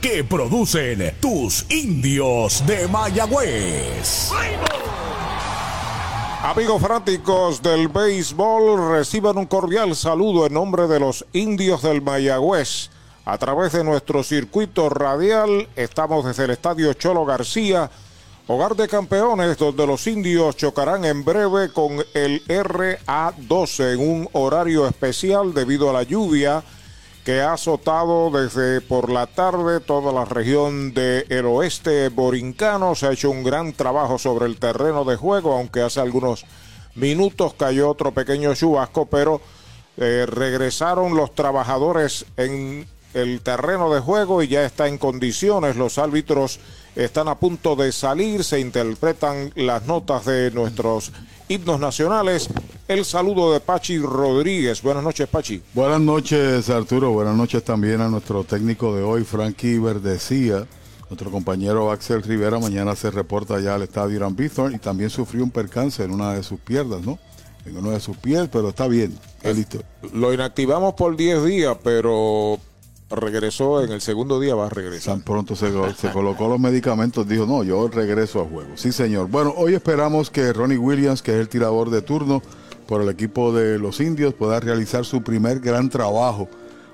que producen tus indios de Mayagüez. Amigos fanáticos del béisbol, reciban un cordial saludo en nombre de los indios del Mayagüez. A través de nuestro circuito radial, estamos desde el Estadio Cholo García, hogar de campeones, donde los indios chocarán en breve con el RA12 en un horario especial debido a la lluvia que ha azotado desde por la tarde toda la región del oeste borincano. Se ha hecho un gran trabajo sobre el terreno de juego, aunque hace algunos minutos cayó otro pequeño chubasco, pero eh, regresaron los trabajadores en el terreno de juego y ya está en condiciones. Los árbitros están a punto de salir, se interpretan las notas de nuestros himnos nacionales. El saludo de Pachi Rodríguez. Buenas noches, Pachi. Buenas noches, Arturo. Buenas noches también a nuestro técnico de hoy, Frankie Verdecía. Nuestro compañero Axel Rivera mañana se reporta ya al estadio Irán Bithorn y también sufrió un percance en una de sus piernas, ¿no? En uno de sus pies, pero está bien, está listo. Lo inactivamos por 10 días, pero regresó en el segundo día, va a regresar. Tan pronto se, colocó los medicamentos, dijo, no, yo regreso a juego. Sí, señor. Bueno, hoy esperamos que Ronnie Williams, que es el tirador de turno por el equipo de los indios, pueda realizar su primer gran trabajo.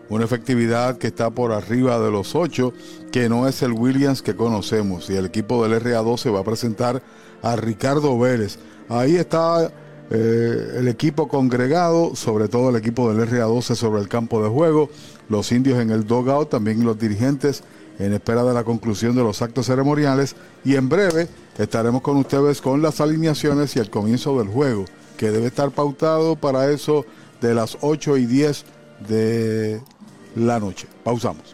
Una efectividad que está por arriba de los ocho, que no es el Williams que conocemos. Y el equipo del RA12 va a presentar a Ricardo Vélez. Ahí está eh, el equipo congregado, sobre todo el equipo del RA12 sobre el campo de juego los indios en el dogout, también los dirigentes en espera de la conclusión de los actos ceremoniales y en breve estaremos con ustedes con las alineaciones y el comienzo del juego, que debe estar pautado para eso de las 8 y 10 de la noche. Pausamos.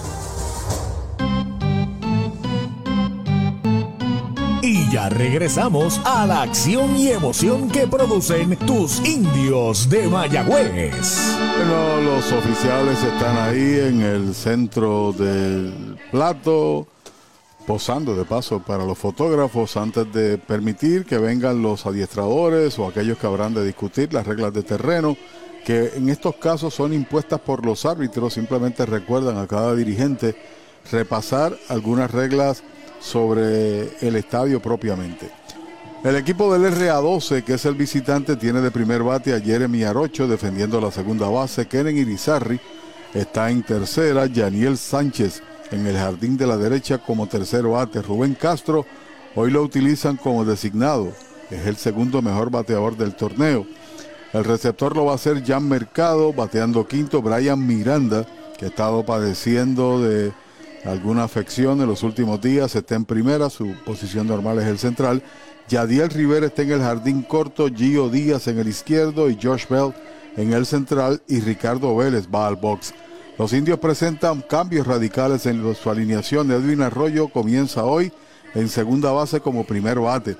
Regresamos a la acción y emoción que producen tus indios de Mayagüez. Bueno, los oficiales están ahí en el centro del plato, posando de paso para los fotógrafos antes de permitir que vengan los adiestradores o aquellos que habrán de discutir las reglas de terreno, que en estos casos son impuestas por los árbitros, simplemente recuerdan a cada dirigente repasar algunas reglas sobre el estadio propiamente. El equipo del RA12, que es el visitante, tiene de primer bate a Jeremy Arocho defendiendo la segunda base. Kenen Irizarri está en tercera. Yaniel Sánchez en el jardín de la derecha como tercer bate. Rubén Castro hoy lo utilizan como designado. Es el segundo mejor bateador del torneo. El receptor lo va a hacer Jan Mercado, bateando quinto. Brian Miranda, que ha estado padeciendo de alguna afección en los últimos días, está en primera, su posición normal es el central. Yadiel Rivera está en el jardín corto, Gio Díaz en el izquierdo y Josh Bell en el central y Ricardo Vélez va al box. Los indios presentan cambios radicales en su alineación. Edwin Arroyo comienza hoy en segunda base como primer bate.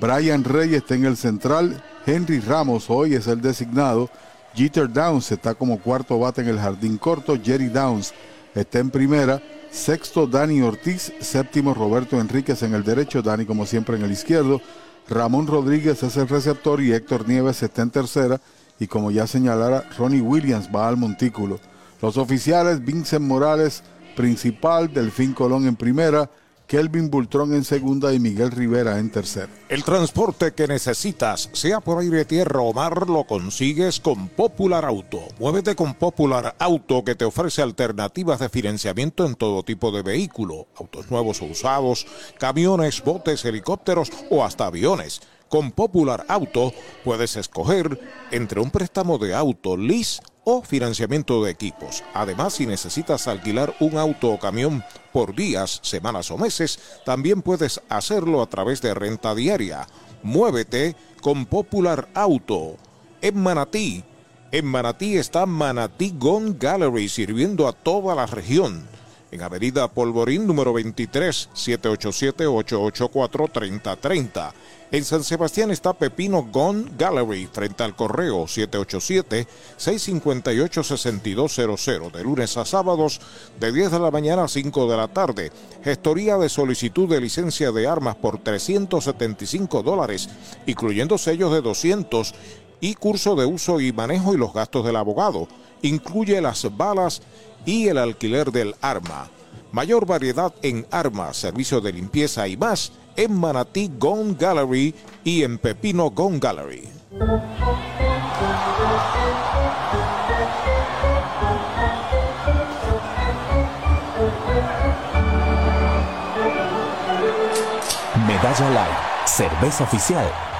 Brian Reyes está en el central. Henry Ramos hoy es el designado. Jeter Downs está como cuarto bate en el jardín corto. Jerry Downs está en primera. Sexto, Dani Ortiz. Séptimo, Roberto Enríquez en el derecho. Dani, como siempre, en el izquierdo. Ramón Rodríguez es el receptor y Héctor Nieves está en tercera. Y como ya señalara, Ronnie Williams va al montículo. Los oficiales, Vincent Morales, principal, Delfín Colón en primera. Kelvin Bultrón en segunda y Miguel Rivera en tercera. El transporte que necesitas, sea por aire, tierra o mar, lo consigues con Popular Auto. Muévete con Popular Auto que te ofrece alternativas de financiamiento en todo tipo de vehículo, autos nuevos o usados, camiones, botes, helicópteros o hasta aviones. Con Popular Auto puedes escoger entre un préstamo de auto, lease o financiamiento de equipos. Además, si necesitas alquilar un auto o camión por días, semanas o meses, también puedes hacerlo a través de renta diaria. Muévete con Popular Auto. En Manatí, en Manatí está Manatí Gone Gallery sirviendo a toda la región. En Avenida Polvorín número 23, 787-884-3030. En San Sebastián está Pepino Gone Gallery frente al correo 787-658-6200 de lunes a sábados de 10 de la mañana a 5 de la tarde. Gestoría de solicitud de licencia de armas por 375 dólares, incluyendo sellos de 200 y curso de uso y manejo y los gastos del abogado. Incluye las balas y el alquiler del arma. Mayor variedad en armas, servicio de limpieza y más en Manatí Gone Gallery y en Pepino Gone Gallery. Medalla Light, cerveza oficial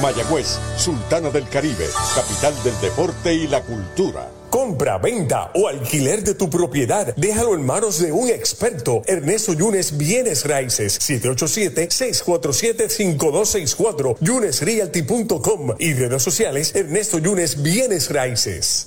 Mayagüez, Sultana del Caribe, capital del deporte y la cultura. Compra, venta o alquiler de tu propiedad. Déjalo en manos de un experto. Ernesto Yunes Bienes Raíces. 787-647-5264. YunesRealty.com y redes sociales Ernesto Yunes Bienes Raíces.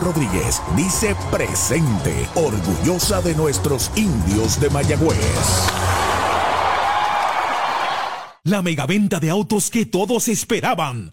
Rodríguez dice presente, orgullosa de nuestros indios de Mayagüez. La megaventa de autos que todos esperaban.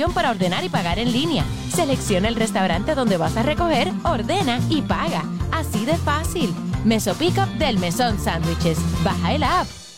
para ordenar y pagar en línea. Selecciona el restaurante donde vas a recoger, ordena y paga. Así de fácil. Meso Pickup del Mesón Sándwiches. Baja el app.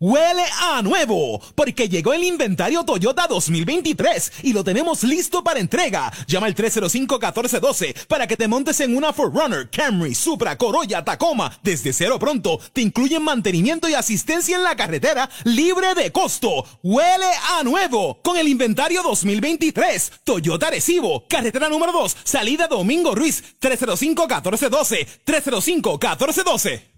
Huele a nuevo, porque llegó el inventario Toyota 2023 y lo tenemos listo para entrega. Llama al 305-1412 para que te montes en una Forerunner, Camry, Supra, Corolla, Tacoma. Desde cero pronto te incluyen mantenimiento y asistencia en la carretera libre de costo. Huele a nuevo con el inventario 2023. Toyota Recibo, carretera número 2, salida Domingo Ruiz, 305-1412, 305-1412.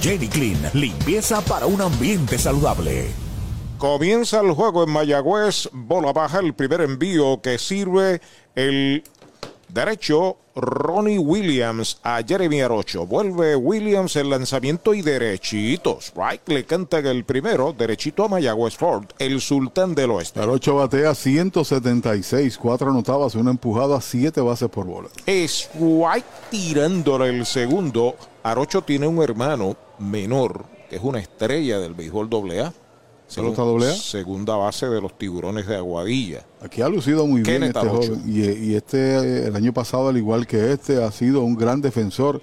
Jenny Clean, limpieza para un ambiente saludable. Comienza el juego en Mayagüez, bola baja, el primer envío que sirve el derecho Ronnie Williams a Jeremy Arocho. Vuelve Williams el lanzamiento y derechitos. Right, le canta el primero, derechito a Mayagüez Ford, el sultán del oeste. Arocho batea 176, cuatro anotadas, una empujada, siete bases por bola. Es White tirándole el segundo. Arocho tiene un hermano menor que es una estrella del béisbol AA. Pelota doble A. Segunda base de los tiburones de Aguadilla. Aquí ha lucido muy bien este joven. Y, y este, eh, el año pasado, al igual que este, ha sido un gran defensor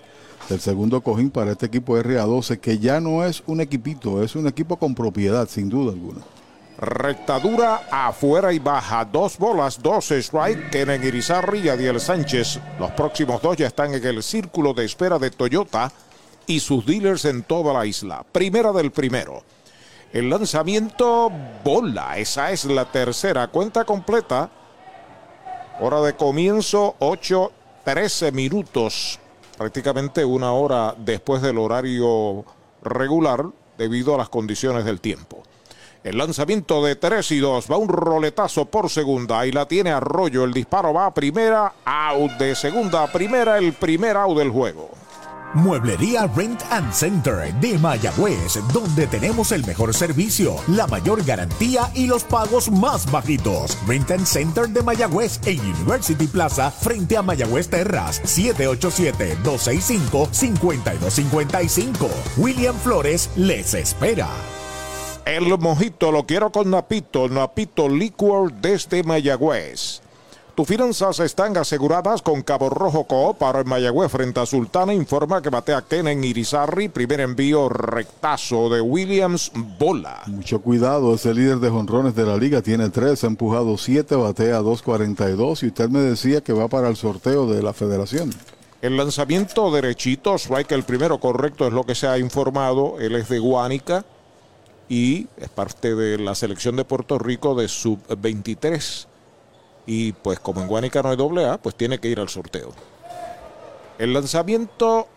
del segundo cojín para este equipo RA12, que ya no es un equipito, es un equipo con propiedad, sin duda alguna. Rectadura afuera y baja. Dos bolas, dos strike. Kenen Irizarry y Adiel Sánchez. Los próximos dos ya están en el círculo de espera de Toyota y sus dealers en toda la isla. Primera del primero. El lanzamiento bola. Esa es la tercera. Cuenta completa. Hora de comienzo 8, 13 minutos. Prácticamente una hora después del horario regular debido a las condiciones del tiempo. El lanzamiento de 3 y 2 va un roletazo por segunda y la tiene Arroyo. El disparo va a primera, out de segunda a primera, el primer out del juego. Mueblería Rent and Center de Mayagüez, donde tenemos el mejor servicio, la mayor garantía y los pagos más bajitos. Rent and Center de Mayagüez en University Plaza frente a Mayagüez Terras, 787-265-5255. William Flores les espera. El mojito lo quiero con Napito, Napito Liquor desde Mayagüez. Tus finanzas están aseguradas con Cabo Rojo Coop para en Mayagüez frente a Sultana. Informa que batea Kenen Irizarry. Primer envío rectazo de Williams Bola. Mucho cuidado, es el líder de jonrones de la liga, tiene tres, ha empujado siete, batea 2.42 y usted me decía que va para el sorteo de la federación. El lanzamiento derechito, strike el primero correcto es lo que se ha informado. Él es de Guánica y es parte de la selección de Puerto Rico de sub-23. Y pues como en Guánica no hay doble A, pues tiene que ir al sorteo. El lanzamiento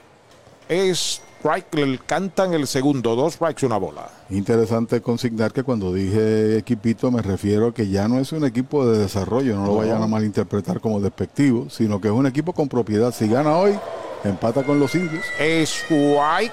es strike, le cantan el segundo, dos strikes, una bola. Interesante consignar que cuando dije equipito me refiero a que ya no es un equipo de desarrollo, no lo vayan a malinterpretar como despectivo, sino que es un equipo con propiedad. Si gana hoy, empata con los indios. Strike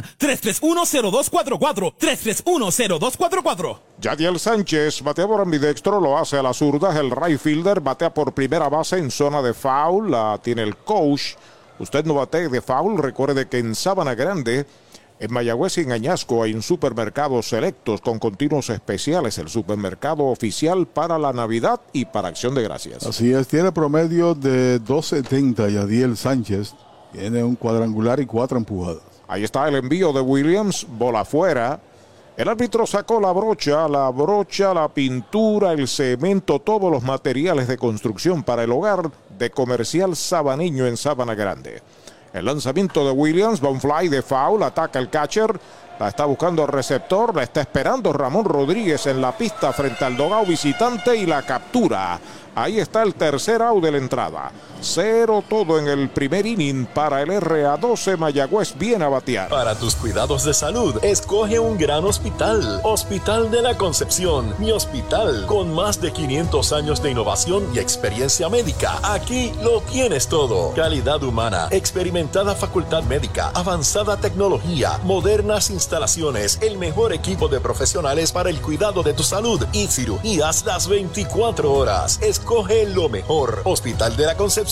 3310244. 3310244. Yadiel Sánchez batea por ambidextro, lo hace a la zurda. El right fielder batea por primera base en zona de foul. La tiene el coach. Usted no bate de foul. Recuerde que en Sabana Grande, en Mayagüez y en Añasco hay un supermercados selectos con continuos especiales. El supermercado oficial para la Navidad y para Acción de Gracias. Así es, tiene promedio de 2.70 y Adiel Sánchez tiene un cuadrangular y cuatro empujadas. Ahí está el envío de Williams, bola afuera. El árbitro sacó la brocha, la brocha, la pintura, el cemento, todos los materiales de construcción para el hogar de Comercial Sabaniño en Sabana Grande. El lanzamiento de Williams, va un fly de foul, ataca el catcher, la está buscando el receptor, la está esperando Ramón Rodríguez en la pista frente al dogao visitante y la captura. Ahí está el tercer out de la entrada. Cero todo en el primer inning para el RA12 Mayagüez viene a batear. Para tus cuidados de salud, escoge un gran hospital. Hospital de la Concepción, mi hospital, con más de 500 años de innovación y experiencia médica. Aquí lo tienes todo. Calidad humana, experimentada facultad médica, avanzada tecnología, modernas instalaciones, el mejor equipo de profesionales para el cuidado de tu salud y cirugías las 24 horas. Escoge lo mejor. Hospital de la Concepción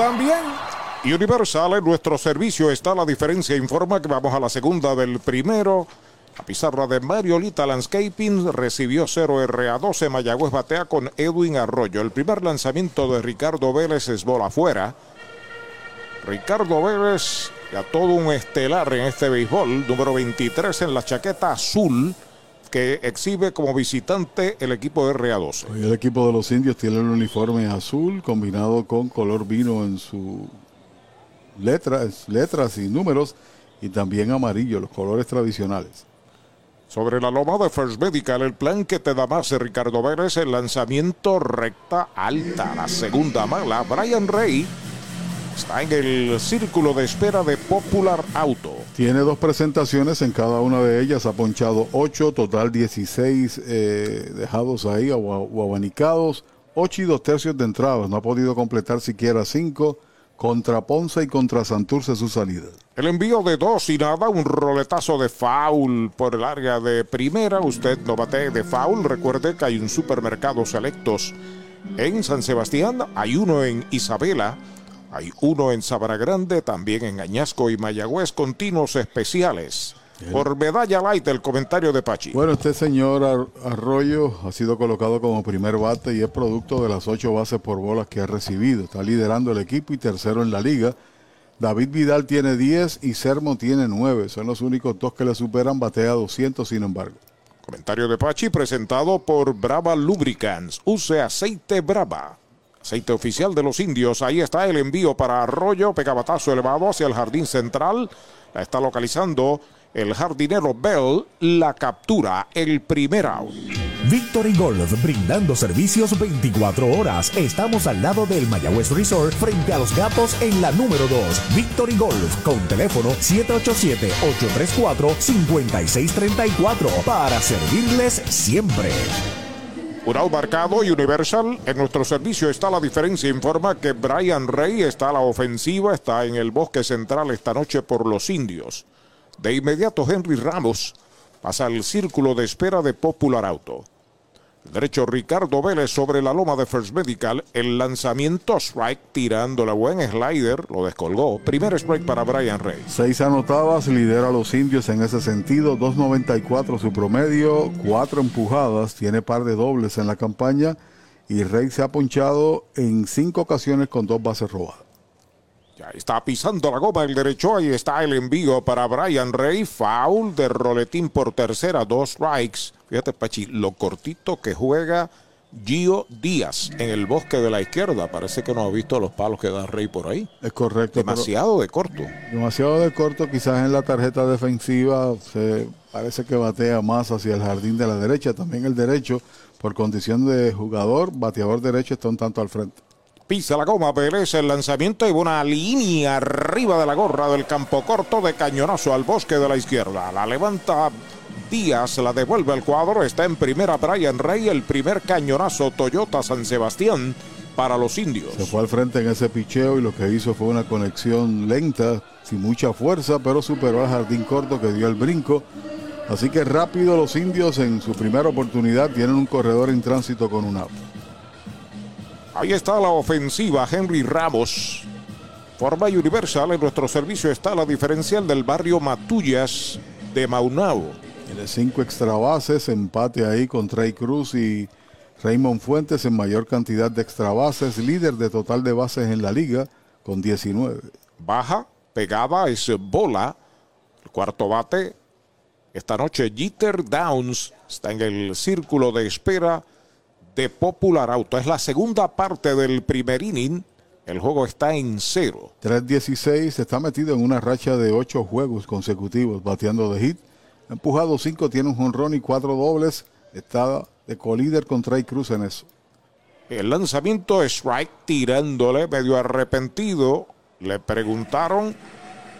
también. Universal, en nuestro servicio está la diferencia. Informa que vamos a la segunda del primero. La pizarra de Mariolita Landscaping recibió 0 RA12. Mayagüez batea con Edwin Arroyo. El primer lanzamiento de Ricardo Vélez es bola afuera. Ricardo Vélez, ya todo un estelar en este béisbol. Número 23 en la chaqueta azul que exhibe como visitante el equipo de RA12. El equipo de los indios tiene un uniforme azul combinado con color vino en sus letras, letras y números y también amarillo, los colores tradicionales. Sobre la loma de First Medical, el plan que te da más Ricardo Vélez, el lanzamiento recta alta, la segunda mala, Brian Rey Está en el círculo de espera de Popular Auto. Tiene dos presentaciones, en cada una de ellas ha ponchado 8, total 16 eh, dejados ahí o, abanicados, 8 y 2 tercios de entradas. No ha podido completar siquiera 5 contra Ponce y contra Santurce su salida. El envío de dos y nada, un roletazo de foul por el área de primera. Usted no bate de foul. Recuerde que hay un supermercado selectos en San Sebastián, hay uno en Isabela. Hay uno en Sabana Grande, también en Añasco y Mayagüez, continuos especiales. Por medalla light, el comentario de Pachi. Bueno, este señor Arroyo ha sido colocado como primer bate y es producto de las ocho bases por bolas que ha recibido. Está liderando el equipo y tercero en la liga. David Vidal tiene 10 y Sermo tiene 9. Son los únicos dos que le superan. Batea 200, sin embargo. Comentario de Pachi presentado por Brava Lubricants. Use aceite Brava. Aceite oficial de los indios. Ahí está el envío para Arroyo. Pegabatazo elevado hacia el jardín central. La está localizando el jardinero Bell. La captura. El primer out. Victory Golf, brindando servicios 24 horas. Estamos al lado del Mayagüez Resort, frente a los gatos en la número 2. Victory Golf, con teléfono 787-834-5634, para servirles siempre. Un marcado y Universal. En nuestro servicio está la diferencia. Informa que Brian Rey está a la ofensiva, está en el bosque central esta noche por los indios. De inmediato, Henry Ramos pasa al círculo de espera de Popular Auto. Derecho Ricardo Vélez sobre la loma de First Medical. El lanzamiento strike tirando la buen slider. Lo descolgó. Primer strike para Brian Rey. Seis anotadas. Lidera a los indios en ese sentido. 2.94 su promedio. Cuatro empujadas. Tiene par de dobles en la campaña. Y Rey se ha ponchado en cinco ocasiones con dos bases robadas. Ya está pisando la goma el derecho. Ahí está el envío para Brian Rey. Foul de roletín por tercera. Dos strikes. Fíjate, Pachi, lo cortito que juega Gio Díaz en el bosque de la izquierda. Parece que no ha visto los palos que da Rey por ahí. Es correcto. Demasiado de corto. Demasiado de corto. Quizás en la tarjeta defensiva se parece que batea más hacia el jardín de la derecha. También el derecho, por condición de jugador, bateador derecho está un tanto al frente. Pisa la goma, Pérez, el lanzamiento y una línea arriba de la gorra del campo corto de cañonazo al bosque de la izquierda. La levanta Díaz la devuelve al cuadro. Está en primera Brian Rey, el primer cañonazo Toyota San Sebastián para los indios. Se fue al frente en ese picheo y lo que hizo fue una conexión lenta, sin mucha fuerza, pero superó al jardín corto que dio el brinco. Así que rápido los indios en su primera oportunidad tienen un corredor en tránsito con un out. Ahí está la ofensiva, Henry Ramos. Forma Universal, en nuestro servicio está la diferencial del barrio Matullas de Maunao. Tiene cinco extra bases, empate ahí con Trey Cruz y Raymond Fuentes en mayor cantidad de extra bases, líder de total de bases en la liga con 19. Baja, pegaba, es bola. El cuarto bate. Esta noche Jeter Downs está en el círculo de espera de Popular Auto. Es la segunda parte del primer inning. El juego está en cero. 3-16 está metido en una racha de ocho juegos consecutivos bateando de hit. Ha empujado cinco, tiene un jonrón y cuatro dobles. Está de colíder con Trey Cruz en eso. El lanzamiento es strike tirándole medio arrepentido. Le preguntaron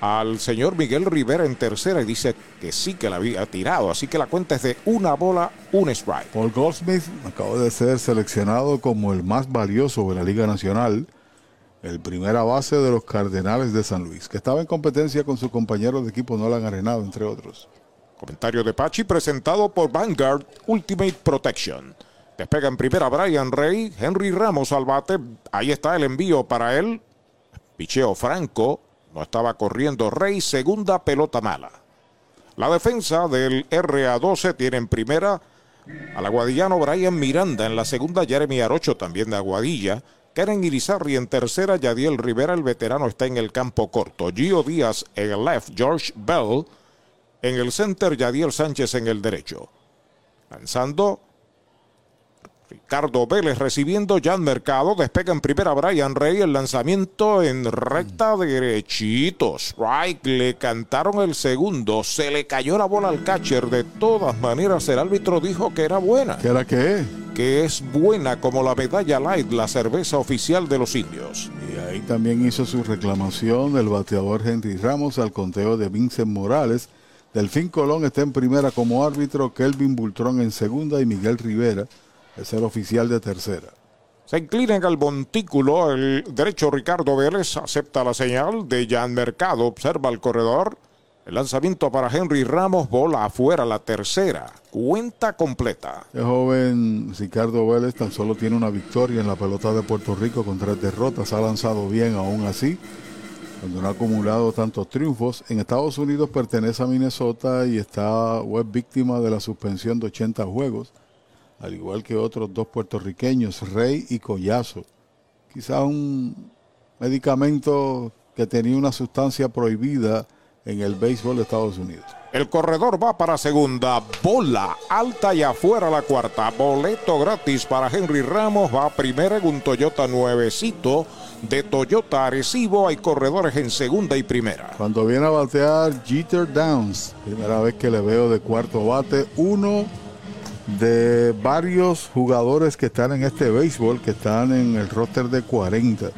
al señor Miguel Rivera en tercera y dice que sí que la había tirado. Así que la cuenta es de una bola, un strike. Paul Goldsmith acaba de ser seleccionado como el más valioso de la Liga Nacional, el primera base de los Cardenales de San Luis, que estaba en competencia con su compañero de equipo Nolan Arenado, entre otros. Comentario de Pachi presentado por Vanguard Ultimate Protection. Despega en primera Brian Rey, Henry Ramos al bate. Ahí está el envío para él. Picheo Franco. Estaba corriendo Rey. Segunda pelota mala. La defensa del RA12 tiene en primera al aguadillano Brian Miranda. En la segunda Jeremy Arocho también de Aguadilla. Karen Irizarri en tercera. Yadiel Rivera, el veterano, está en el campo corto. Gio Díaz en el left. George Bell en el center. Yadiel Sánchez en el derecho. Lanzando Ricardo Vélez recibiendo Jan Mercado. Despega en primera Brian Rey. El lanzamiento en recta derechito. Strike. Le cantaron el segundo. Se le cayó la bola al catcher. De todas maneras, el árbitro dijo que era buena. ¿Qué era qué? Que es buena como la medalla light, la cerveza oficial de los indios. Y ahí también hizo su reclamación el bateador Henry Ramos al conteo de Vincent Morales. Delfín Colón está en primera como árbitro. Kelvin Bultrón en segunda y Miguel Rivera es el oficial de tercera. Se inclina en el montículo. El derecho Ricardo Vélez acepta la señal de Jan Mercado. Observa el corredor. El lanzamiento para Henry Ramos. Bola afuera la tercera. Cuenta completa. El joven Ricardo Vélez tan solo tiene una victoria en la pelota de Puerto Rico con tres derrotas. Ha lanzado bien aún así. Cuando no ha acumulado tantos triunfos. En Estados Unidos pertenece a Minnesota y está o es víctima de la suspensión de 80 juegos al igual que otros dos puertorriqueños, Rey y Collazo. Quizás un medicamento que tenía una sustancia prohibida en el béisbol de Estados Unidos. El corredor va para segunda, bola alta y afuera la cuarta, boleto gratis para Henry Ramos, va primera en un Toyota nuevecito de Toyota Arecibo, hay corredores en segunda y primera. Cuando viene a batear Jeter Downs, primera vez que le veo de cuarto bate, uno de varios jugadores que están en este béisbol, que están en el roster de 40.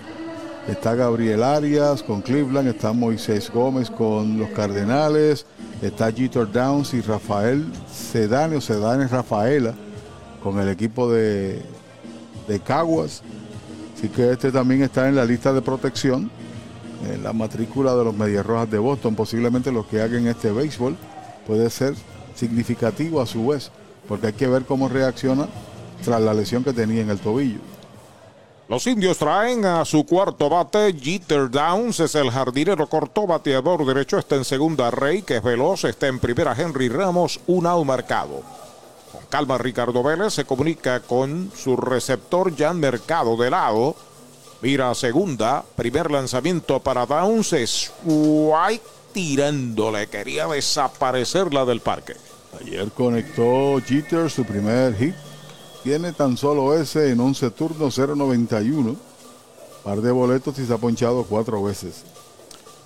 Está Gabriel Arias con Cleveland, está Moisés Gómez con los Cardenales, está Jeter Downs y Rafael Sedane o Sedane Rafaela con el equipo de, de Caguas. Así que este también está en la lista de protección, en la matrícula de los Medias Rojas de Boston. Posiblemente lo que hagan este béisbol puede ser significativo a su vez porque hay que ver cómo reacciona tras la lesión que tenía en el tobillo. Los indios traen a su cuarto bate, Jeter Downs es el jardinero corto, bateador derecho, está en segunda Rey, que es veloz, está en primera Henry Ramos, un out marcado. Con calma Ricardo Vélez se comunica con su receptor Jan Mercado de lado. Mira segunda, primer lanzamiento para Downs, es White tirándole, quería desaparecerla del parque. Ayer conectó Jeter su primer hit. Tiene tan solo ese en 11 turnos, 0.91. Par de boletos y se ha ponchado cuatro veces.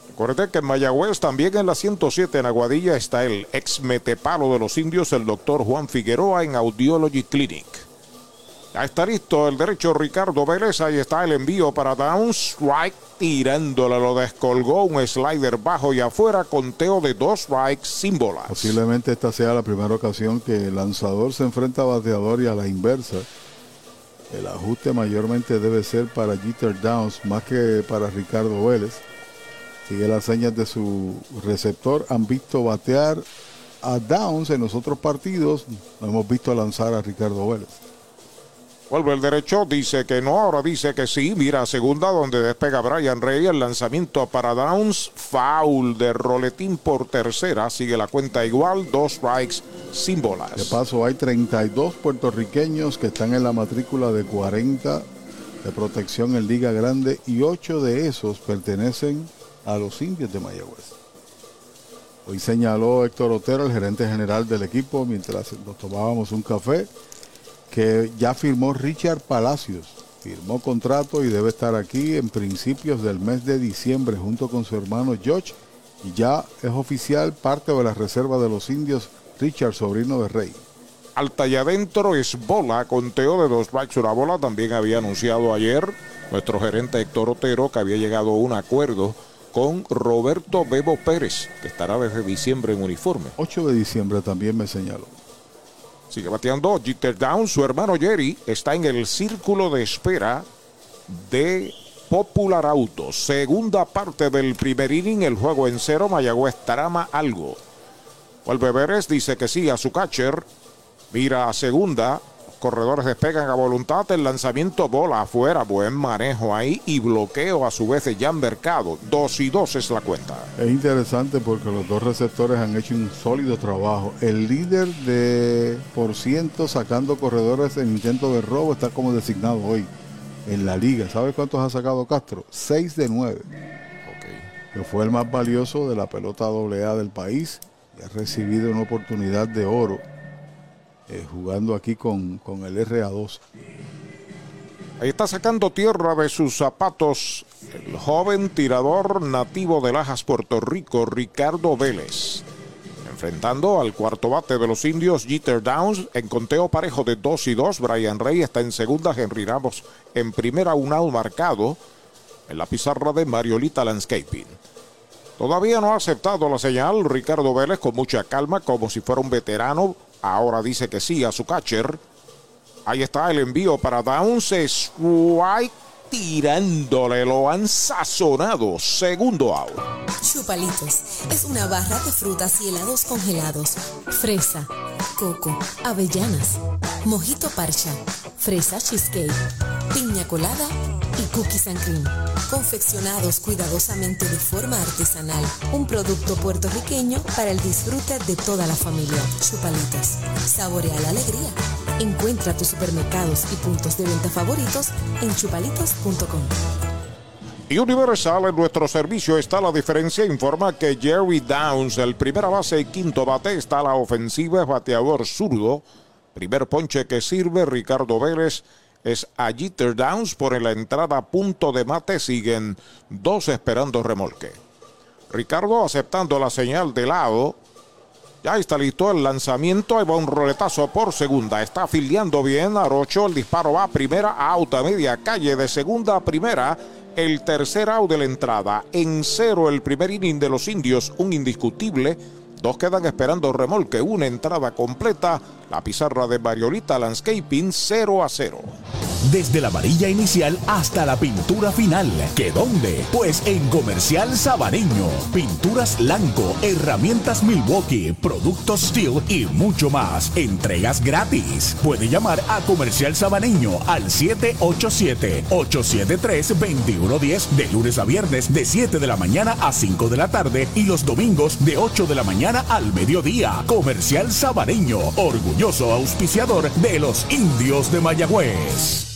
Recuerde que en Mayagüez, también en la 107 en Aguadilla, está el ex metepalo de los indios, el doctor Juan Figueroa, en Audiology Clinic. Ya está listo el derecho Ricardo Vélez. Ahí está el envío para Downs. Strike tirándole. Lo descolgó un slider bajo y afuera. Conteo de dos strikes sin bolas. Posiblemente esta sea la primera ocasión que el lanzador se enfrenta a bateador y a la inversa. El ajuste mayormente debe ser para Jeter Downs más que para Ricardo Vélez. Sigue las señas de su receptor. Han visto batear a Downs en los otros partidos, no hemos visto lanzar a Ricardo Vélez. Vuelve el derecho, dice que no, ahora dice que sí. Mira, segunda donde despega Brian Rey, el lanzamiento para Downs, foul de roletín por tercera, sigue la cuenta igual, dos strikes sin bolas. De paso, hay 32 puertorriqueños que están en la matrícula de 40 de protección en Liga Grande y 8 de esos pertenecen a los indios de Mayagüez. Hoy señaló Héctor Otero, el gerente general del equipo, mientras nos tomábamos un café, que ya firmó Richard Palacios. Firmó contrato y debe estar aquí en principios del mes de diciembre junto con su hermano George. Y ya es oficial parte de la reserva de los indios Richard, sobrino de Rey. Alta y adentro es bola, conteo de dos una bola. También había anunciado ayer nuestro gerente Héctor Otero que había llegado a un acuerdo con Roberto Bebo Pérez, que estará desde diciembre en uniforme. 8 de diciembre también me señaló. Sigue bateando Down. Su hermano Jerry está en el círculo de espera de Popular Autos. Segunda parte del primer inning. El juego en cero. Mayagüez trama algo. Vuelve Beberes dice que sí a su catcher. Mira a segunda. Corredores despegan a voluntad. El lanzamiento bola afuera. Buen manejo ahí. Y bloqueo a su vez de Jan Mercado. Dos y dos es la cuenta. Es interesante porque los dos receptores han hecho un sólido trabajo. El líder de por ciento sacando corredores en intento de robo está como designado hoy en la liga. ¿Sabes cuántos ha sacado Castro? 6 de 9. Que fue el más valioso de la pelota AA del país y ha recibido una oportunidad de oro eh, jugando aquí con, con el RA2. Ahí está sacando tierra de sus zapatos el joven tirador nativo de Lajas, Puerto Rico, Ricardo Vélez. Enfrentando al cuarto bate de los indios, Jeter Downs, en conteo parejo de 2 y 2. Brian Rey está en segunda, Henry Ramos en primera, un out marcado en la pizarra de Mariolita Landscaping. Todavía no ha aceptado la señal Ricardo Vélez con mucha calma, como si fuera un veterano. Ahora dice que sí a su catcher. Ahí está el envío para Downs. Strike tirándole. Lo han sazonado. Segundo out. Chupalitos es una barra de frutas y helados congelados. Fresa, coco, avellanas, mojito parcha, fresa cheesecake, piña colada y cookies and cream. Confeccionados cuidadosamente de forma artesanal. Un producto puertorriqueño para el disfrute de toda la familia. Chupalitos. Saborea la alegría. Encuentra tus supermercados y puntos de venta favoritos en chupalitos.com. Y Universal en nuestro servicio está la diferencia. Informa que Jerry Downs, el primera base y quinto bate, está a la ofensiva, es bateador zurdo. Primer ponche que sirve, Ricardo Vélez es a Jeter Downs por la entrada punto de mate. Siguen dos esperando remolque. Ricardo aceptando la señal de lado. Ya está listo el lanzamiento. Ahí va un roletazo por segunda. Está afiliando bien Arocho. El disparo va a primera, out a media calle de segunda a primera. El tercer out de la entrada. En cero el primer inning de los indios. Un indiscutible. Dos quedan esperando remolque. Una entrada completa. La pizarra de Mariolita Landscaping 0 a 0. Desde la varilla inicial hasta la pintura final. ¿Qué dónde? Pues en Comercial Sabaneño. Pinturas Blanco, herramientas Milwaukee, productos Steel y mucho más. Entregas gratis. Puede llamar a Comercial Sabaneño al 787-873-2110 de lunes a viernes de 7 de la mañana a 5 de la tarde y los domingos de 8 de la mañana al mediodía. Comercial Sabaneño, orgulloso auspiciador de los indios de Mayagüez.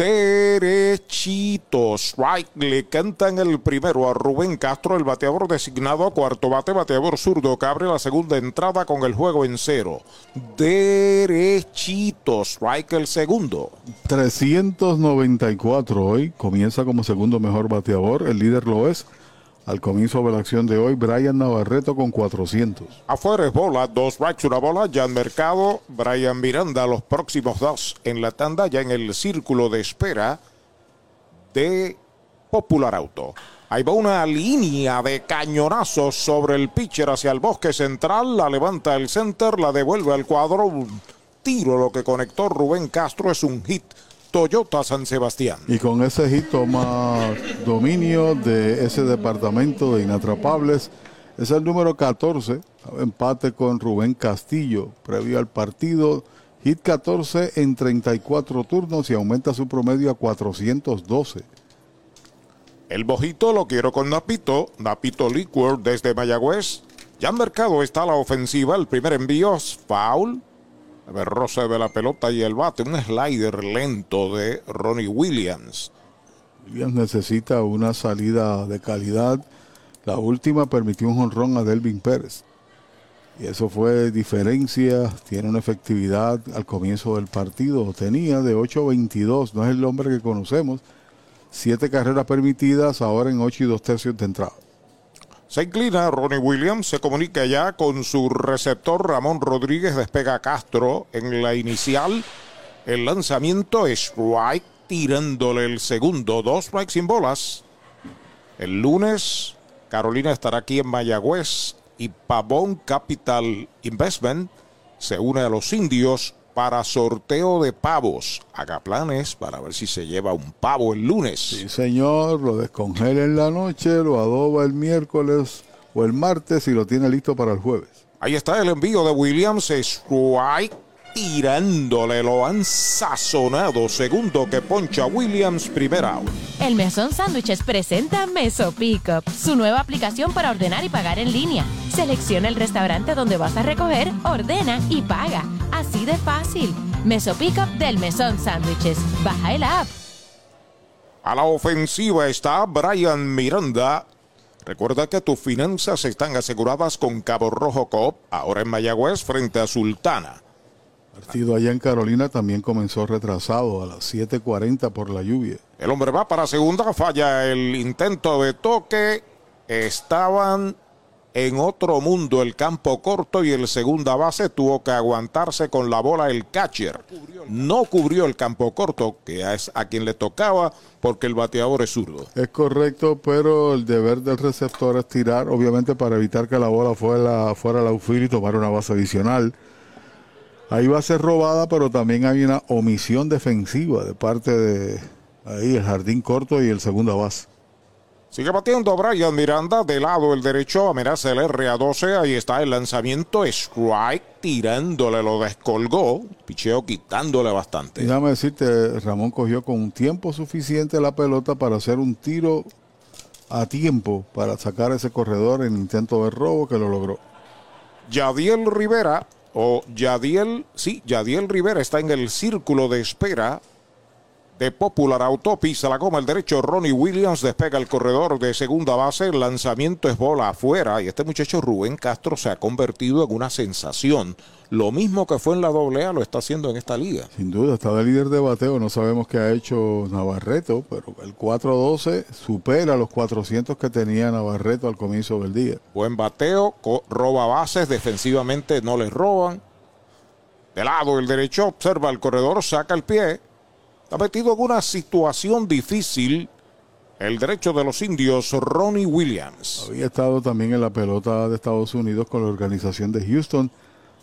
derechitos. Right, le cantan el primero a Rubén Castro, el bateador designado a cuarto bate, bateador zurdo que abre la segunda entrada con el juego en cero. Derechitos. Strike el segundo. 394 hoy. Comienza como segundo mejor bateador. El líder lo es al comienzo de la acción de hoy, Brian Navarreto con 400. Afuera es bola, dos strikes, una bola. Jan Mercado, Brian Miranda, los próximos dos en la tanda, ya en el círculo de espera de Popular Auto. Ahí va una línea de cañonazos sobre el pitcher hacia el bosque central. La levanta el center, la devuelve al cuadro. Un tiro lo que conectó Rubén Castro es un hit Toyota San Sebastián. Y con ese hit toma dominio de ese departamento de inatrapables. Es el número 14, empate con Rubén Castillo, previo al partido. Hit 14 en 34 turnos y aumenta su promedio a 412. El bojito lo quiero con Napito, Napito Liquor desde Mayagüez. Ya en mercado está la ofensiva, el primer envío es foul, ver roce de la pelota y el bate. Un slider lento de Ronnie Williams. Williams necesita una salida de calidad. La última permitió un jonrón a Delvin Pérez. Y eso fue diferencia. Tiene una efectividad al comienzo del partido. Tenía de 8-22. No es el hombre que conocemos. Siete carreras permitidas, ahora en 8 y 2 tercios de entrada. Se inclina Ronnie Williams, se comunica ya con su receptor Ramón Rodríguez, despega Castro en la inicial. El lanzamiento es strike, tirándole el segundo, dos strikes sin bolas. El lunes, Carolina estará aquí en Mayagüez y Pavón Capital Investment se une a los indios para sorteo de pavos. Haga planes para ver si se lleva un pavo el lunes. Sí, señor, lo descongela en la noche, lo adoba el miércoles o el martes y lo tiene listo para el jueves. Ahí está el envío de Williams Strike tirándole, lo han sazonado. Segundo que poncha Williams, primera El Mesón Sándwiches presenta Meso Pickup, su nueva aplicación para ordenar y pagar en línea. Selecciona el restaurante donde vas a recoger, ordena y paga. Así de fácil. Meso Pickup del Mesón Sándwiches. Baja el app. A la ofensiva está Brian Miranda. Recuerda que tus finanzas están aseguradas con Cabo Rojo Coop, ahora en Mayagüez frente a Sultana. El partido allá en Carolina también comenzó retrasado a las 7:40 por la lluvia. El hombre va para segunda, falla el intento de toque. Estaban en otro mundo el campo corto y el segunda base tuvo que aguantarse con la bola el catcher. No cubrió el campo corto, que es a quien le tocaba porque el bateador es zurdo. Es correcto, pero el deber del receptor es tirar, obviamente para evitar que la bola fuera, fuera la outfield y tomar una base adicional. Ahí va a ser robada, pero también hay una omisión defensiva de parte de ahí el jardín corto y el segunda base. Sigue batiendo Brian Miranda de lado el derecho, amenaza el R a 12, ahí está el lanzamiento, strike, tirándole, lo descolgó, picheo quitándole bastante. Déjame decirte, Ramón cogió con un tiempo suficiente la pelota para hacer un tiro a tiempo para sacar ese corredor en intento de robo que lo logró. Yadiel Rivera o Yadiel, sí, Yadiel Rivera está en el círculo de espera de Popular Autopista, la goma el derecho, Ronnie Williams despega el corredor de segunda base, el lanzamiento es bola afuera y este muchacho Rubén Castro se ha convertido en una sensación. Lo mismo que fue en la AA lo está haciendo en esta liga. Sin duda, está de líder de bateo, no sabemos qué ha hecho Navarreto, pero el 4-12 supera los 400 que tenía Navarreto al comienzo del día. Buen bateo, roba bases, defensivamente no les roban. De lado el derecho, observa el corredor, saca el pie Está metido en una situación difícil el derecho de los indios, Ronnie Williams. Había estado también en la pelota de Estados Unidos con la organización de Houston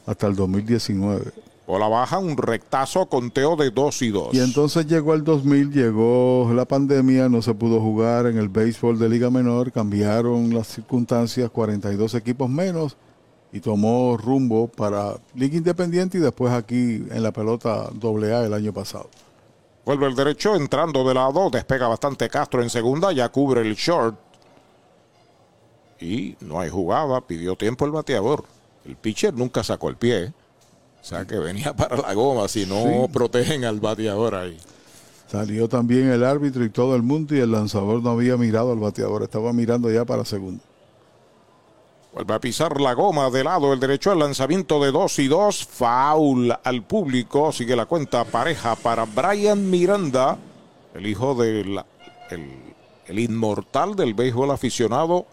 hasta el 2019. O la baja, un rectazo, conteo de 2 y 2. Y entonces llegó el 2000, llegó la pandemia, no se pudo jugar en el béisbol de Liga Menor, cambiaron las circunstancias, 42 equipos menos, y tomó rumbo para Liga Independiente y después aquí en la pelota AA el año pasado. Vuelve el derecho entrando de lado, despega bastante Castro en segunda, ya cubre el short. Y no hay jugada, pidió tiempo el bateador. El pitcher nunca sacó el pie. O sea que venía para la goma si no protegen al bateador ahí. Salió también el árbitro y todo el mundo y el lanzador no había mirado al bateador, estaba mirando ya para segundo. Vuelve a pisar la goma de lado el derecho al lanzamiento de 2 y 2. Foul al público. Sigue la cuenta pareja para Brian Miranda, el hijo del el, el inmortal del béisbol aficionado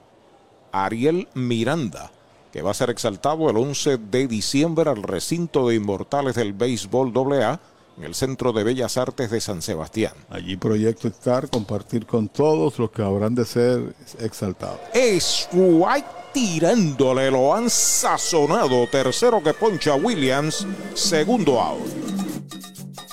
Ariel Miranda, que va a ser exaltado el 11 de diciembre al recinto de inmortales del béisbol AA en el Centro de Bellas Artes de San Sebastián. Allí proyecto estar, compartir con todos los que habrán de ser exaltados. Es White tirándole, lo han sazonado. Tercero que poncha Williams, segundo out.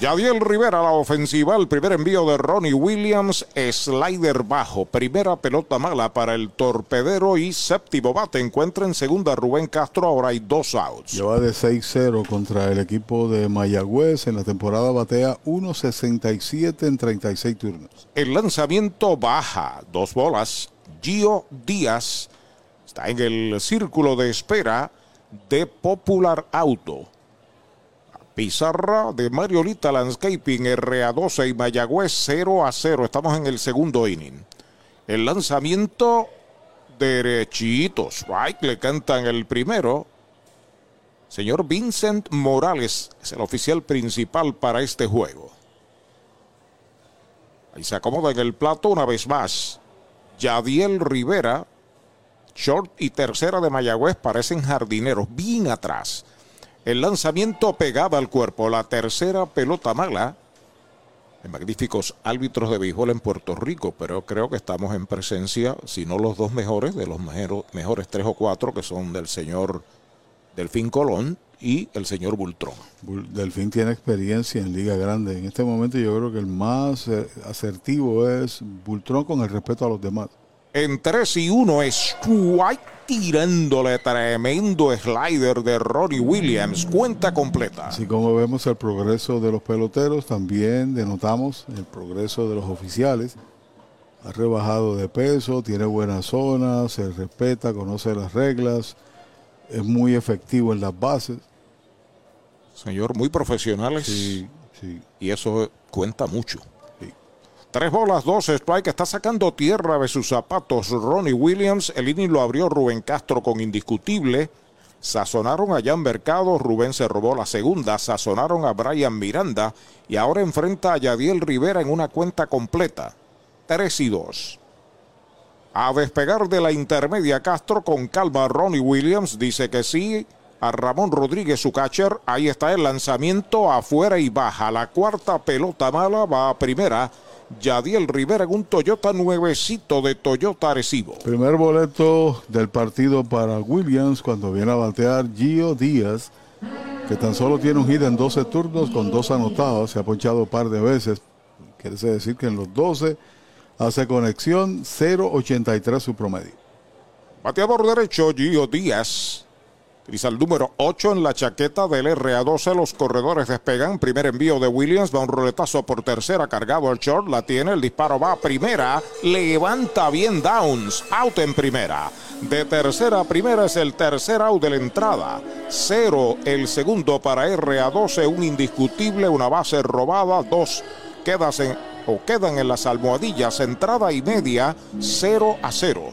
Yadiel Rivera, la ofensiva, el primer envío de Ronnie Williams, slider bajo, primera pelota mala para el torpedero y séptimo bate. Encuentra en segunda Rubén Castro, ahora hay dos outs. Lleva de 6-0 contra el equipo de Mayagüez. En la temporada batea 1.67 en 36 turnos. El lanzamiento baja, dos bolas. Gio Díaz está en el círculo de espera de Popular Auto. Pizarra de Mariolita Landscaping, RA12 y Mayagüez 0 a 0. Estamos en el segundo inning. El lanzamiento derechito. Strike le cantan el primero. Señor Vincent Morales es el oficial principal para este juego. Ahí se acomoda en el plato una vez más. Yadiel Rivera, short y tercera de Mayagüez parecen jardineros, bien atrás. El lanzamiento pegaba al cuerpo. La tercera pelota mala. De magníficos árbitros de béisbol en Puerto Rico, pero creo que estamos en presencia, si no los dos mejores, de los mejores tres o cuatro, que son del señor Delfín Colón y el señor Bultrón. Delfín tiene experiencia en Liga Grande. En este momento yo creo que el más eh, asertivo es Bultrón con el respeto a los demás. En 3 y 1 es White tirándole tremendo slider de Rory Williams. Cuenta completa. Así como vemos el progreso de los peloteros, también denotamos el progreso de los oficiales. Ha rebajado de peso, tiene buena zona, se respeta, conoce las reglas, es muy efectivo en las bases. Señor, muy profesionales. Sí, sí. Y eso cuenta mucho. Tres bolas, dos strike. Está sacando tierra de sus zapatos Ronnie Williams. El inning lo abrió Rubén Castro con indiscutible. Sazonaron a Jan Mercado. Rubén se robó la segunda. Sazonaron a Brian Miranda. Y ahora enfrenta a Yadiel Rivera en una cuenta completa. Tres y dos. A despegar de la intermedia Castro con calma Ronnie Williams. Dice que sí. A Ramón Rodríguez, su catcher. Ahí está el lanzamiento afuera y baja. La cuarta pelota mala va a primera. Yadiel Rivera en un Toyota nuevecito de Toyota Arecibo. Primer boleto del partido para Williams cuando viene a batear Gio Díaz, que tan solo tiene un hit en 12 turnos con dos anotados, se ha ponchado un par de veces. Quiere decir que en los 12 hace conexión 0.83 su promedio. Bateador derecho Gio Díaz. Utiliza el número 8 en la chaqueta del RA12. Los corredores despegan. Primer envío de Williams. Va un roletazo por tercera. Cargado el short. La tiene. El disparo va a primera. Levanta bien Downs. Out en primera. De tercera a primera es el tercer out de la entrada. Cero el segundo para RA12. Un indiscutible. Una base robada. Dos quedas o quedan en las almohadillas entrada y media 0 a 0.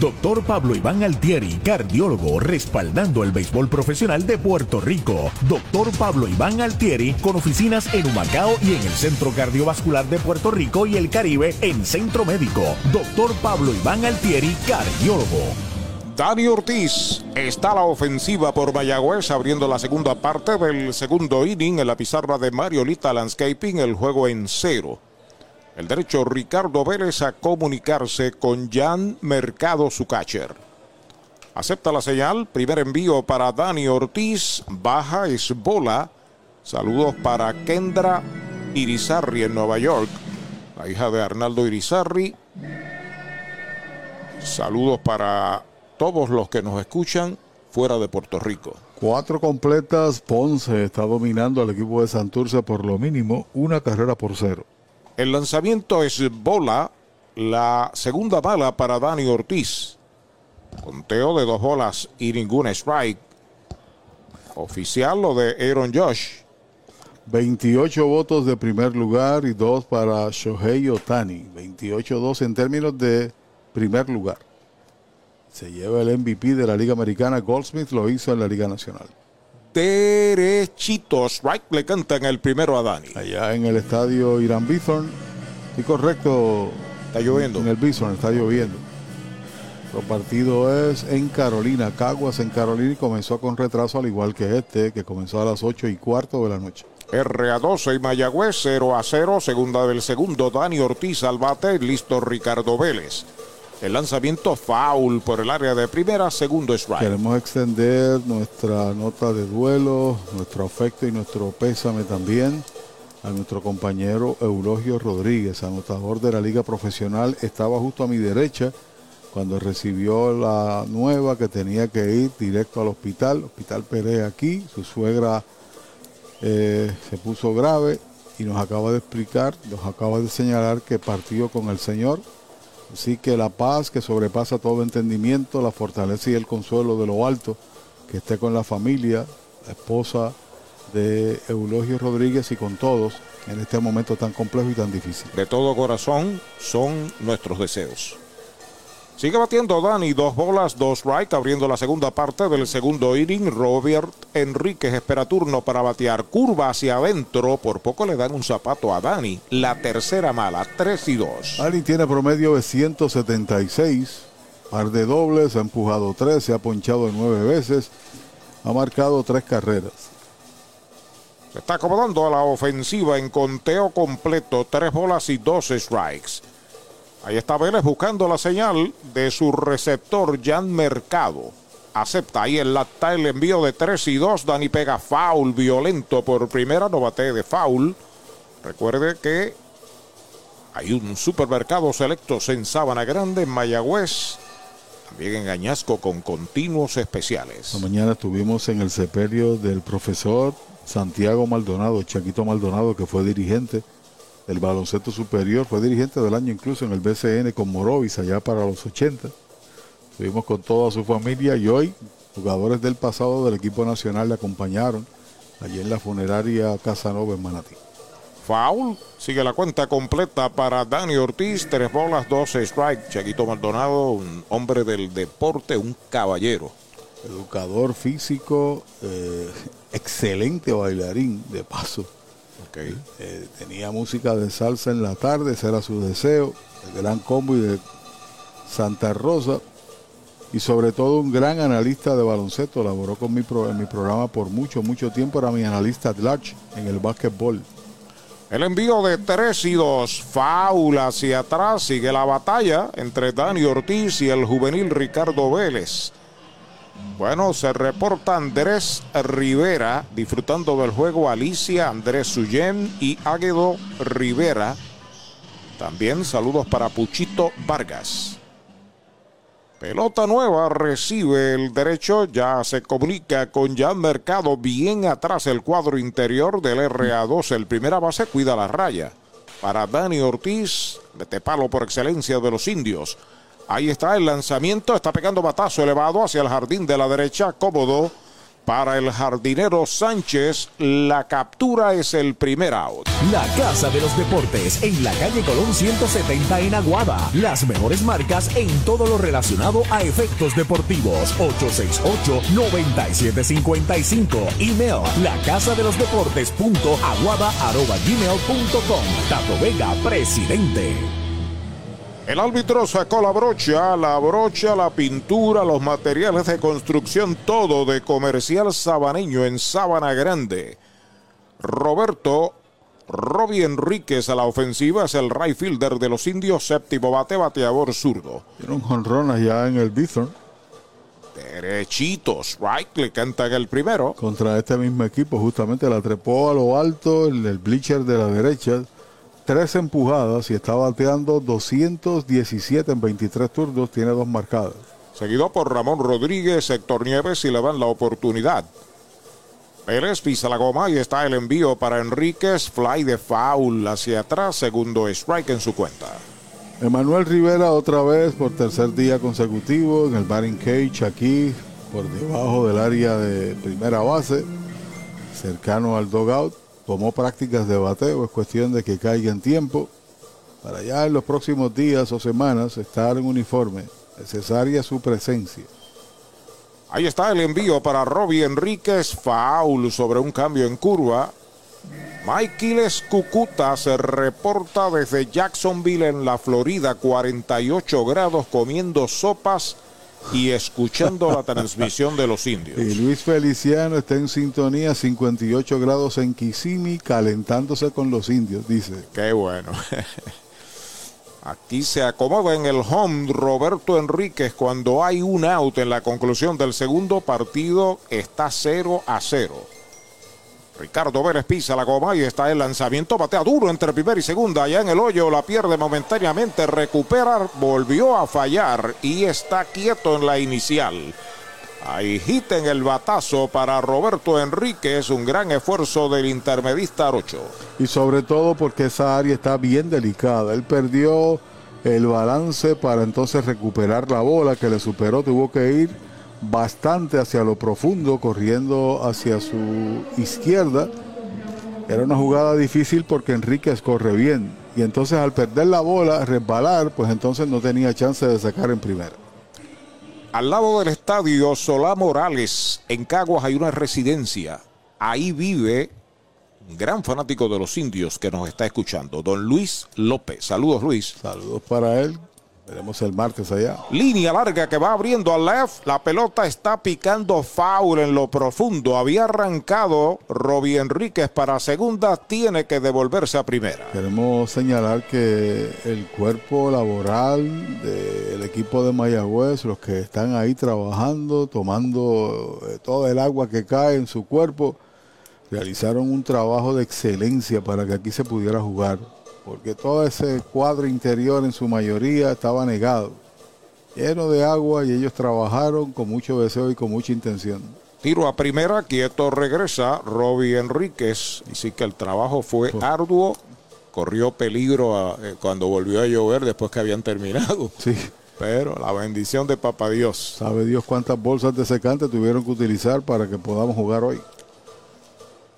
Doctor Pablo Iván Altieri, cardiólogo, respaldando el béisbol profesional de Puerto Rico. Doctor Pablo Iván Altieri, con oficinas en Humacao y en el Centro Cardiovascular de Puerto Rico y el Caribe en Centro Médico. Doctor Pablo Iván Altieri, cardiólogo. Dani Ortiz está la ofensiva por Mayagüez abriendo la segunda parte del segundo inning en la pizarra de Mariolita Landscaping, el juego en cero. El derecho Ricardo Vélez a comunicarse con Jan Mercado, su catcher. Acepta la señal. Primer envío para Dani Ortiz. Baja es bola. Saludos para Kendra Irizarri en Nueva York. La hija de Arnaldo Irizarri. Saludos para todos los que nos escuchan fuera de Puerto Rico. Cuatro completas. Ponce está dominando al equipo de Santurce por lo mínimo. Una carrera por cero. El lanzamiento es bola, la segunda bala para Dani Ortiz. Conteo de dos bolas y ninguna strike. Oficial lo de Aaron Josh. 28 votos de primer lugar y dos para Shohei Otani. 28-2 en términos de primer lugar. Se lleva el MVP de la Liga Americana. Goldsmith lo hizo en la Liga Nacional derechito. Strike le cantan el primero a Dani. Allá en el estadio Irán Bithorn. Y correcto. Está lloviendo. En el Bithorn está lloviendo. El partido es en Carolina, Caguas en Carolina y comenzó con retraso al igual que este, que comenzó a las 8 y cuarto de la noche. RA12 y Mayagüez 0 a 0, segunda del segundo, Dani Ortiz al bate, listo Ricardo Vélez. El lanzamiento foul por el área de primera, segundo strike. Queremos extender nuestra nota de duelo, nuestro afecto y nuestro pésame también a nuestro compañero Eulogio Rodríguez, anotador de la Liga Profesional. Estaba justo a mi derecha cuando recibió la nueva que tenía que ir directo al hospital, Hospital Perea aquí. Su suegra eh, se puso grave y nos acaba de explicar, nos acaba de señalar que partió con el Señor Así que la paz que sobrepasa todo entendimiento, la fortaleza y el consuelo de lo alto, que esté con la familia, la esposa de Eulogio Rodríguez y con todos en este momento tan complejo y tan difícil. De todo corazón son nuestros deseos. Sigue batiendo Dani, dos bolas, dos strike, abriendo la segunda parte del segundo inning. Robert Enríquez espera turno para batear curva hacia adentro. Por poco le dan un zapato a Dani. La tercera mala, 3 y 2. Dani tiene promedio de 176. Par de dobles, ha empujado 3, se ha ponchado nueve veces. Ha marcado tres carreras. Se está acomodando a la ofensiva en conteo completo, tres bolas y dos strikes. Ahí está Vélez buscando la señal de su receptor Jan Mercado. Acepta ahí el lata el envío de 3 y 2. Dani pega foul violento por primera, no bate de foul. Recuerde que Hay un supermercado selectos en Sabana Grande, en Mayagüez. También en Añasco con continuos especiales. Esta mañana estuvimos en el sepelio del profesor Santiago Maldonado, Chaquito Maldonado, que fue dirigente del baloncesto superior, fue dirigente del año incluso en el BCN con Morovis allá para los 80. Estuvimos con toda su familia y hoy jugadores del pasado del equipo nacional le acompañaron allí en la funeraria Casanova en Manatí. Foul. Sigue la cuenta completa para Dani Ortiz. Tres bolas, 12 strike. Chaquito Maldonado, un hombre del deporte, un caballero. Educador físico, eh, excelente bailarín, de paso. Eh, tenía música de salsa en la tarde, ese era su deseo. El gran combo y de Santa Rosa. Y sobre todo un gran analista de baloncesto. Laboró con mi en mi programa por mucho, mucho tiempo. Era mi analista at large en el básquetbol. El envío de 3 y 2, faula hacia atrás, sigue la batalla entre Dani Ortiz y el juvenil Ricardo Vélez. Bueno, se reporta Andrés Rivera disfrutando del juego Alicia, Andrés Suyen y Águedo Rivera. También saludos para Puchito Vargas. Pelota nueva, recibe el derecho, ya se comunica con Jan Mercado, bien atrás el cuadro interior del RA2, el primera base cuida la raya. Para Dani Ortiz, de palo por excelencia de los indios. Ahí está el lanzamiento, está pegando batazo elevado hacia el jardín de la derecha, cómodo para el jardinero Sánchez, la captura es el primer out. La Casa de los Deportes en la calle Colón 170 en Aguada. Las mejores marcas en todo lo relacionado a efectos deportivos. 868-9755. Email la casa de los deportes punto aguada arroba gmail punto com. Tato Vega, presidente. El árbitro sacó la brocha, la brocha, la pintura, los materiales de construcción, todo de comercial sabaneño en Sabana Grande. Roberto Robbie Enríquez a la ofensiva es el right fielder de los indios, séptimo bate, bateador zurdo. Un jonrón allá en el Bison. Derechitos, right, le cantan el primero. Contra este mismo equipo, justamente la trepó a lo alto, en el bleacher de la derecha tres empujadas y está bateando 217 en 23 turnos, tiene dos marcadas. Seguido por Ramón Rodríguez, Héctor Nieves y le dan la oportunidad. Pérez pisa la goma y está el envío para Enríquez, fly de foul hacia atrás, segundo strike en su cuenta. Emanuel Rivera otra vez por tercer día consecutivo en el batting cage aquí por debajo del área de primera base, cercano al dugout tomó prácticas de bateo, es cuestión de que caiga en tiempo para ya en los próximos días o semanas estar en uniforme. Necesaria su presencia. Ahí está el envío para Robbie Enríquez, foul sobre un cambio en curva. Michaeles Cucuta se reporta desde Jacksonville en la Florida, 48 grados comiendo sopas y escuchando la transmisión de los indios. Y Luis Feliciano está en sintonía 58 grados en Kissimmee, calentándose con los indios, dice. Qué bueno. Aquí se acomoda en el home Roberto Enríquez cuando hay un out en la conclusión del segundo partido, está 0 a 0. Ricardo Vélez pisa la goma y está el lanzamiento. Batea duro entre primera y segunda. Allá en el hoyo la pierde momentáneamente. Recupera, volvió a fallar y está quieto en la inicial. Ahí en el batazo para Roberto Enríquez. Un gran esfuerzo del intermedista Arocho. Y sobre todo porque esa área está bien delicada. Él perdió el balance para entonces recuperar la bola que le superó. Tuvo que ir bastante hacia lo profundo, corriendo hacia su izquierda. Era una jugada difícil porque Enríquez corre bien. Y entonces al perder la bola, resbalar, pues entonces no tenía chance de sacar en primera. Al lado del estadio Solá Morales, en Caguas hay una residencia. Ahí vive un gran fanático de los indios que nos está escuchando, don Luis López. Saludos Luis. Saludos para él. Veremos el martes allá. Línea larga que va abriendo al left. La pelota está picando foul en lo profundo. Había arrancado Robbie Enríquez para segunda. Tiene que devolverse a primera. Queremos señalar que el cuerpo laboral del equipo de Mayagüez, los que están ahí trabajando, tomando eh, todo el agua que cae en su cuerpo, realizaron un trabajo de excelencia para que aquí se pudiera jugar porque todo ese cuadro interior en su mayoría estaba negado, lleno de agua y ellos trabajaron con mucho deseo y con mucha intención. Tiro a primera, quieto regresa Robbie Enríquez. Así que el trabajo fue arduo. Corrió peligro a- eh, cuando volvió a llover después que habían terminado. Sí. Pero la bendición de Papá Dios. Sabe Dios cuántas bolsas de secante tuvieron que utilizar para que podamos jugar hoy.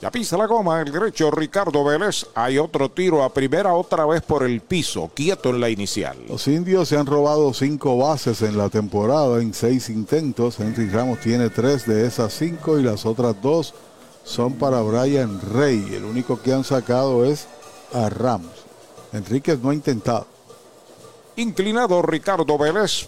Ya pisa la goma el derecho Ricardo Vélez. Hay otro tiro a primera, otra vez por el piso, quieto en la inicial. Los indios se han robado cinco bases en la temporada en seis intentos. Henry Ramos tiene tres de esas cinco y las otras dos son para Brian Rey. El único que han sacado es a Ramos. Enríquez no ha intentado. Inclinado Ricardo Vélez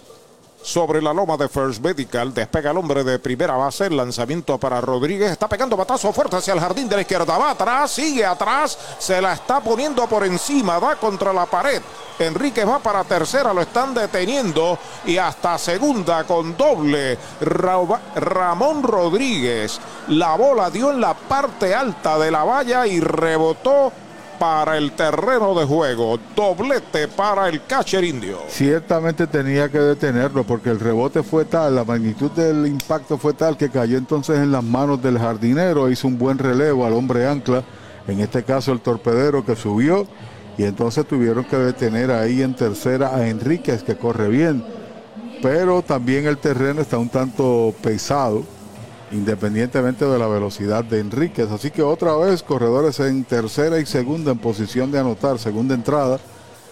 sobre la loma de First Medical. Despega el hombre de primera base. El lanzamiento para Rodríguez. Está pegando batazo fuerte hacia el jardín de la izquierda. Va atrás, sigue atrás. Se la está poniendo por encima. Va contra la pared. Enríquez va para tercera. Lo están deteniendo. Y hasta segunda con doble. Ra- Ramón Rodríguez. La bola dio en la parte alta de la valla y rebotó para el terreno de juego. Doblete para el catcher indio. Ciertamente tenía que detenerlo porque el rebote fue tal, la magnitud del impacto fue tal que cayó entonces en las manos del jardinero. Hizo un buen relevo al hombre ancla, en este caso el torpedero que subió. Y entonces tuvieron que detener ahí en tercera a Enríquez que corre bien. Pero también el terreno está un tanto pesado independientemente de la velocidad de Enríquez. Así que otra vez corredores en tercera y segunda en posición de anotar, segunda entrada,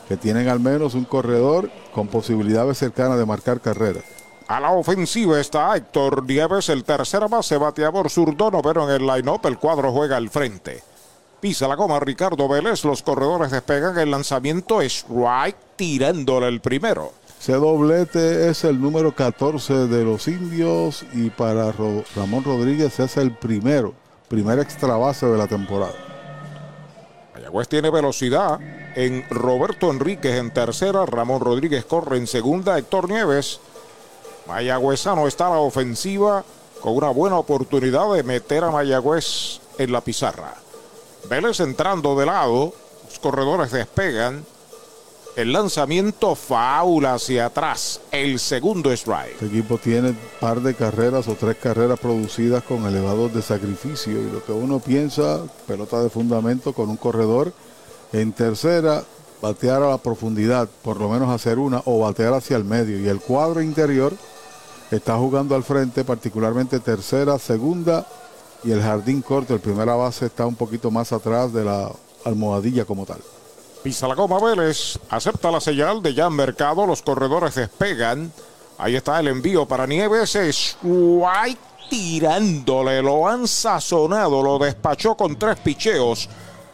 que tienen al menos un corredor con posibilidades cercanas de marcar carrera. A la ofensiva está Héctor Nieves, el tercera base, bateador zurdo, noveno en el line-up, el cuadro juega al frente. Pisa la goma Ricardo Vélez, los corredores despegan, el lanzamiento es right, tirándole el primero. Ese doblete es el número 14 de los indios y para Ramón Rodríguez es el primero, primer extra base de la temporada. Mayagüez tiene velocidad en Roberto Enríquez en tercera, Ramón Rodríguez corre en segunda, Héctor Nieves. Mayagüezano está a la ofensiva con una buena oportunidad de meter a Mayagüez en la pizarra. Vélez entrando de lado, los corredores despegan. El lanzamiento faula hacia atrás, el segundo strike. Este equipo tiene un par de carreras o tres carreras producidas con elevados de sacrificio y lo que uno piensa, pelota de fundamento con un corredor en tercera, batear a la profundidad, por lo menos hacer una o batear hacia el medio y el cuadro interior está jugando al frente, particularmente tercera, segunda y el jardín corto, el primera base está un poquito más atrás de la almohadilla como tal. Pisa la goma Vélez, acepta la señal de Jan Mercado, los corredores despegan. Ahí está el envío para Nieves, es White tirándole, lo han sazonado, lo despachó con tres picheos.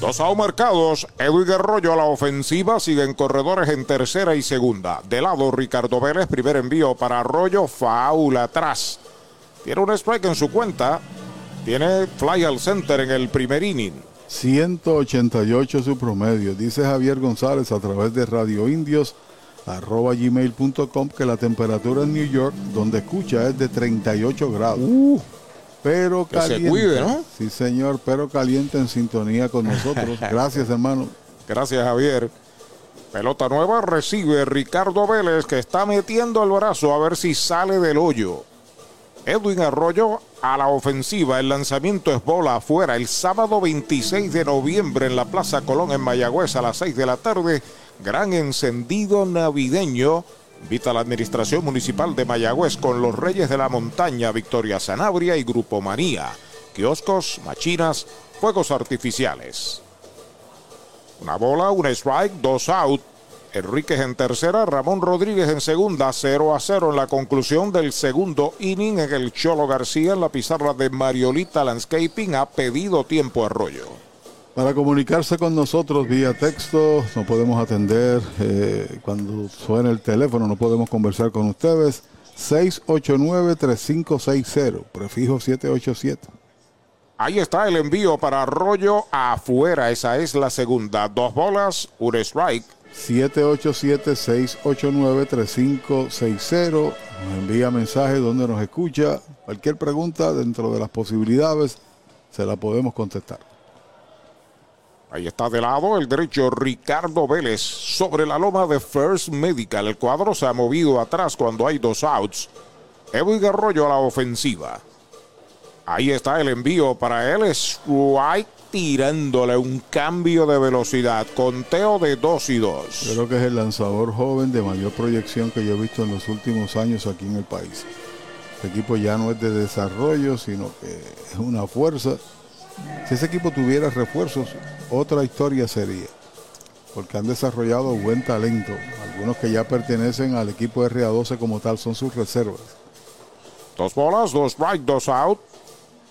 Dos out marcados, Edwin Arroyo a la ofensiva, siguen corredores en tercera y segunda. De lado Ricardo Vélez, primer envío para Arroyo, faula atrás. Tiene un strike en su cuenta, tiene fly al center en el primer inning. 188 su promedio. Dice Javier González a través de Radio Indios arroba gmail.com que la temperatura en New York, donde escucha, es de 38 grados. Pero se caliente. cuide, ¿no? Sí, señor, pero caliente en sintonía con nosotros. Gracias, hermano. Gracias, Javier. Pelota nueva recibe Ricardo Vélez que está metiendo el brazo a ver si sale del hoyo. Edwin Arroyo a la ofensiva. El lanzamiento es bola afuera. El sábado 26 de noviembre en la Plaza Colón en Mayagüez a las 6 de la tarde. Gran encendido navideño. Invita a la Administración Municipal de Mayagüez con los Reyes de la Montaña, Victoria Sanabria y Grupo Manía. Kioscos, machinas, fuegos artificiales. Una bola, un strike, dos out. Enríquez en tercera, Ramón Rodríguez en segunda, 0 a 0 en la conclusión del segundo inning en el Cholo García en la pizarra de Mariolita Landscaping ha pedido tiempo a Arroyo. Para comunicarse con nosotros vía texto, no podemos atender eh, cuando suena el teléfono, no podemos conversar con ustedes. 689-3560, prefijo 787. Ahí está el envío para Arroyo afuera. Esa es la segunda. Dos bolas, un strike. 787-689-3560. Nos envía mensaje donde nos escucha. Cualquier pregunta dentro de las posibilidades se la podemos contestar. Ahí está de lado el derecho Ricardo Vélez sobre la loma de First Medical. El cuadro se ha movido atrás cuando hay dos outs. Edwin Arroyo a la ofensiva. Ahí está el envío para él. Strike tirándole un cambio de velocidad. Conteo de 2 y 2. Creo que es el lanzador joven de mayor proyección que yo he visto en los últimos años aquí en el país. Este equipo ya no es de desarrollo, sino que es una fuerza. Si ese equipo tuviera refuerzos, otra historia sería. Porque han desarrollado buen talento. Algunos que ya pertenecen al equipo RA12 como tal son sus reservas. Dos bolas, dos strike, dos out.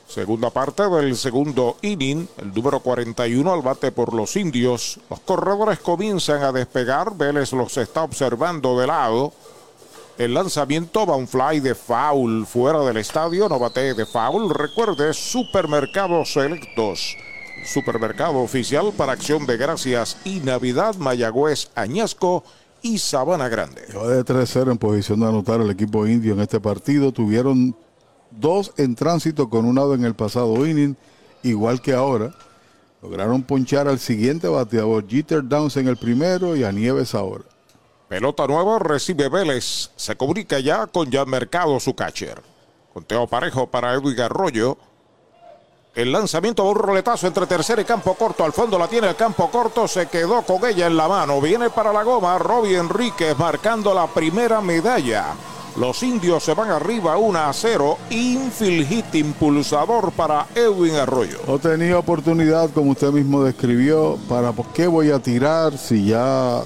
Segunda parte del segundo inning, el número 41 al bate por los indios. Los corredores comienzan a despegar. Vélez los está observando de lado. El lanzamiento va un fly de foul fuera del estadio. No bate de foul. Recuerde, supermercados selectos. Supermercado oficial para acción de gracias y Navidad, Mayagüez, Añasco y Sabana Grande. De 3-0 en posición de anotar el equipo indio en este partido. Tuvieron dos en tránsito con un lado en el pasado inning, igual que ahora. Lograron ponchar al siguiente bateador, Jeter Downs en el primero y a Nieves ahora. Pelota nueva recibe Vélez. Se comunica ya con Jan Mercado, su catcher. Conteo parejo para Edwin Arroyo. El lanzamiento de un roletazo entre tercera y campo corto. Al fondo la tiene el campo corto. Se quedó con ella en la mano. Viene para la goma. Robbie Enríquez marcando la primera medalla. Los indios se van arriba 1 a 0. Infield hit impulsador para Edwin Arroyo. No tenía oportunidad, como usted mismo describió, para por qué voy a tirar si ya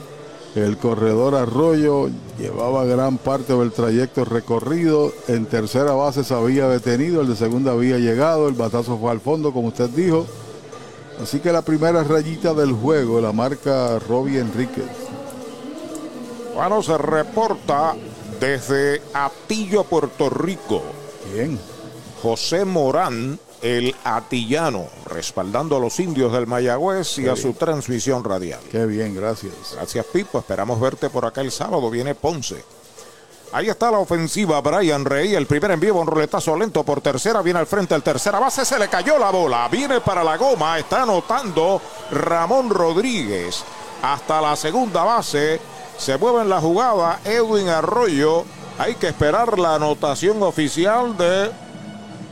el corredor Arroyo llevaba gran parte del trayecto recorrido. En tercera base se había detenido, el de segunda había llegado, el batazo fue al fondo, como usted dijo. Así que la primera rayita del juego la marca Robbie Enríquez. Bueno, se reporta desde Atillo, Puerto Rico. Bien. José Morán, el atillano, respaldando a los indios del Mayagüez y Qué a bien. su transmisión radial. Qué bien, gracias. Gracias, Pipo. Esperamos verte por acá el sábado. Viene Ponce. Ahí está la ofensiva. Brian Rey. El primer envío, un roletazo lento por tercera. Viene al frente el tercera base. Se le cayó la bola. Viene para la goma. Está anotando Ramón Rodríguez. Hasta la segunda base. Se mueve en la jugada Edwin Arroyo. Hay que esperar la anotación oficial de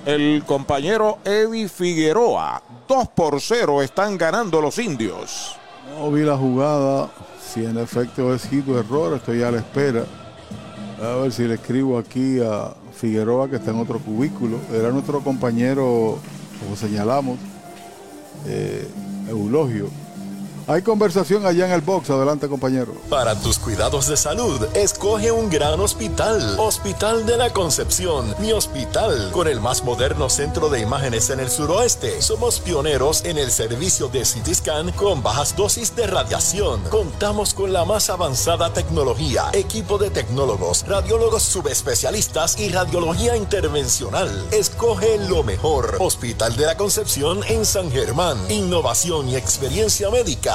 el compañero Eddie Figueroa. 2 por 0 están ganando los indios. No vi la jugada. Si en efecto es hit o error, estoy a la espera. A ver si le escribo aquí a Figueroa, que está en otro cubículo. Era nuestro compañero, como señalamos, eh, Eulogio. Hay conversación allá en el box. Adelante, compañero. Para tus cuidados de salud, escoge un gran hospital. Hospital de la Concepción, mi hospital, con el más moderno centro de imágenes en el suroeste. Somos pioneros en el servicio de CT con bajas dosis de radiación. Contamos con la más avanzada tecnología, equipo de tecnólogos, radiólogos subespecialistas y radiología intervencional. Escoge lo mejor. Hospital de la Concepción en San Germán. Innovación y experiencia médica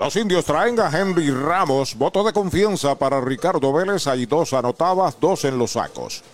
Los indios traen a Henry Ramos. Voto de confianza para Ricardo Vélez. Hay dos anotadas, dos en los sacos.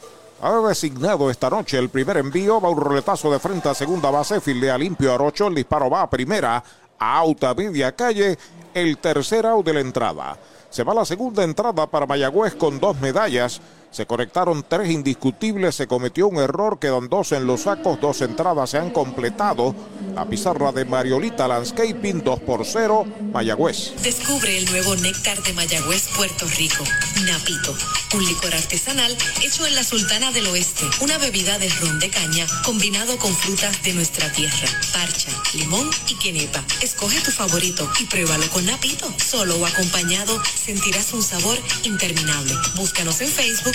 Ha designado esta noche el primer envío. Va un roletazo de frente a segunda base. Fildea limpio a Rocho. El disparo va a primera. A media calle. El tercer out de la entrada. Se va la segunda entrada para Mayagüez con dos medallas. Se conectaron tres indiscutibles, se cometió un error, quedan dos en los sacos, dos entradas se han completado. La pizarra de Mariolita Landscaping 2 por 0, Mayagüez. Descubre el nuevo néctar de Mayagüez, Puerto Rico. Napito, un licor artesanal hecho en la Sultana del Oeste. Una bebida de ron de caña combinado con frutas de nuestra tierra. Parcha, limón y quenepa. Escoge tu favorito y pruébalo con Napito. Solo o acompañado sentirás un sabor interminable. Búscanos en Facebook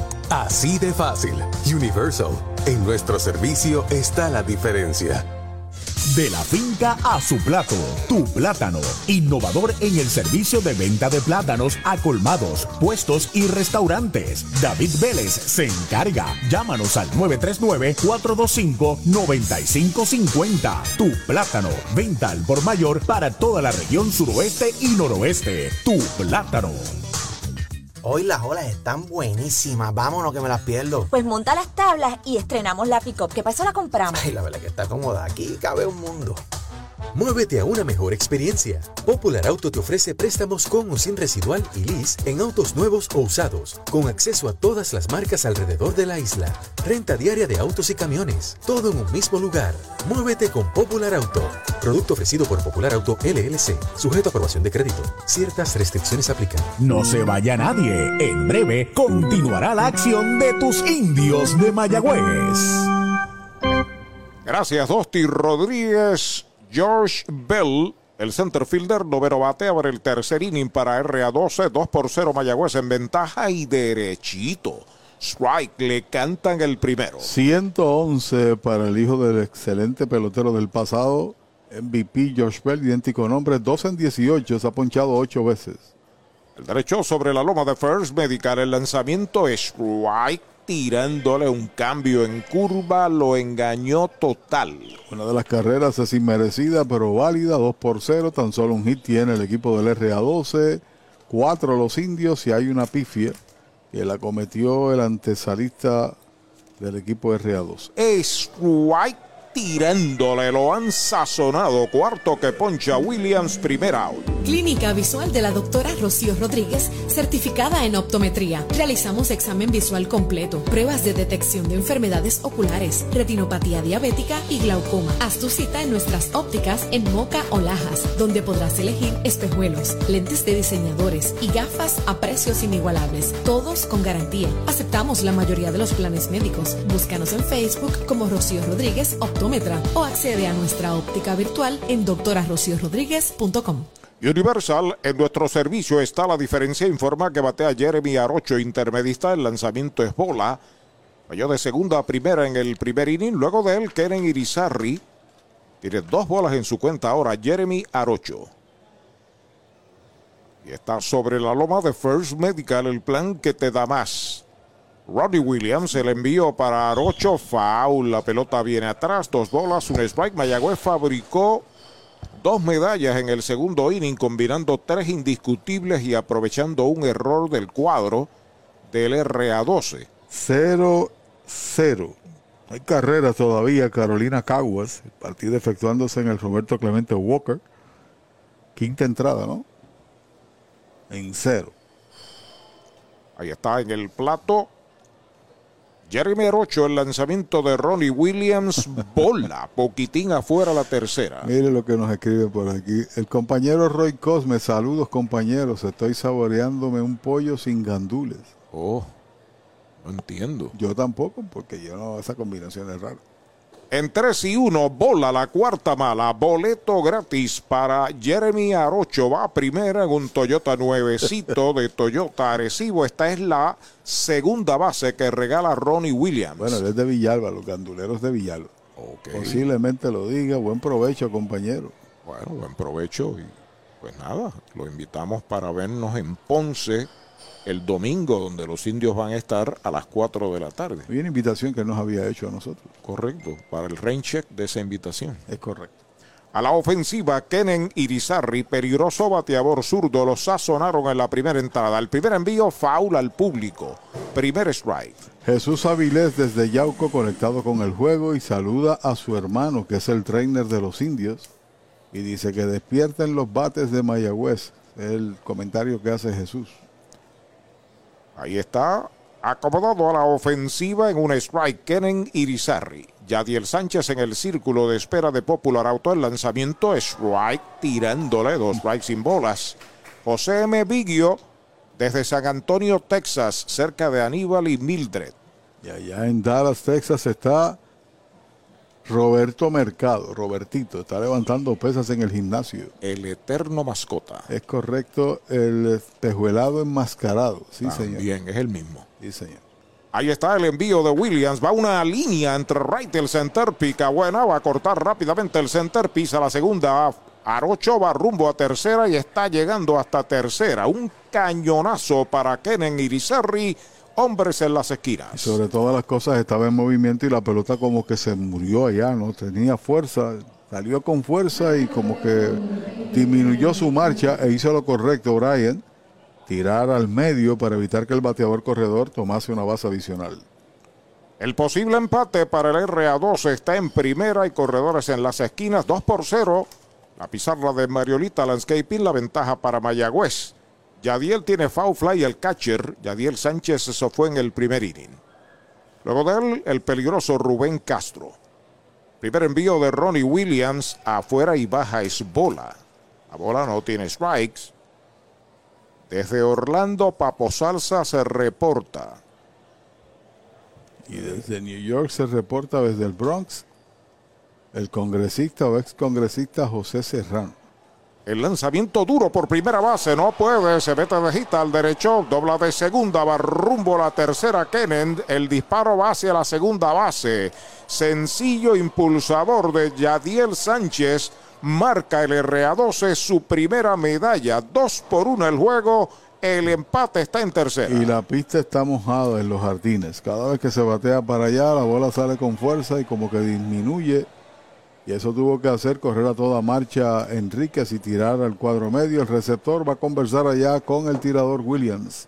Así de fácil. Universal. En nuestro servicio está la diferencia. De la finca a su plato, tu plátano, innovador en el servicio de venta de plátanos a colmados, puestos y restaurantes. David Vélez se encarga. Llámanos al 939-425-9550. Tu plátano, venta al por mayor para toda la región suroeste y noroeste. Tu plátano. Hoy las olas están buenísimas. Vámonos que me las pierdo. Pues monta las tablas y estrenamos la pick-up. ¿Qué pasó? La compramos. Ay, la verdad que está cómoda. Aquí cabe un mundo. Muévete a una mejor experiencia. Popular Auto te ofrece préstamos con o sin residual y lease en autos nuevos o usados, con acceso a todas las marcas alrededor de la isla. Renta diaria de autos y camiones, todo en un mismo lugar. Muévete con Popular Auto. Producto ofrecido por Popular Auto LLC, sujeto a aprobación de crédito. Ciertas restricciones aplican. No se vaya nadie. En breve continuará la acción de tus indios de Mayagüez. Gracias, Dosti Rodríguez. George Bell, el center fielder, noveno bate, abre el tercer inning para RA12, 2 por 0 Mayagüez en ventaja y derechito. Strike, le cantan el primero. 111 para el hijo del excelente pelotero del pasado, MVP George Bell, idéntico nombre, 2 en 18, se ha ponchado 8 veces. El derecho sobre la loma de First Medical, el lanzamiento es strike tirándole un cambio en curva, lo engañó total. Una de las carreras es inmerecida, pero válida, 2 por 0. Tan solo un hit tiene el equipo del RA12, 4 los indios y hay una pifia que la cometió el antesalista del equipo RA12. Strike tirándole, lo han sazonado. Cuarto que poncha Williams, primera out. Clínica Visual de la doctora Rocío Rodríguez, certificada en optometría. Realizamos examen visual completo, pruebas de detección de enfermedades oculares, retinopatía diabética y glaucoma. Haz tu cita en nuestras ópticas en Moca o Lajas, donde podrás elegir espejuelos, lentes de diseñadores y gafas a precios inigualables, todos con garantía. Aceptamos la mayoría de los planes médicos. Búscanos en Facebook como Rocío Rodríguez Optometría o accede a nuestra óptica virtual en doctorarociorodríguez.com. Universal, en nuestro servicio está la diferencia. Informa que batea Jeremy Arocho, intermedista. El lanzamiento es bola. Falló de segunda a primera en el primer inning. Luego de él, Keren Irizarri. Tiene dos bolas en su cuenta ahora, Jeremy Arocho. Y está sobre la loma de First Medical, el plan que te da más. Rodney Williams, el envío para Arocho, foul, la pelota viene atrás, dos bolas, un strike. Mayagüez fabricó dos medallas en el segundo inning, combinando tres indiscutibles y aprovechando un error del cuadro del RA12. 0-0. Hay carreras todavía, Carolina Caguas, el partido efectuándose en el Roberto Clemente Walker. Quinta entrada, ¿no? En cero. Ahí está en el plato Jeremy Arocho, el lanzamiento de Ronnie Williams, bola, poquitín afuera la tercera. Mire lo que nos escribe por aquí. El compañero Roy Cosme, saludos compañeros, estoy saboreándome un pollo sin gandules. Oh, no entiendo. Yo tampoco, porque yo no, esa combinación es rara. En 3 y 1, bola la cuarta mala. Boleto gratis para Jeremy Arocho. Va a primera en un Toyota nuevecito de Toyota Arecibo. Esta es la segunda base que regala Ronnie Williams. Bueno, es de Villalba, los ganduleros de Villalba. Okay. Posiblemente lo diga. Buen provecho, compañero. Bueno, buen provecho. Y pues nada, lo invitamos para vernos en Ponce el domingo, donde los indios van a estar a las 4 de la tarde. Hay una invitación que nos había hecho a nosotros. Correcto, para el rain check de esa invitación. Es correcto. A la ofensiva, Kenen Irizarri, peligroso bateador zurdo, lo sazonaron en la primera entrada. El primer envío, faula al público. Primer strike. Jesús Avilés desde Yauco conectado con el juego y saluda a su hermano, que es el trainer de los indios. Y dice que despierten los bates de Mayagüez. El comentario que hace Jesús. Ahí está, acomodado a la ofensiva en un strike, Kenen Irizarri. Yadiel Sánchez en el círculo de espera de Popular Auto. El lanzamiento strike tirándole dos strikes sin bolas. José M. Bigio desde San Antonio, Texas, cerca de Aníbal y Mildred. Y allá en Dallas, Texas está Roberto Mercado. Robertito está levantando pesas en el gimnasio. El eterno mascota. Es correcto, el tejuelado enmascarado. Sí, señor. Bien, es el mismo. Sí, señor. Ahí está el envío de Williams. Va una línea entre right y el center pica. Buena, va a cortar rápidamente el center piece a la segunda. Arocho va rumbo a tercera y está llegando hasta tercera. Un cañonazo para Kenen Irizarri. Hombres en las esquinas. Y sobre todas las cosas estaba en movimiento y la pelota como que se murió allá, ¿no? Tenía fuerza, salió con fuerza y como que disminuyó su marcha e hizo lo correcto, Brian tirar al medio para evitar que el bateador corredor tomase una base adicional. El posible empate para el RA12 está en primera y corredores en las esquinas 2 por 0. La pizarra de Mariolita Landscaping, la ventaja para Mayagüez. Yadiel tiene foul fly el catcher. Yadiel Sánchez se fue en el primer inning. Luego de él, el peligroso Rubén Castro. Primer envío de Ronnie Williams afuera y baja es bola. La bola no tiene strikes. Desde Orlando, Papo Salsa se reporta. Y desde New York se reporta desde el Bronx el congresista o ex congresista José Serrano. El lanzamiento duro por primera base, no puede, se mete de al derecho, dobla de segunda, va rumbo a la tercera Kenen, el disparo va hacia la segunda base. Sencillo impulsador de Yadiel Sánchez, marca el RA12 su primera medalla, dos por uno el juego, el empate está en tercera. Y la pista está mojada en los jardines. Cada vez que se batea para allá, la bola sale con fuerza y como que disminuye. Y eso tuvo que hacer correr a toda marcha Enríquez y tirar al cuadro medio. El receptor va a conversar allá con el tirador Williams.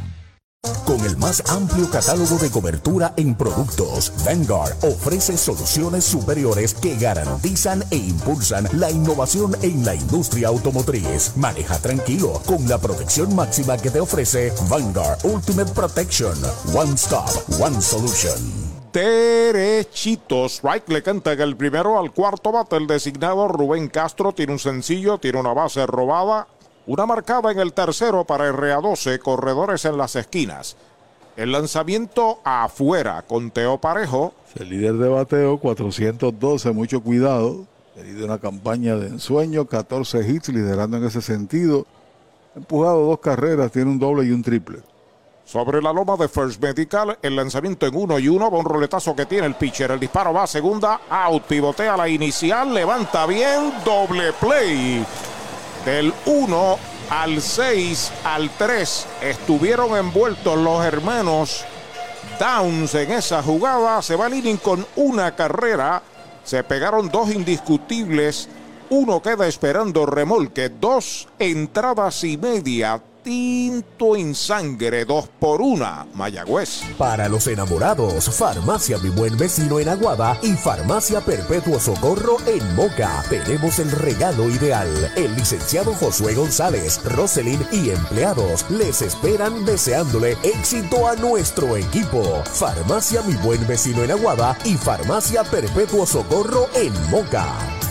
Con el más amplio catálogo de cobertura en productos, Vanguard ofrece soluciones superiores que garantizan e impulsan la innovación en la industria automotriz. Maneja tranquilo con la protección máxima que te ofrece Vanguard Ultimate Protection. One Stop, One Solution. Derechitos. Strike le canta el primero al cuarto bate. El designado Rubén Castro tiene un sencillo, tiene una base robada. Una marcada en el tercero para RA12, corredores en las esquinas. El lanzamiento afuera con Teo Parejo. El líder de bateo, 412, mucho cuidado. Tenido una campaña de ensueño, 14 hits, liderando en ese sentido. Empujado dos carreras, tiene un doble y un triple. Sobre la loma de First Medical, el lanzamiento en uno y uno, va un roletazo que tiene el pitcher. El disparo va a segunda, out, pivotea la inicial, levanta bien, doble play. Del 1 al 6 al 3 estuvieron envueltos los hermanos Downs en esa jugada. Se va el inning con una carrera. Se pegaron dos indiscutibles. Uno queda esperando remolque. Dos entradas y media tinto en sangre, dos por una, Mayagüez. Para los enamorados, Farmacia Mi Buen Vecino en Aguada y Farmacia Perpetuo Socorro en Moca. Tenemos el regalo ideal. El licenciado Josué González, Roselyn y empleados les esperan deseándole éxito a nuestro equipo. Farmacia Mi Buen Vecino en Aguada y Farmacia Perpetuo Socorro en Moca.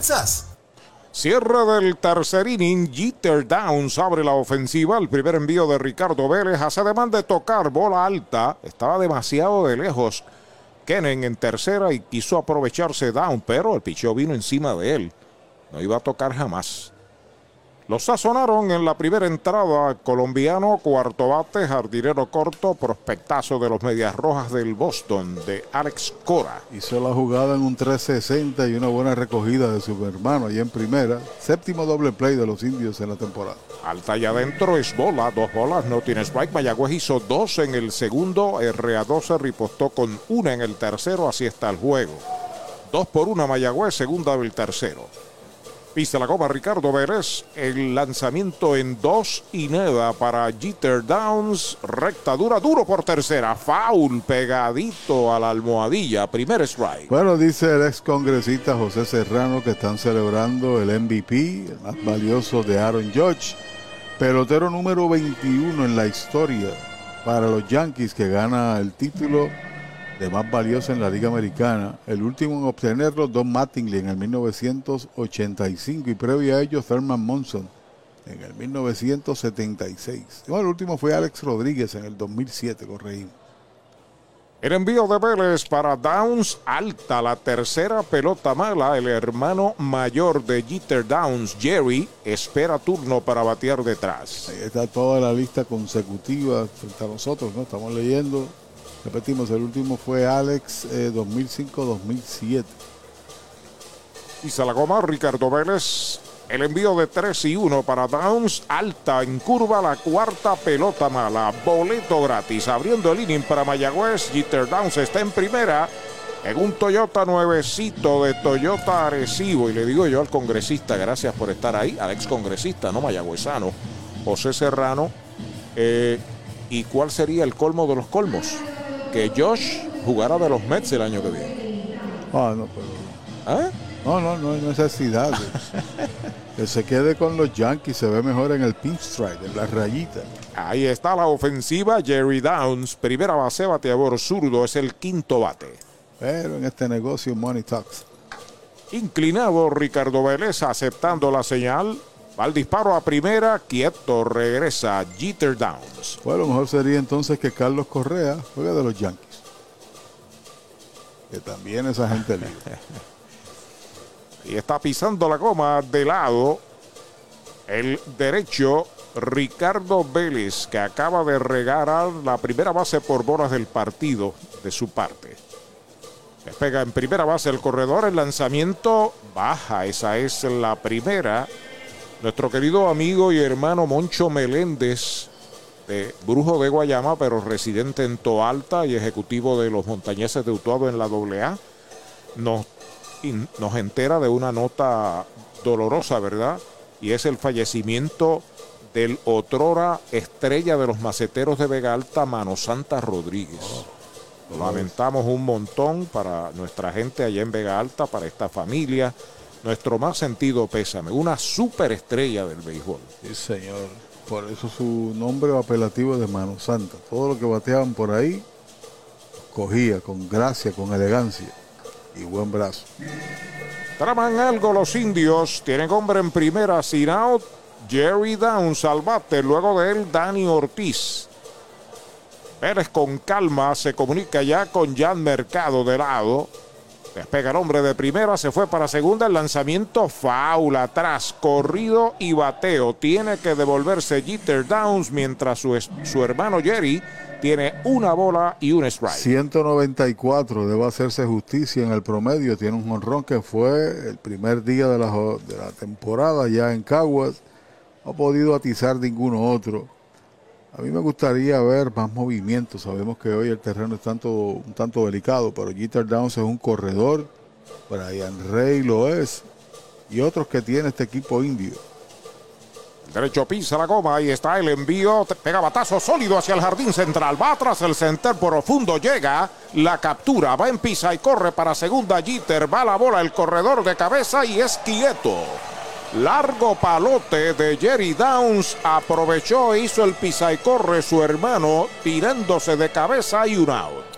Cierre del tercer inning, Jeter Downs abre la ofensiva. El primer envío de Ricardo Vélez hace demanda de tocar bola alta. Estaba demasiado de lejos. Kenen en tercera y quiso aprovecharse Down, pero el picheo vino encima de él. No iba a tocar jamás. Los sazonaron en la primera entrada. Colombiano, cuarto bate, jardinero corto, prospectazo de los Medias Rojas del Boston, de Alex Cora. Hizo la jugada en un 360 y una buena recogida de su hermano allá en primera. Séptimo doble play de los indios en la temporada. Alta y adentro es bola, dos bolas, no tiene strike. Mayagüez hizo dos en el segundo. RA12 ripostó con una en el tercero. Así está el juego. Dos por una Mayagüez, segunda del tercero. Pista la goma Ricardo Vélez. El lanzamiento en dos y nada para Jeter Downs. Recta dura, duro por tercera. Foul pegadito a la almohadilla. Primer strike. Bueno, dice el ex congresista José Serrano que están celebrando el MVP, el más valioso de Aaron Judge. Pelotero número 21 en la historia para los Yankees que gana el título de más valioso en la Liga Americana. El último en obtenerlo, Don Mattingly en el 1985 y previo a ello, Thurman Monson en el 1976. Bueno, el último fue Alex Rodríguez en el 2007, corregimos. El envío de Vélez para Downs alta, la tercera pelota mala. El hermano mayor de Jeter Downs, Jerry, espera turno para batear detrás. Ahí está toda la lista consecutiva frente a nosotros, ¿no? Estamos leyendo. Repetimos, el último fue Alex eh, 2005-2007. Y se la goma Ricardo Vélez. El envío de 3 y 1 para Downs. Alta en curva, la cuarta pelota mala. Boleto gratis. Abriendo el inning para Mayagüez. Jeter Downs está en primera. En un Toyota nuevecito de Toyota Arecibo. Y le digo yo al congresista, gracias por estar ahí. Al ex congresista, no mayagüezano. José Serrano. Eh, ¿Y cuál sería el colmo de los colmos? Que Josh jugará de los Mets el año que viene. Ah, no, pero. ¿Eh? No, no, no hay necesidad. que se quede con los Yankees, se ve mejor en el pinstripe, en la rayita. Ahí está la ofensiva. Jerry Downs, primera base, bateador zurdo, es el quinto bate. Pero en este negocio, money talks. Inclinado Ricardo Vélez aceptando la señal. Al disparo a primera, quieto, regresa Jeter Downs. Pues lo mejor sería entonces que Carlos Correa juegue de los Yankees. Que también esa gente libre. Y está pisando la goma de lado el derecho Ricardo Vélez, que acaba de regalar la primera base por bolas del partido de su parte. Despega en primera base el corredor, el lanzamiento baja, esa es la primera. Nuestro querido amigo y hermano Moncho Meléndez, de Brujo de Guayama, pero residente en Toalta y ejecutivo de los montañeses de Utuado en la AA, nos nos entera de una nota dolorosa, ¿verdad? Y es el fallecimiento del otrora estrella de los maceteros de Vega Alta, Mano Santa Rodríguez. Lo lamentamos un montón para nuestra gente allá en Vega Alta, para esta familia. Nuestro más sentido pésame, una superestrella del béisbol. Sí, señor. Por eso su nombre apelativo de Mano Santa. Todo lo que bateaban por ahí, cogía con gracia, con elegancia y buen brazo. Traman algo los indios. Tienen hombre en primera, sin out. Jerry Downs al bate. Luego de él, Dani Ortiz. Pérez con calma se comunica ya con Jan Mercado de lado. Despega el hombre de primera, se fue para segunda. El lanzamiento faula atrás, corrido y bateo. Tiene que devolverse Jeter Downs mientras su, su hermano Jerry tiene una bola y un strike. 194, debe hacerse justicia en el promedio. Tiene un honrón que fue el primer día de la, de la temporada ya en Caguas. No ha podido atizar ninguno otro. A mí me gustaría ver más movimiento. Sabemos que hoy el terreno es tanto, un tanto delicado, pero Jeter Downs es un corredor. Brian Rey lo es. Y otros que tiene este equipo indio. Derecho pisa la goma, ahí está el envío, pega batazo sólido hacia el jardín central, va atrás el center profundo, llega, la captura, va en pisa y corre para segunda Jeter, va la bola el corredor de cabeza y es quieto. Largo palote de Jerry Downs, aprovechó, hizo el pisa y corre su hermano, tirándose de cabeza y un out.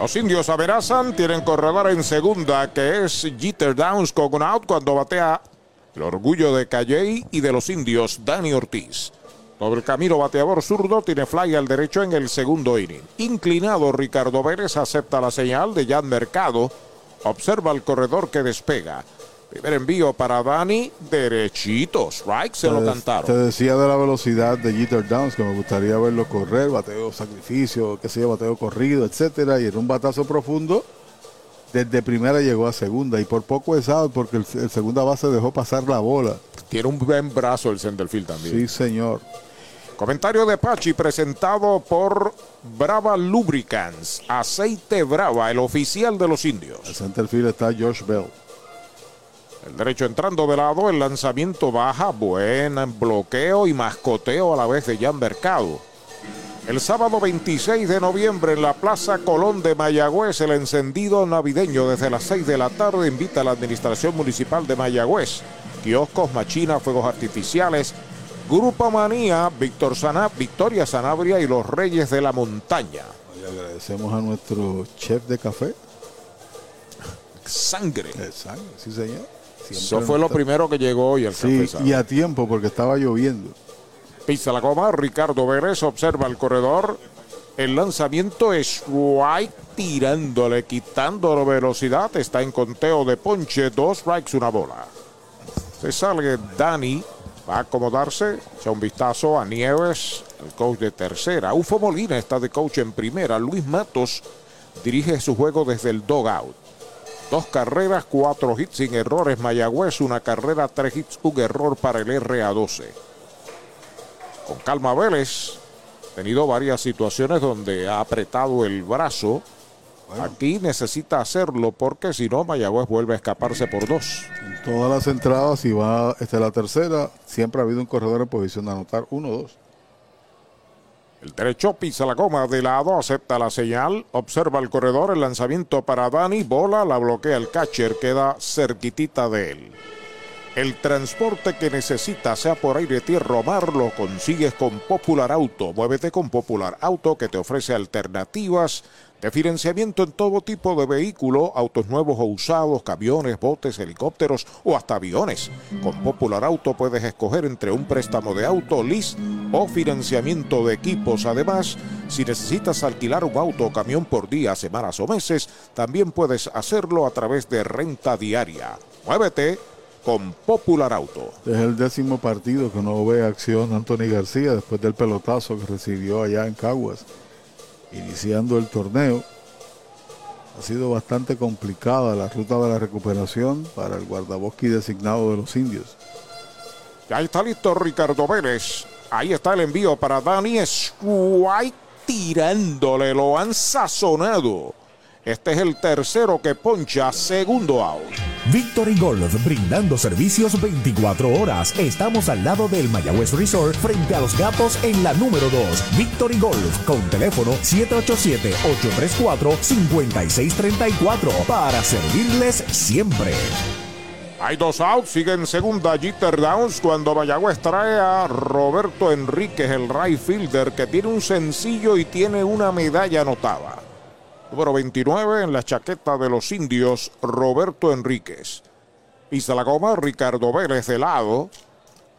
Los indios amenazan, tienen corredor en segunda, que es Jeter Downs con out cuando batea el orgullo de Calley y de los indios, Dani Ortiz. Sobre el camino bateador zurdo, tiene fly al derecho en el segundo inning. Inclinado, Ricardo Vélez acepta la señal de Jan Mercado. Observa el corredor que despega. Primer envío para Dani, derechito. Strike, se lo cantaron. Te decía de la velocidad de Jeter Downs, que me gustaría verlo correr, bateo sacrificio, qué sé yo, bateo corrido, etcétera, y en un batazo profundo, desde primera llegó a segunda, y por poco es out, porque el, el segunda base dejó pasar la bola. Tiene un buen brazo el centerfield también. Sí, señor. Comentario de Pachi presentado por Brava Lubricants. Aceite Brava, el oficial de los indios. El centerfield está Josh Bell. El derecho entrando de lado, el lanzamiento baja, buena en bloqueo y mascoteo a la vez de Jan Mercado. El sábado 26 de noviembre en la Plaza Colón de Mayagüez, el encendido navideño desde las 6 de la tarde invita a la Administración Municipal de Mayagüez. Kioscos, machinas, fuegos artificiales, Grupo Manía, Víctor Sana, Victoria Sanabria y los Reyes de la Montaña. Y agradecemos a nuestro chef de café. Sangre. El sangre, sí, señor. Siempre Eso fue lo primero que llegó hoy el Sí, café y a tiempo, porque estaba lloviendo. Pisa la goma, Ricardo Vélez observa el corredor. El lanzamiento es White tirándole, quitándole velocidad. Está en conteo de ponche, dos strikes, una bola. Se sale Dani, va a acomodarse, echa un vistazo a Nieves, el coach de tercera. Ufo Molina está de coach en primera. Luis Matos dirige su juego desde el dogout. Dos carreras, cuatro hits sin errores. Mayagüez, una carrera, tres hits, un error para el RA12. Con calma Vélez, ha tenido varias situaciones donde ha apretado el brazo. Aquí necesita hacerlo porque si no, Mayagüez vuelve a escaparse por dos. En todas las entradas, y va esta es la tercera, siempre ha habido un corredor en posición de anotar uno o dos. El derecho pisa la goma de lado, acepta la señal, observa el corredor, el lanzamiento para Dani, bola, la bloquea el catcher, queda cerquitita de él. El transporte que necesitas, sea por aire, tierra o mar, lo consigues con Popular Auto. Muévete con Popular Auto que te ofrece alternativas de financiamiento en todo tipo de vehículo, autos nuevos o usados, camiones, botes, helicópteros o hasta aviones. Con Popular Auto puedes escoger entre un préstamo de auto, lease o financiamiento de equipos. Además, si necesitas alquilar un auto o camión por día, semanas o meses, también puedes hacerlo a través de renta diaria. Muévete con Popular Auto. Es el décimo partido que no ve acción Anthony García después del pelotazo que recibió allá en Caguas, iniciando el torneo. Ha sido bastante complicada la ruta de la recuperación para el guardabosque designado de los indios. Ya está listo Ricardo Vélez. Ahí está el envío para Dani White tirándole, lo han sazonado. Este es el tercero que poncha, segundo out. Victory Golf, brindando servicios 24 horas. Estamos al lado del Mayagüez Resort, frente a los gatos en la número 2. Victory Golf, con teléfono 787-834-5634, para servirles siempre. Hay dos outs, sigue en segunda Jeter Downs cuando Mayagüez trae a Roberto Enríquez, el right fielder, que tiene un sencillo y tiene una medalla anotada. Número 29 en la chaqueta de los indios, Roberto Enríquez. Pisa la goma, Ricardo Vélez de lado.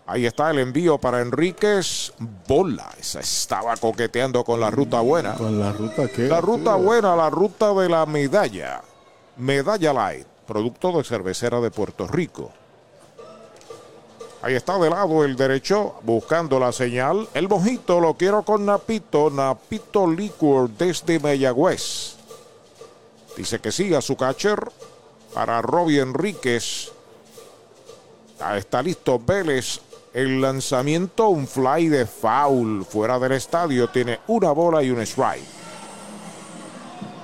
Ahí está el envío para Enríquez. Bola. Esa estaba coqueteando con la ruta buena. ¿Con la ruta qué? La ruta buena, la ruta de la medalla. Medalla Light, producto de cervecera de Puerto Rico. Ahí está de lado el derecho, buscando la señal. El mojito lo quiero con Napito, Napito Liquor desde Mayagüez. Dice que siga su catcher para Robbie Enríquez. Ahí está listo Vélez. El lanzamiento, un fly de foul fuera del estadio. Tiene una bola y un strike.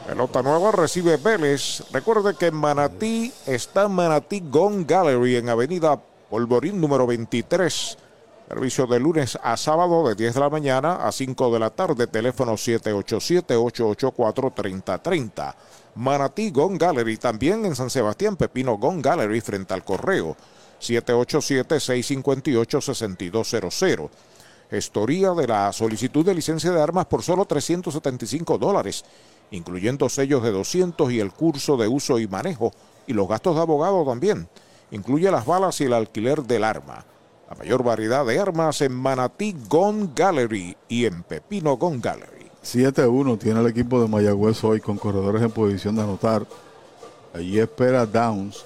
Pelota nueva recibe Vélez. Recuerde que en Manatí está Manatí Gone Gallery en Avenida Polvorín número 23. Servicio de lunes a sábado de 10 de la mañana a 5 de la tarde. Teléfono 787-884-3030. Manatí Gone Gallery. También en San Sebastián, Pepino Gone Gallery frente al correo. 787-658-6200. Gestoría de la solicitud de licencia de armas por solo 375 dólares, incluyendo sellos de 200 y el curso de uso y manejo y los gastos de abogado también. Incluye las balas y el alquiler del arma. La mayor variedad de armas en Manatí Gun Gallery y en Pepino Gun Gallery. 7-1 tiene el equipo de Mayagüez hoy con corredores en posición de anotar. Allí espera Downs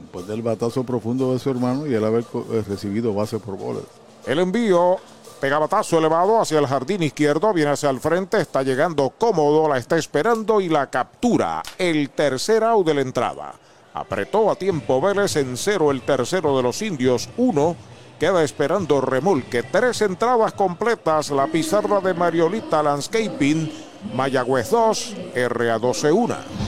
después del batazo profundo de su hermano y el haber eh, recibido base por bolas. El envío pega batazo elevado hacia el jardín izquierdo, viene hacia el frente, está llegando cómodo, la está esperando y la captura. El tercer out de la entrada. Apretó a tiempo Vélez en cero el tercero de los indios, uno. Queda esperando remolque. Tres entradas completas. La pizarra de Mariolita Landscaping. Mayagüez 2, RA12 1.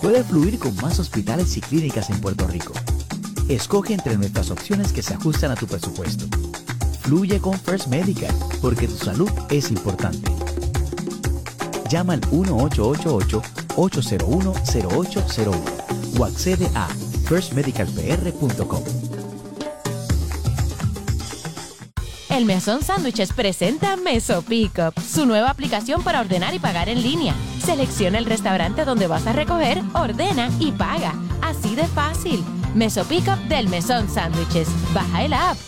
Puede fluir con más hospitales y clínicas en Puerto Rico. Escoge entre nuestras opciones que se ajustan a tu presupuesto. Fluye con First Medical, porque tu salud es importante. Llama al 1888-801-0801 o accede a firstmedicalpr.com. El Mesón Sándwiches presenta Meso Pickup, su nueva aplicación para ordenar y pagar en línea. Selecciona el restaurante donde vas a recoger, ordena y paga. Así de fácil. Meso Pickup del Mesón Sándwiches. Baja el app.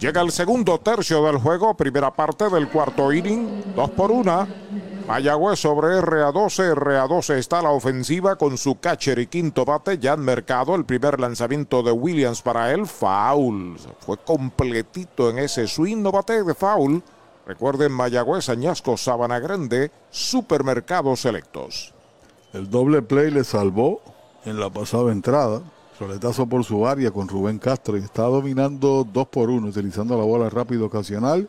Llega el segundo tercio del juego, primera parte del cuarto inning, dos por una. Mayagüez sobre RA12, RA12 está la ofensiva con su catcher y quinto bate, Jan Mercado, el primer lanzamiento de Williams para él, foul, fue completito en ese swing, no bate de foul. Recuerden Mayagüez, Añasco, Sabana Grande, supermercados selectos. El doble play le salvó en la pasada entrada. Soletazo por su área con Rubén Castro y está dominando 2 por 1, utilizando la bola rápido ocasional.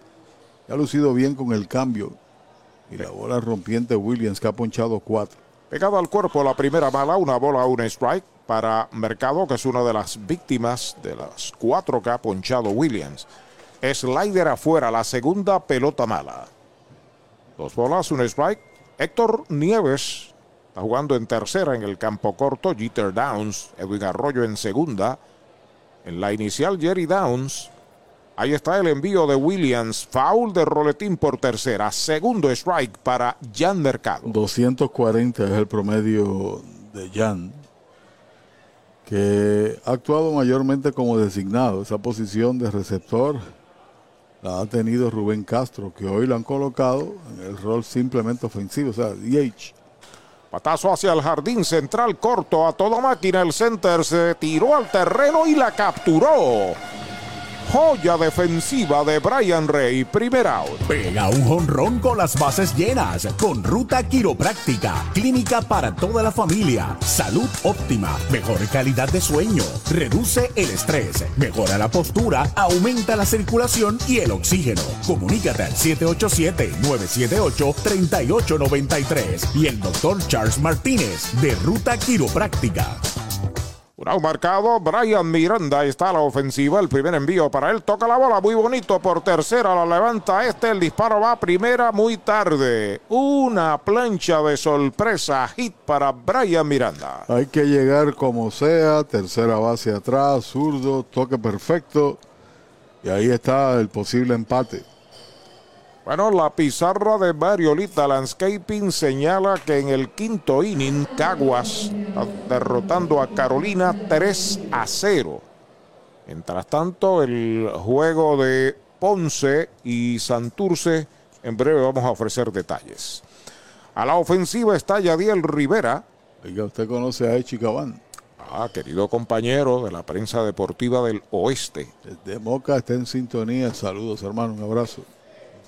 Ha lucido bien con el cambio. Y la bola rompiente Williams que ha ponchado 4. Pegado al cuerpo la primera bala, una bola, un strike para Mercado, que es una de las víctimas de las cuatro que ha ponchado Williams. Slider afuera, la segunda pelota mala. Dos bolas, un strike. Héctor Nieves Está jugando en tercera en el campo corto. Jeter Downs. Edwin Arroyo en segunda. En la inicial, Jerry Downs. Ahí está el envío de Williams. Foul de Roletín por tercera. Segundo strike para Jan Mercado. 240 es el promedio de Jan. Que ha actuado mayormente como designado. Esa posición de receptor la ha tenido Rubén Castro, que hoy lo han colocado en el rol simplemente ofensivo, o sea, DH. Patazo hacia el jardín central corto a toda máquina. El center se tiró al terreno y la capturó. Joya defensiva de Brian Rey, primer out. Pega un jonrón con las bases llenas, con ruta quiropráctica, clínica para toda la familia, salud óptima, mejor calidad de sueño, reduce el estrés, mejora la postura, aumenta la circulación y el oxígeno. Comunícate al 787-978-3893 y el doctor Charles Martínez de Ruta Quiropráctica. Un marcado, Brian Miranda está a la ofensiva, el primer envío para él, toca la bola muy bonito por tercera, la levanta este, el disparo va primera muy tarde. Una plancha de sorpresa, hit para Brian Miranda. Hay que llegar como sea, tercera base atrás, zurdo, toque perfecto y ahí está el posible empate. Bueno, la pizarra de Mariolita Landscaping señala que en el quinto inning, Caguas está derrotando a Carolina 3 a 0. Mientras tanto, el juego de Ponce y Santurce, en breve vamos a ofrecer detalles. A la ofensiva está Yadiel Rivera. Oiga, usted conoce a Echi Cabán. Ah, querido compañero de la prensa deportiva del oeste. Desde Moca está en sintonía. Saludos, hermano. Un abrazo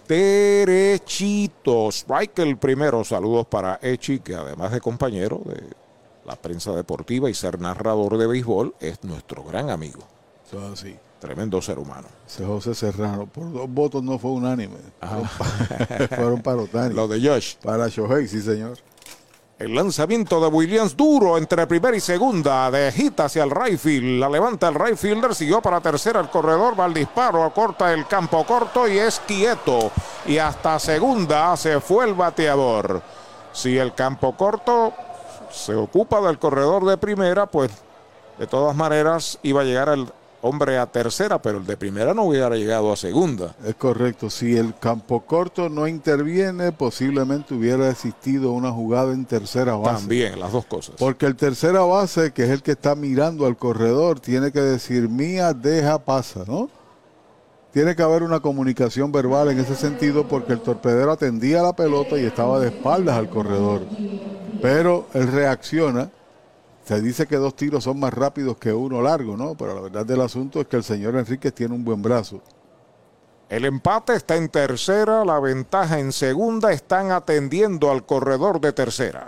derechito. Strike el primero. Saludos para Echi, que además de compañero de la prensa deportiva y ser narrador de béisbol, es nuestro gran amigo. Eso así. Tremendo ser humano. Ese José Serrano, por dos votos no fue unánime. Fueron para Otani. Lo de Josh. Para Shohei, sí, señor. El lanzamiento de Williams duro entre primera y segunda. De hit hacia el right field. La levanta el right fielder. Siguió para tercera el corredor. Va al disparo. Corta el campo corto y es quieto. Y hasta segunda se fue el bateador. Si el campo corto se ocupa del corredor de primera, pues de todas maneras iba a llegar el hombre a tercera, pero el de primera no hubiera llegado a segunda. Es correcto. Si el campo corto no interviene, posiblemente hubiera existido una jugada en tercera base. También, las dos cosas. Porque el tercera base, que es el que está mirando al corredor, tiene que decir, mía, deja, pasa, ¿no? Tiene que haber una comunicación verbal en ese sentido porque el torpedero atendía la pelota y estaba de espaldas al corredor. Pero él reacciona Se dice que dos tiros son más rápidos que uno largo, ¿no? Pero la verdad del asunto es que el señor Enríquez tiene un buen brazo. El empate está en tercera, la ventaja en segunda, están atendiendo al corredor de tercera.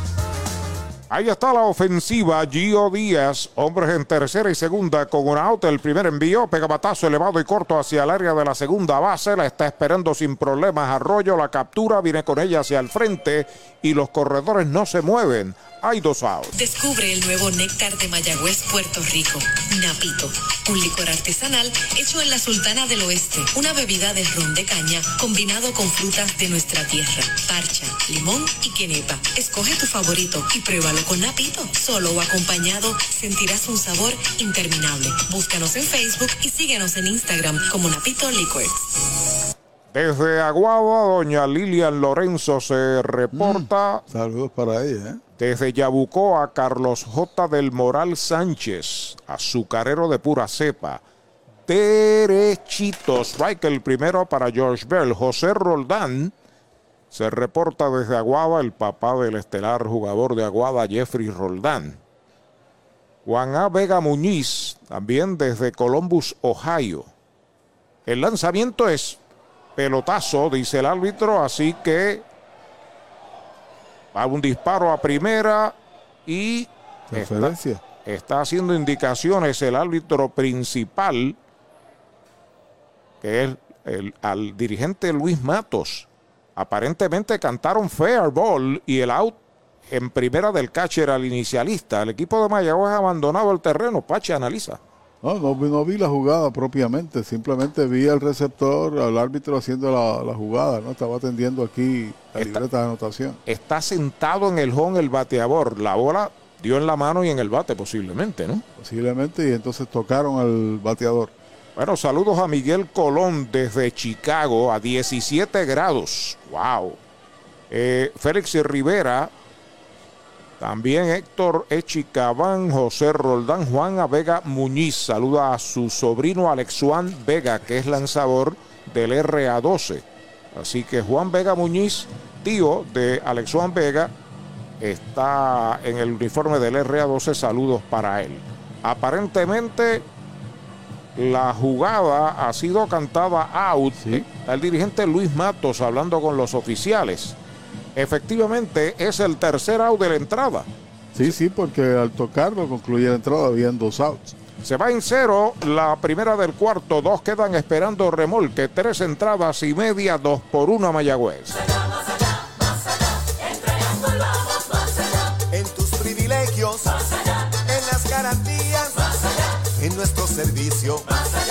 Ahí está la ofensiva. Gio Díaz, hombres en tercera y segunda con un out. El primer envío, pega batazo elevado y corto hacia el área de la segunda base. La está esperando sin problemas Arroyo. La captura viene con ella hacia el frente y los corredores no se mueven. Hay dos outs. Descubre el nuevo néctar de Mayagüez, Puerto Rico. Napito, un licor artesanal hecho en la Sultana del Oeste. Una bebida de ron de caña combinado con frutas de nuestra tierra. Parcha, limón y quenepa. Escoge tu favorito y pruébalo con Napito. Solo o acompañado sentirás un sabor interminable. Búscanos en Facebook y síguenos en Instagram como Napito Liquors. Desde Aguada, doña Lilian Lorenzo se reporta. Saludos para ella, ¿eh? Desde Yabucoa, Carlos J. del Moral Sánchez, azucarero de pura cepa. Derechito, strike el primero para George Bell. José Roldán se reporta desde Aguada, el papá del estelar jugador de Aguada, Jeffrey Roldán. Juan A. Vega Muñiz, también desde Columbus, Ohio. El lanzamiento es pelotazo, dice el árbitro, así que va un disparo a primera y está, está, haciendo indicaciones el árbitro principal, que es el, al dirigente Luis Matos. Aparentemente cantaron fair ball y el out en primera del catcher al inicialista. El equipo de Mayagüez ha abandonado el terreno. Pache analiza. No, no, no, vi la jugada propiamente, simplemente vi al receptor, al árbitro haciendo la, la jugada, ¿no? Estaba atendiendo aquí la Está- libreta de anotación. Está sentado en el home el bateador. La bola dio en la mano y en el bate posiblemente, ¿no? Posiblemente, y entonces tocaron al bateador. Bueno, saludos a Miguel Colón desde Chicago a 17 grados. ¡Wow! Eh, Félix Rivera, también Héctor Echicabán, José Roldán, Juan. Vega Muñiz. Saluda a su sobrino Alex Juan Vega, que es lanzador del RA12. Así que Juan Vega Muñiz, tío de Alex Juan Vega, está en el uniforme del RA12. Saludos para él. Aparentemente la jugada ha sido cantada out. Está el dirigente Luis Matos hablando con los oficiales. Efectivamente, es el tercer out de la entrada. Sí, sí, porque al tocarlo concluye la entrada, habían dos outs. Se va en cero la primera del cuarto. Dos quedan esperando remolque. Tres entradas y media, dos por uno a Mayagüez. En tus privilegios, más allá. En las garantías, más allá. En nuestro servicio, más allá.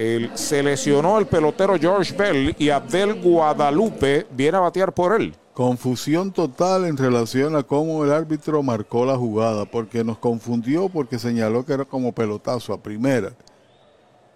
el, se lesionó el pelotero George Bell y Abdel Guadalupe viene a batear por él. Confusión total en relación a cómo el árbitro marcó la jugada, porque nos confundió porque señaló que era como pelotazo a primera.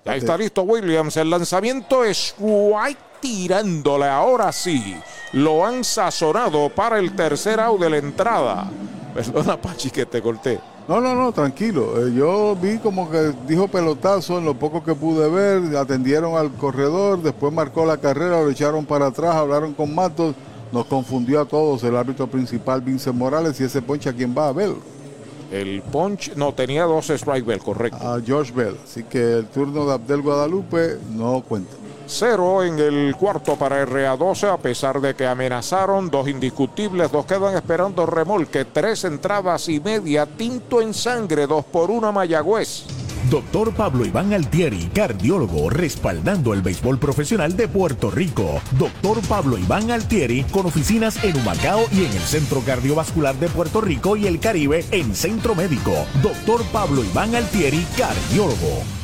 Ahí está listo Williams. El lanzamiento es White tirándole. Ahora sí. Lo han sazonado para el tercer out de la entrada. Perdona, Pachi, que te corté. No, no, no, tranquilo. Eh, yo vi como que dijo pelotazo en lo poco que pude ver. Atendieron al corredor, después marcó la carrera, lo echaron para atrás, hablaron con Matos. Nos confundió a todos el árbitro principal, Vincent Morales, y ese ponche a quién va a ver. El punch, no, tenía dos strike bell, correcto. A George Bell. Así que el turno de Abdel Guadalupe no cuenta. Cero en el cuarto para RA12, a pesar de que amenazaron, dos indiscutibles, dos quedan esperando remolque, tres entradas y media, tinto en sangre, dos por una Mayagüez. Doctor Pablo Iván Altieri, cardiólogo, respaldando el béisbol profesional de Puerto Rico. Doctor Pablo Iván Altieri, con oficinas en Humacao y en el Centro Cardiovascular de Puerto Rico y el Caribe en Centro Médico. Doctor Pablo Iván Altieri, cardiólogo.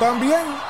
también.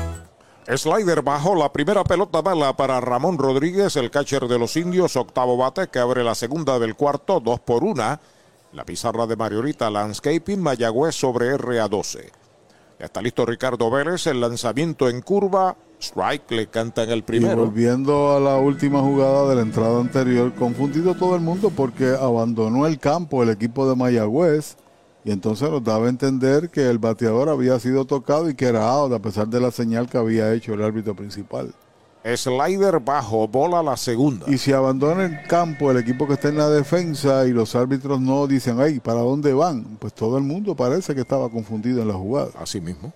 Slider bajo la primera pelota bala para Ramón Rodríguez, el catcher de los indios, octavo bate que abre la segunda del cuarto, dos por una. La pizarra de Mariorita Landscaping, Mayagüez sobre RA12. Ya está listo Ricardo Vélez, el lanzamiento en curva, strike, le cantan el Y primero. volviendo a la última jugada de la entrada anterior, confundido todo el mundo porque abandonó el campo el equipo de Mayagüez y entonces nos daba a entender que el bateador había sido tocado y que era out a pesar de la señal que había hecho el árbitro principal. Slider bajo, bola la segunda. Y si abandona el campo el equipo que está en la defensa y los árbitros no dicen, ay, ¿para dónde van? Pues todo el mundo parece que estaba confundido en la jugada. Así mismo.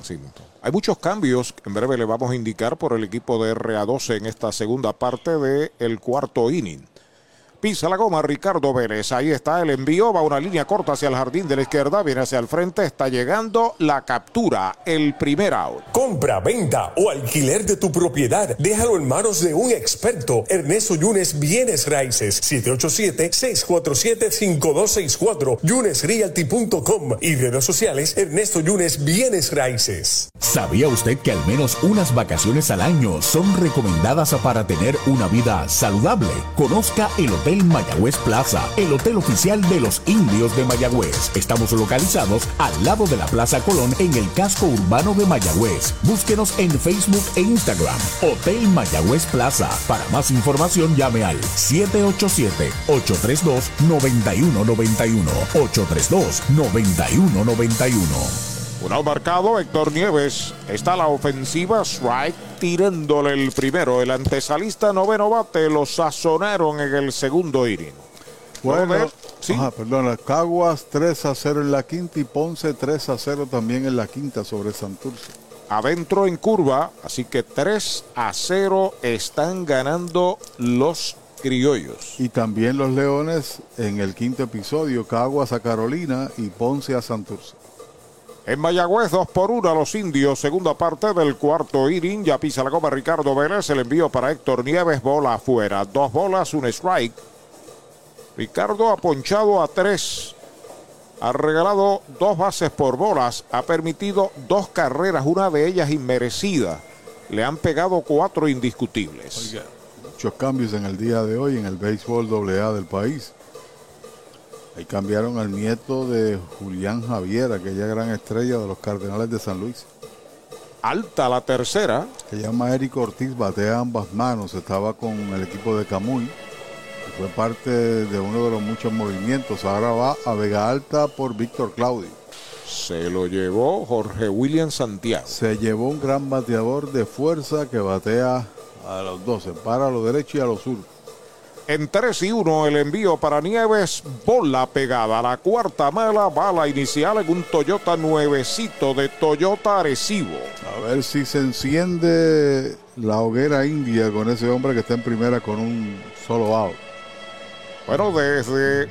Así mismo. Hay muchos cambios que en breve le vamos a indicar por el equipo de RA12 en esta segunda parte del cuarto inning. Pisa la goma Ricardo Vélez. Ahí está el envío. Va una línea corta hacia el jardín de la izquierda. Viene hacia el frente. Está llegando la captura. El primer out. Compra, venta o alquiler de tu propiedad. Déjalo en manos de un experto. Ernesto Yunes Bienes Raíces. 787-647-5264. YunesRealty.com y redes sociales Ernesto Yunes Bienes Raíces. ¿Sabía usted que al menos unas vacaciones al año son recomendadas para tener una vida saludable? Conozca el Hotel Mayagüez Plaza, el hotel oficial de los indios de Mayagüez. Estamos localizados al lado de la Plaza Colón en el casco urbano de Mayagüez. Búsquenos en Facebook e Instagram. Hotel Mayagüez Plaza. Para más información llame al 787-832-9191. 832-9191. Un out marcado, Héctor Nieves. Está la ofensiva, strike, tirándole el primero. El antesalista noveno bate lo sazonaron en el segundo inning. Bueno, ajá, perdona, Caguas 3 a 0 en la quinta y Ponce 3 a 0 también en la quinta sobre Santurce. Adentro en curva, así que 3 a 0 están ganando los criollos. Y también los Leones en el quinto episodio, Caguas a Carolina y Ponce a Santurce. En Mayagüez, 2 por 1 a los indios. Segunda parte del cuarto inning. Ya pisa la goma Ricardo Vélez. El envío para Héctor Nieves. Bola afuera. Dos bolas, un strike. Ricardo ha ponchado a tres. Ha regalado dos bases por bolas. Ha permitido dos carreras, una de ellas inmerecida. Le han pegado cuatro indiscutibles. Muchos cambios en el día de hoy en el béisbol AA del país. Ahí cambiaron al nieto de Julián Javier, aquella gran estrella de los Cardenales de San Luis. Alta la tercera. Se llama Eric Ortiz, batea ambas manos. Estaba con el equipo de Camuy. Fue parte de uno de los muchos movimientos. Ahora va a Vega Alta por Víctor Claudio. Se lo llevó Jorge William Santiago. Se llevó un gran bateador de fuerza que batea a los 12, para a lo derecho y a lo sur. En 3 y 1 el envío para Nieves, bola pegada. La cuarta mala, bala inicial en un Toyota nuevecito de Toyota Arecibo. A ver si se enciende la hoguera india con ese hombre que está en primera con un solo out. Bueno, desde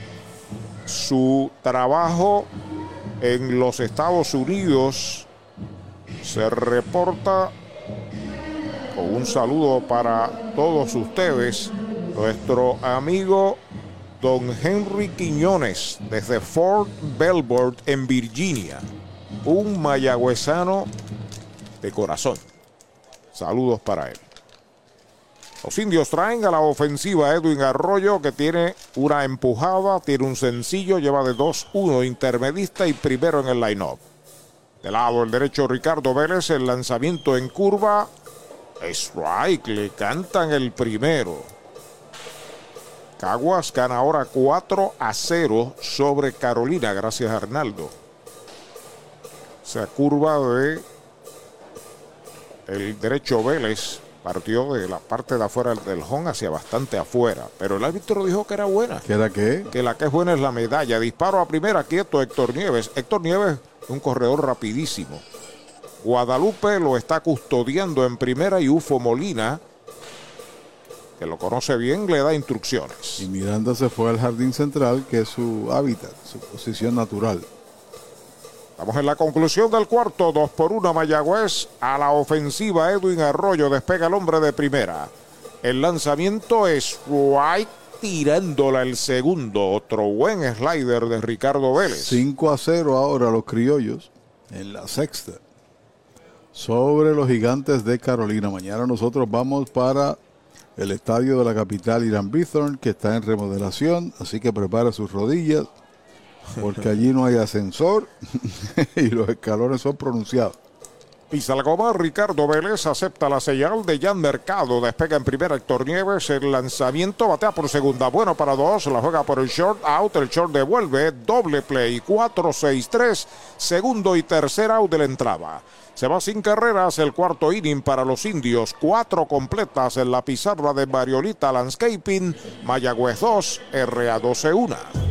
su trabajo en los Estados Unidos se reporta con un saludo para todos ustedes, nuestro amigo don Henry Quiñones desde Fort Belvoir en Virginia, un mayagüezano de corazón. Saludos para él. Los indios traen a la ofensiva Edwin Arroyo que tiene una empujada, tiene un sencillo, lleva de 2-1 intermedista y primero en el line-up. Del lado el derecho Ricardo Vélez, el lanzamiento en curva. Strike, le cantan el primero. Caguas gana ahora 4 a 0 sobre Carolina, gracias a Arnaldo. Se curva de el derecho Vélez partió de la parte de afuera del home hacia bastante afuera. Pero el árbitro dijo que era buena. ¿Que era qué? Que la que es buena es la medalla. Disparo a primera, quieto Héctor Nieves. Héctor Nieves, un corredor rapidísimo. Guadalupe lo está custodiando en primera y Ufo Molina, que lo conoce bien, le da instrucciones. Y Miranda se fue al jardín central, que es su hábitat, su posición natural. Estamos en la conclusión del cuarto, dos por una Mayagüez. A la ofensiva Edwin Arroyo despega el hombre de primera. El lanzamiento es White tirándola el segundo. Otro buen slider de Ricardo Vélez. 5 a 0 ahora los criollos en la sexta. Sobre los gigantes de Carolina. Mañana nosotros vamos para el estadio de la capital Irán Bithorn, que está en remodelación. Así que prepara sus rodillas porque allí no hay ascensor y los escalones son pronunciados. Pisa la goma, Ricardo Vélez acepta la señal de Jan Mercado. Despega en primera Héctor Nieves. El lanzamiento batea por segunda. Bueno para dos. La juega por el short out. El short devuelve. Doble play. 4-6-3. Segundo y tercer out de la entrada. Se va sin carreras el cuarto inning para los indios. Cuatro completas en la pizarra de Mariolita Landscaping. Mayagüez 2, RA 12 1.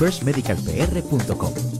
firstmedicalpr.com.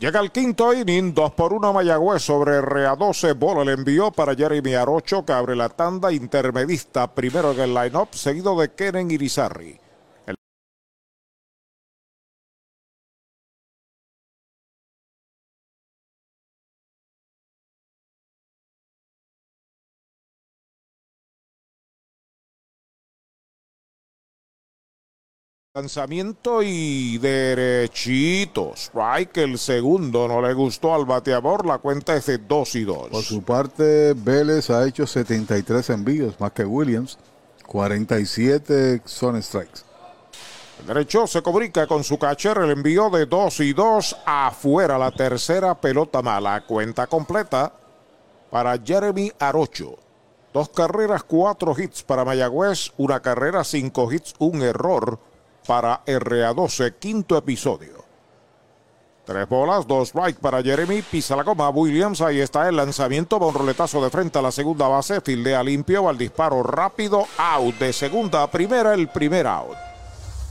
Llega el quinto inning, 2 por 1 Mayagüez sobre RA12. Bola le envió para Jeremy Arocho, que abre la tanda intermedista primero en el line-up, seguido de Keren Irizarri. Lanzamiento y derechito. Strike, el segundo no le gustó al bateador. La cuenta es de 2 y 2. Por su parte, Vélez ha hecho 73 envíos, más que Williams. 47 son strikes. El derecho se comunica con su catcher. El envío de 2 y 2 afuera. La tercera pelota mala. Cuenta completa para Jeremy Arocho. Dos carreras, cuatro hits para Mayagüez. Una carrera, cinco hits, un error para RA12, quinto episodio. Tres bolas, dos strike para Jeremy, pisa la goma Williams, ahí está el lanzamiento, va un roletazo de frente a la segunda base, fildea limpio, al disparo rápido, out de segunda a primera, el primer out.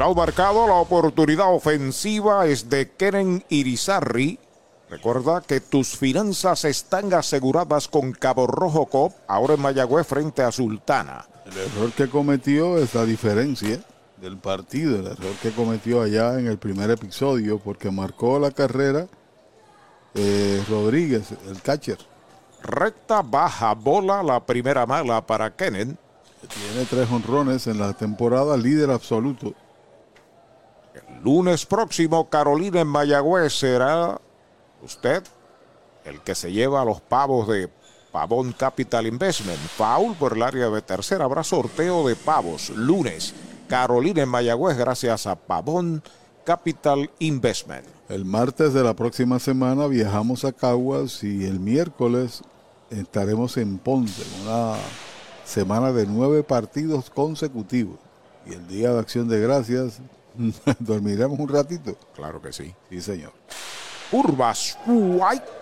Out marcado, la oportunidad ofensiva es de Keren Irizarri. Recuerda que tus finanzas están aseguradas con Cabo Rojo Cop, ahora en Mayagüez frente a Sultana. El error que cometió es la diferencia del partido, el error que cometió allá en el primer episodio, porque marcó la carrera eh, Rodríguez, el catcher. Recta baja bola, la primera mala para Kenen. Tiene tres honrones en la temporada, líder absoluto. Lunes próximo, Carolina en Mayagüez será usted el que se lleva los pavos de Pavón Capital Investment. Foul por el área de tercera. Habrá sorteo de pavos. Lunes, Carolina en Mayagüez gracias a Pavón Capital Investment. El martes de la próxima semana viajamos a Caguas y el miércoles estaremos en Ponce. Una semana de nueve partidos consecutivos. Y el día de acción de gracias dormiremos un ratito. Claro que sí. Sí, señor. Urbas White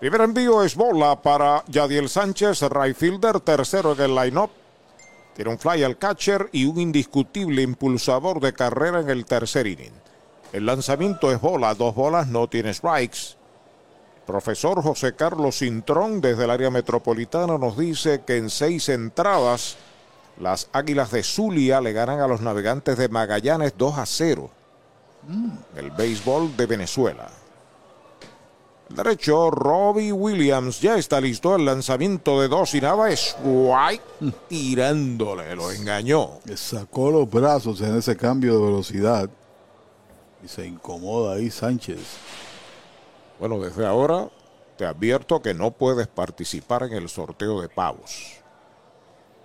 Primer envío es bola para Yadiel Sánchez, right fielder, tercero en el line-up. Tiene un fly al catcher y un indiscutible impulsador de carrera en el tercer inning. El lanzamiento es bola, dos bolas, no tiene strikes. profesor José Carlos Cintrón desde el área metropolitana nos dice que en seis entradas las Águilas de Zulia le ganan a los navegantes de Magallanes 2 a 0. El béisbol de Venezuela. Derecho, Robbie Williams ya está listo. El lanzamiento de dos y nada es White tirándole, lo engañó. Sacó los brazos en ese cambio de velocidad y se incomoda ahí Sánchez. Bueno, desde ahora te advierto que no puedes participar en el sorteo de pavos.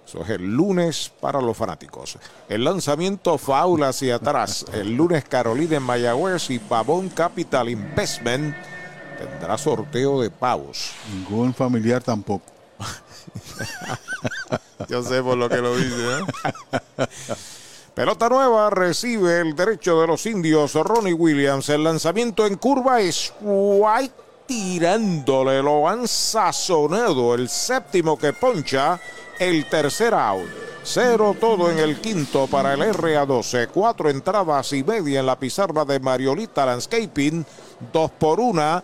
Eso es el lunes para los fanáticos. El lanzamiento faula hacia atrás. El lunes Carolina en Mayagüez y Pavón Capital Investment tendrá sorteo de pavos. Ningún familiar tampoco. Yo sé por lo que lo dice. ¿eh? Pelota nueva recibe el derecho de los indios Ronnie Williams. El lanzamiento en curva es White tirándole. Lo han sazonado. El séptimo que poncha. El tercer out. Cero todo en el quinto para el RA12. Cuatro entradas y media en la pizarra de Mariolita Landscaping. Dos por una.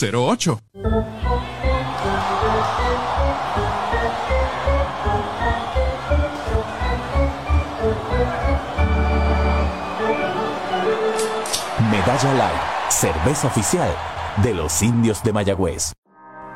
408-8808 Medalla Light, cerveza oficial de los indios de Mayagüez.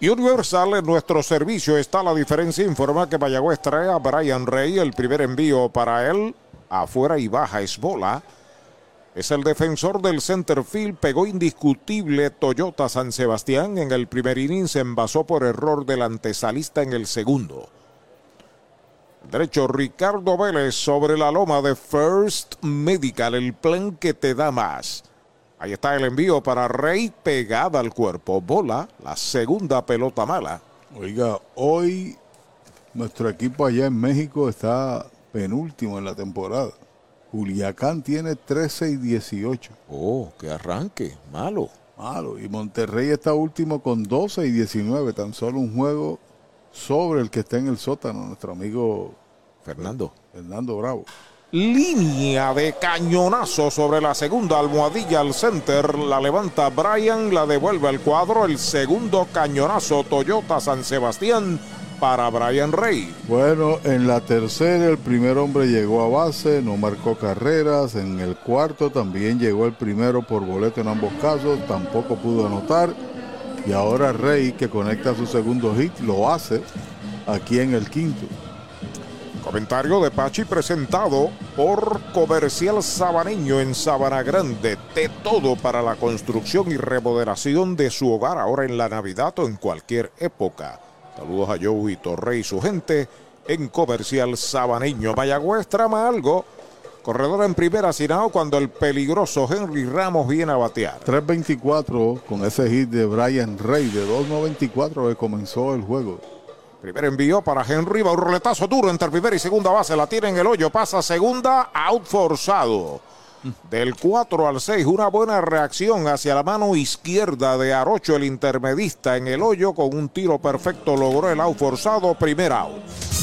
Universal en nuestro servicio está la diferencia. Informa que Mayagüez trae a Brian Rey. El primer envío para él, afuera y baja es bola. Es el defensor del centerfield. Pegó indiscutible Toyota San Sebastián. En el primer inning se envasó por error del antesalista en el segundo. Derecho Ricardo Vélez sobre la loma de First Medical. El plan que te da más. Ahí está el envío para Rey pegada al cuerpo. Bola, la segunda pelota mala. Oiga, hoy nuestro equipo allá en México está penúltimo en la temporada. Juliacán tiene 13 y 18. Oh, que arranque. Malo. Malo. Y Monterrey está último con 12 y 19. Tan solo un juego sobre el que está en el sótano, nuestro amigo Fernando. Fernando Bravo. Línea de cañonazo sobre la segunda almohadilla al center. La levanta Brian, la devuelve al cuadro. El segundo cañonazo Toyota San Sebastián para Brian Rey. Bueno, en la tercera el primer hombre llegó a base, no marcó carreras. En el cuarto también llegó el primero por boleto en ambos casos, tampoco pudo anotar. Y ahora Rey, que conecta su segundo hit, lo hace aquí en el quinto. Comentario de Pachi presentado por Comercial Sabaneño en Sabana Grande. De todo para la construcción y remodelación de su hogar ahora en la Navidad o en cualquier época. Saludos a Joey Torre y su gente en Comercial Sabaneño. Mayagüez trama algo. Corredor en primera sin out cuando el peligroso Henry Ramos viene a batear. 3.24 con ese hit de Brian Rey de 2.94 que comenzó el juego. Primer envío para Henry, va un roletazo duro entre primera y segunda base, la tiene en el hoyo, pasa segunda, out forzado. Del 4 al 6, una buena reacción hacia la mano izquierda de Arocho, el intermedista en el hoyo, con un tiro perfecto logró el out forzado, primer out.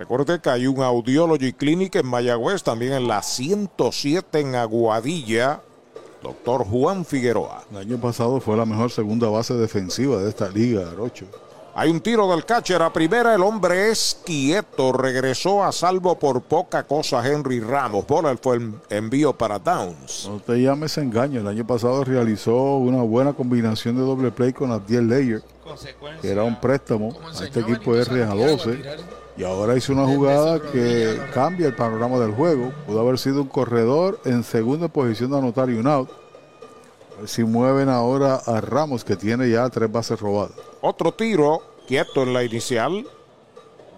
Recuerde que hay un Audiology Clinic en Mayagüez, también en la 107 en Aguadilla. Doctor Juan Figueroa. El año pasado fue la mejor segunda base defensiva de esta liga, Arocho. Hay un tiro del catcher a primera, el hombre es quieto, regresó a salvo por poca cosa Henry Ramos. Bola fue el envío para Downs. No te llames engaño, el año pasado realizó una buena combinación de doble play con Abdiel Leyer, que era un préstamo a este equipo RA12. Y ahora hizo una jugada que cambia el panorama del juego. Pudo haber sido un corredor en segunda posición de anotar y un out. A ver si mueven ahora a Ramos, que tiene ya tres bases robadas. Otro tiro, quieto en la inicial.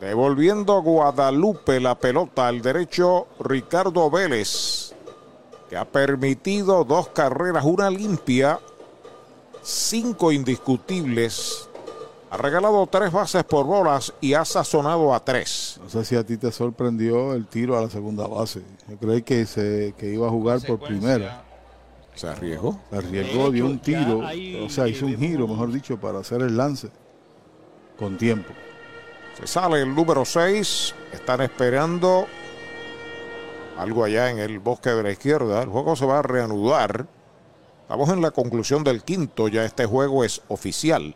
Devolviendo a Guadalupe la pelota al derecho, Ricardo Vélez, que ha permitido dos carreras, una limpia, cinco indiscutibles. Ha regalado tres bases por bolas y ha sazonado a tres. No sé si a ti te sorprendió el tiro a la segunda base. Yo creí que, se, que iba a jugar por primera. ¿Se arriesgó? Se arriesgó, dio un tiro, o sea, hizo un giro, mejor dicho, para hacer el lance con tiempo. Se sale el número 6. Están esperando algo allá en el bosque de la izquierda. El juego se va a reanudar. Estamos en la conclusión del quinto. Ya este juego es oficial.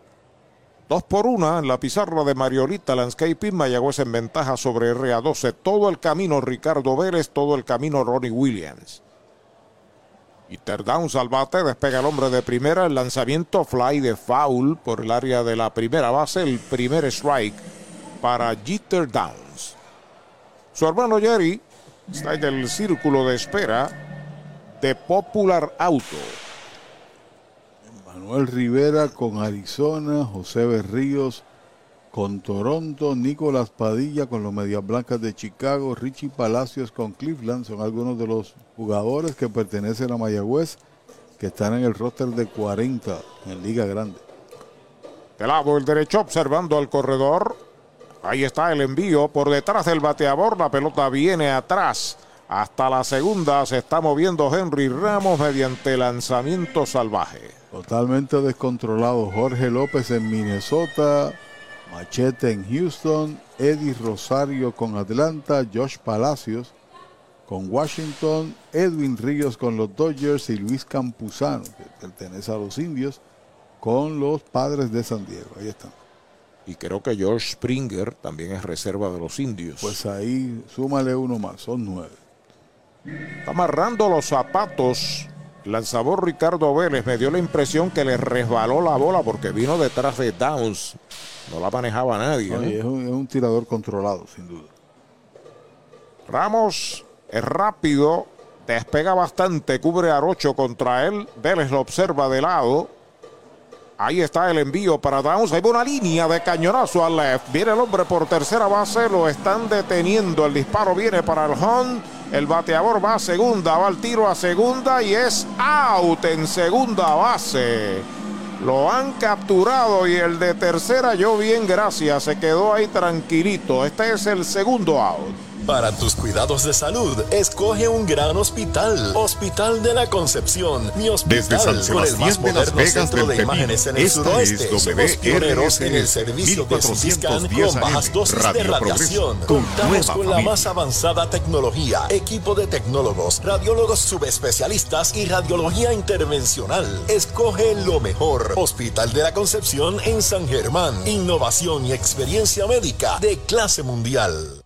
Dos por una en la pizarra de Mariolita Landscaping. Mayagüez en ventaja sobre RA12. Todo el camino Ricardo Vélez, todo el camino Ronnie Williams. Peter Downs al bate, despega el hombre de primera, el lanzamiento fly de foul por el área de la primera base, el primer strike para Jeter Downs. Su hermano Jerry está en el círculo de espera de Popular Auto. Manuel Rivera con Arizona, José Berríos con Toronto, Nicolás Padilla con los Medias Blancas de Chicago, Richie Palacios con Cleveland, son algunos de los jugadores que pertenecen a Mayagüez que están en el roster de 40 en Liga Grande. De lado el derecho observando al corredor. Ahí está el envío por detrás del bateador. La pelota viene atrás. Hasta la segunda se está moviendo Henry Ramos mediante lanzamiento salvaje. Totalmente descontrolado Jorge López en Minnesota, Machete en Houston, Eddie Rosario con Atlanta, Josh Palacios con Washington, Edwin Ríos con los Dodgers y Luis Campuzano, que pertenece a los indios, con los padres de San Diego. Ahí están. Y creo que George Springer también es reserva de los indios. Pues ahí súmale uno más, son nueve. Está amarrando los zapatos. Lanzador Ricardo Vélez me dio la impresión que le resbaló la bola porque vino detrás de Downs. No la manejaba nadie. ¿no? Oye, es, un, es un tirador controlado, sin duda. Ramos es rápido, despega bastante, cubre a Rocho contra él. Vélez lo observa de lado. Ahí está el envío para Downs. Hay una línea de cañonazo al left. Viene el hombre por tercera base. Lo están deteniendo. El disparo viene para el home. El bateador va a segunda. Va al tiro a segunda y es out en segunda base. Lo han capturado y el de tercera, yo bien, gracias. Se quedó ahí tranquilito. Este es el segundo out. Para tus cuidados de salud, escoge un gran hospital. Hospital de la Concepción, mi hospital Desde San con el más de Las Vegas centro del de imágenes en el Esta suroeste. es Somos pioneros en el servicio de CT scan 1410 con bajas dosis de Radio radiación. Progreso, con Contamos nueva con la más avanzada tecnología, equipo de tecnólogos, radiólogos subespecialistas y radiología intervencional. Escoge lo mejor. Hospital de la Concepción en San Germán. Innovación y experiencia médica de clase mundial.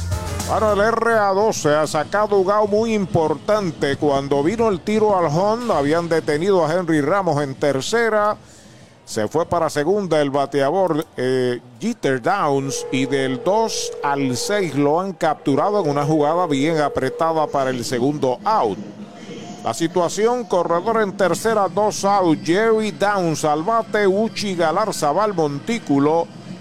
Para el RA12 ha sacado un muy importante. Cuando vino el tiro al Honda, habían detenido a Henry Ramos en tercera. Se fue para segunda el bateador eh, Jeter Downs y del 2 al 6 lo han capturado en una jugada bien apretada para el segundo out. La situación, corredor en tercera, dos out, Jerry Downs al bate, Uchi Galarza va al montículo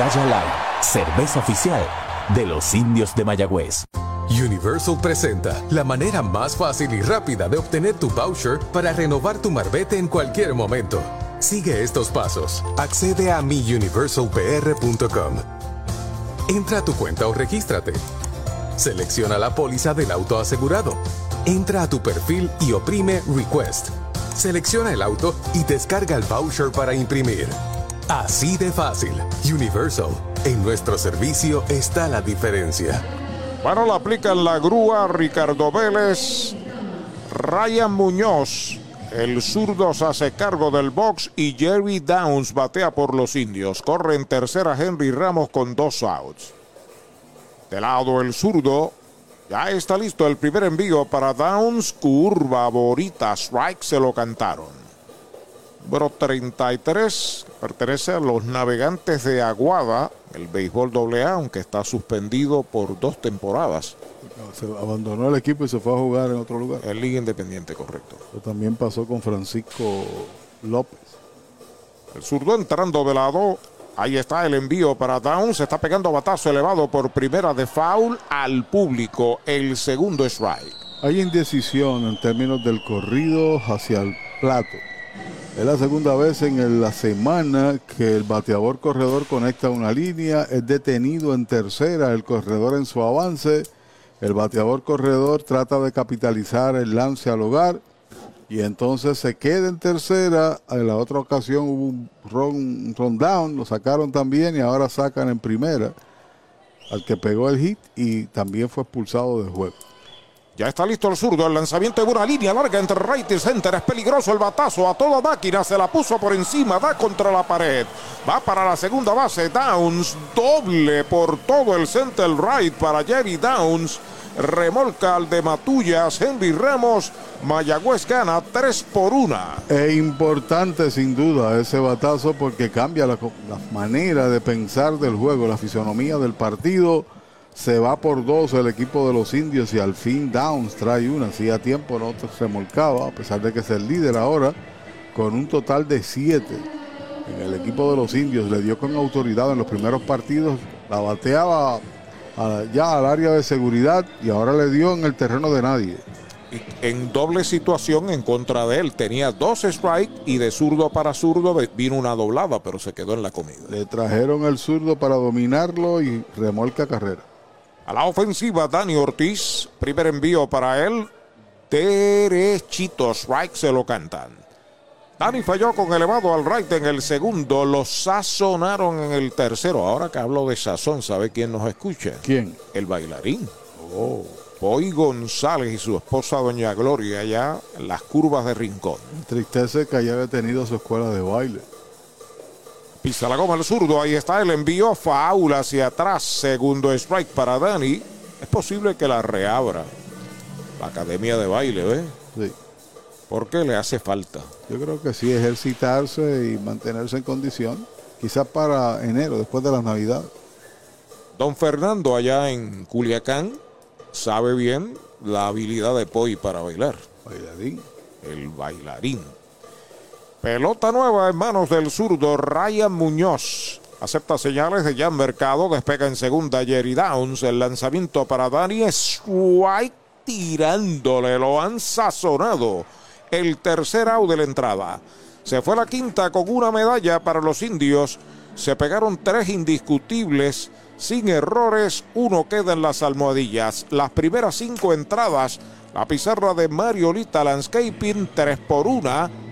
Medalla Light, cerveza oficial de los indios de Mayagüez. Universal presenta la manera más fácil y rápida de obtener tu voucher para renovar tu marbete en cualquier momento. Sigue estos pasos. Accede a miuniversalpr.com. Entra a tu cuenta o regístrate. Selecciona la póliza del auto asegurado. Entra a tu perfil y oprime Request. Selecciona el auto y descarga el voucher para imprimir. Así de fácil. Universal. En nuestro servicio está la diferencia. Bueno, la aplica en la grúa Ricardo Vélez. Ryan Muñoz, el zurdo se hace cargo del box y Jerry Downs batea por los indios. Corre en tercera Henry Ramos con dos outs. De lado el zurdo. Ya está listo el primer envío para Downs. Curva, Borita, strike, se lo cantaron. Número 33 pertenece a los navegantes de Aguada, el béisbol AA, aunque está suspendido por dos temporadas. Se abandonó el equipo y se fue a jugar en otro lugar. En Liga Independiente, correcto. También pasó con Francisco López. El zurdo entrando de lado. Ahí está el envío para Downs. Se está pegando batazo elevado por primera de foul al público. El segundo strike. Hay indecisión en términos del corrido hacia el plato. Es la segunda vez en la semana que el bateador corredor conecta una línea, es detenido en tercera el corredor en su avance, el bateador corredor trata de capitalizar el lance al hogar y entonces se queda en tercera, en la otra ocasión hubo un run, down, lo sacaron también y ahora sacan en primera al que pegó el hit y también fue expulsado del juego. Ya está listo el zurdo. El lanzamiento de una línea larga entre right y center. Es peligroso el batazo a toda máquina. Se la puso por encima. Da contra la pared. Va para la segunda base. Downs. Doble por todo el center right para Jerry Downs. Remolca al de Matullas. Henry Ramos. Mayagüez gana 3 por 1. Es importante sin duda ese batazo porque cambia la, la manera de pensar del juego, la fisonomía del partido se va por dos el equipo de los indios y al fin Downs trae una. Hacía tiempo no se molcaba, a pesar de que es el líder ahora, con un total de siete. En el equipo de los indios le dio con autoridad en los primeros partidos, la bateaba ya al área de seguridad y ahora le dio en el terreno de nadie. en doble situación en contra de él. Tenía dos strikes y de zurdo para zurdo vino una doblada, pero se quedó en la comida. Le trajeron el zurdo para dominarlo y remolca carrera. A la ofensiva, Dani Ortiz. Primer envío para él. Derechito, strike se lo cantan. Dani falló con elevado al right en el segundo. Lo sazonaron en el tercero. Ahora que hablo de sazón, ¿sabe quién nos escucha? ¿Quién? El bailarín. Oh. Boy González y su esposa Doña Gloria allá en las curvas de Rincón. Tristeza que haya detenido su escuela de baile. Pisa la goma el zurdo, ahí está el envío, faula hacia atrás, segundo strike para Dani. Es posible que la reabra la academia de baile, ¿ves? Sí. ¿Por qué le hace falta? Yo creo que sí, ejercitarse y mantenerse en condición. Quizás para enero, después de las navidades. Don Fernando allá en Culiacán sabe bien la habilidad de Poi para bailar. Bailarín. El bailarín. Pelota nueva en manos del zurdo Ryan Muñoz. Acepta señales de Jan Mercado. Despega en segunda Jerry Downs. El lanzamiento para Dani White tirándole. Lo han sazonado. El tercer out de la entrada. Se fue la quinta con una medalla para los indios. Se pegaron tres indiscutibles sin errores. Uno queda en las almohadillas. Las primeras cinco entradas. La pizarra de Mariolita Landscaping, 3 por 1,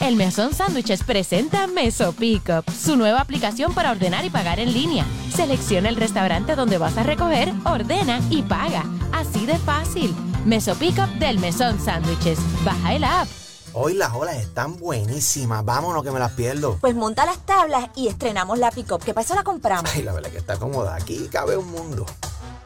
El Mesón Sándwiches presenta Meso Pickup, su nueva aplicación para ordenar y pagar en línea. Selecciona el restaurante donde vas a recoger, ordena y paga. Así de fácil. Meso Pickup del Mesón Sándwiches. Baja el app. Hoy las olas están buenísimas. Vámonos que me las pierdo. Pues monta las tablas y estrenamos la pick-up. ¿Qué pasó? La compramos. Ay, la verdad que está cómoda. Aquí cabe un mundo.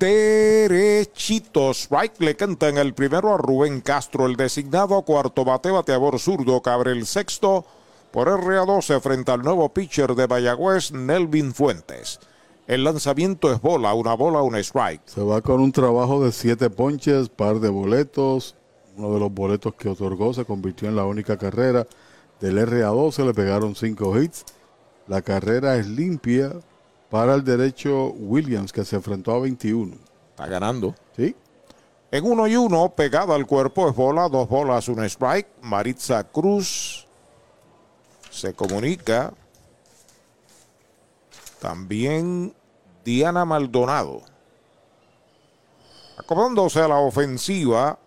derechitos. Strike le cantan el primero a Rubén Castro, el designado cuarto bate bateador zurdo, que abre el sexto por RA12 frente al nuevo pitcher de Mayagüez, Nelvin Fuentes. El lanzamiento es bola, una bola, un strike. Se va con un trabajo de siete ponches, par de boletos. Uno de los boletos que otorgó se convirtió en la única carrera del RA12. Le pegaron cinco hits. La carrera es limpia, para el derecho Williams, que se enfrentó a 21. Está ganando. Sí. En uno y uno, pegado al cuerpo, es bola, dos bolas, un strike. Maritza Cruz se comunica. También Diana Maldonado. Acomodándose a la ofensiva,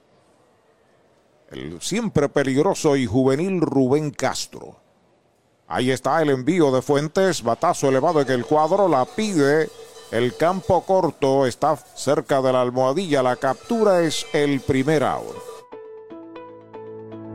el siempre peligroso y juvenil Rubén Castro. Ahí está el envío de Fuentes, batazo elevado en el cuadro, la pide el campo corto, está cerca de la almohadilla, la captura es el primer out.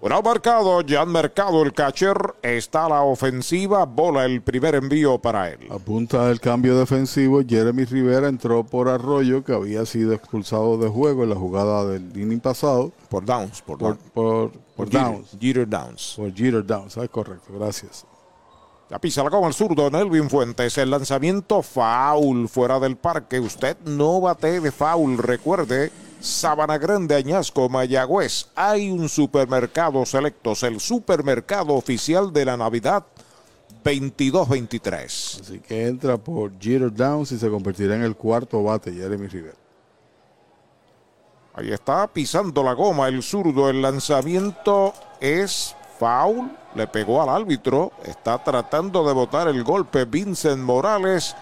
Bueno, marcado, ya han marcado el catcher, está la ofensiva, bola el primer envío para él. Apunta el cambio defensivo, Jeremy Rivera entró por Arroyo, que había sido expulsado de juego en la jugada del inning pasado. Por Downs, por, por, por, por Downs. Jeter Downs. Por Jeter Downs, ah, correcto, gracias. La pisa la con el zurdo, Nelvin Fuentes. El lanzamiento foul fuera del parque. Usted no bate de foul, recuerde. Sabana Grande, Añasco, Mayagüez. Hay un supermercado selectos, el supermercado oficial de la Navidad 22-23. Así que entra por Jeter Downs y se convertirá en el cuarto bate Jeremy Rivera. Ahí está pisando la goma el zurdo. El lanzamiento es foul. Le pegó al árbitro. Está tratando de botar el golpe Vincent Morales.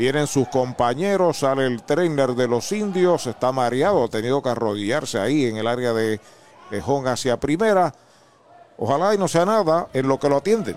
Vienen sus compañeros, sale el trainer de los indios, está mareado, ha tenido que arrodillarse ahí en el área de, home hacia primera. Ojalá y no sea nada en lo que lo atienden.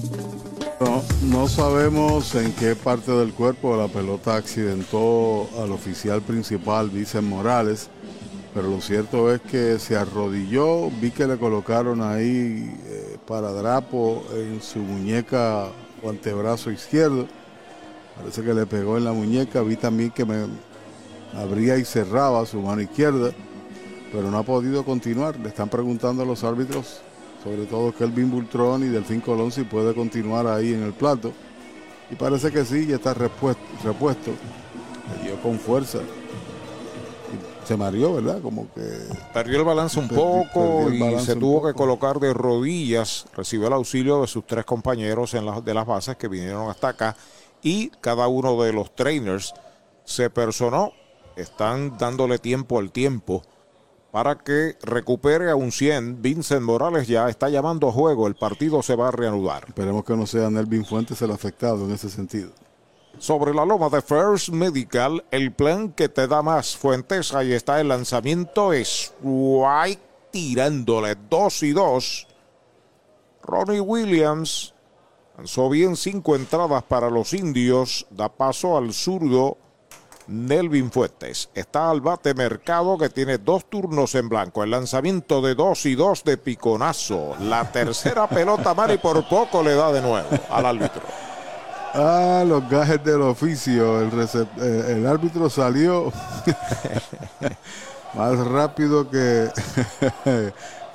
No, sabemos en qué parte del cuerpo la pelota accidentó al oficial principal, Vicen Morales, pero lo cierto es que se arrodilló, vi que le colocaron ahí eh, paradrapo en su muñeca o antebrazo izquierdo, parece que le pegó en la muñeca, vi también que me abría y cerraba su mano izquierda, pero no ha podido continuar, le están preguntando a los árbitros sobre todo Kelvin Bultrón y Delfín Colón si puede continuar ahí en el plato. Y parece que sí, ya está repuesto, repuesto. Le dio con fuerza. Y se mareó, ¿verdad? Como que... Perdió el balance un poco perdió y se tuvo que colocar de rodillas. Recibió el auxilio de sus tres compañeros en de las bases que vinieron hasta acá y cada uno de los trainers se personó. Están dándole tiempo al tiempo para que recupere a un 100. Vincent Morales ya está llamando a juego. El partido se va a reanudar. Esperemos que no sea Nelvin Fuentes el afectado en ese sentido. Sobre la loma de First Medical, el plan que te da más Fuentes, ahí está el lanzamiento, es White tirándole 2 y 2. Ronnie Williams lanzó bien cinco entradas para los indios, da paso al zurdo Nelvin Fuentes. Está al bate Mercado que tiene dos turnos en blanco. El lanzamiento de 2 y 2 de Piconazo. La tercera pelota, Mari, por poco le da de nuevo al árbitro. Ah, los gajes del oficio. El, eh, el árbitro salió más rápido que,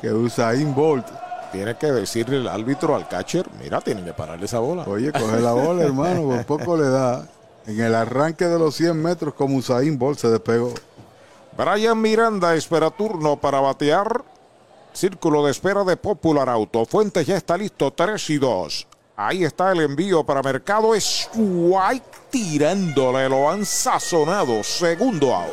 que Usain Bolt. Tiene que decirle el árbitro al catcher, mira, tiene que pararle esa bola. Oye, coge la bola, hermano, por poco le da. En el arranque de los 100 metros, como Usain Bolt se despegó. Brian Miranda espera turno para batear. Círculo de espera de Popular Auto. Fuentes ya está listo, 3 y 2. Ahí está el envío para Mercado. Es White tirándole, lo han sazonado. Segundo out.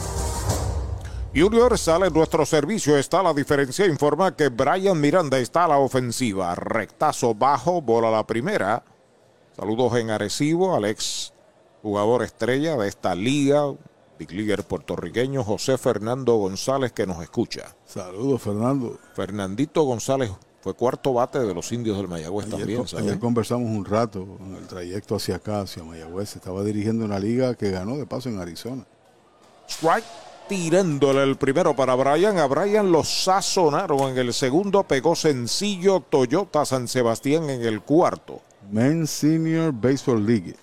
Junior sale en nuestro servicio. Está la diferencia. Informa que Brian Miranda está a la ofensiva. Rectazo bajo, bola la primera. Saludos en Arecibo al ex jugador estrella de esta liga, big leaguer puertorriqueño José Fernando González que nos escucha. Saludos, Fernando. Fernandito González fue cuarto bate de los indios del Mayagüez también. Ayer conversamos un rato en el trayecto hacia acá, hacia Mayagüez. Estaba dirigiendo una liga que ganó de paso en Arizona. Strike tirándole el primero para Brian. A Brian lo sazonaron en el segundo, pegó sencillo Toyota San Sebastián en el cuarto. Men Senior Baseball League.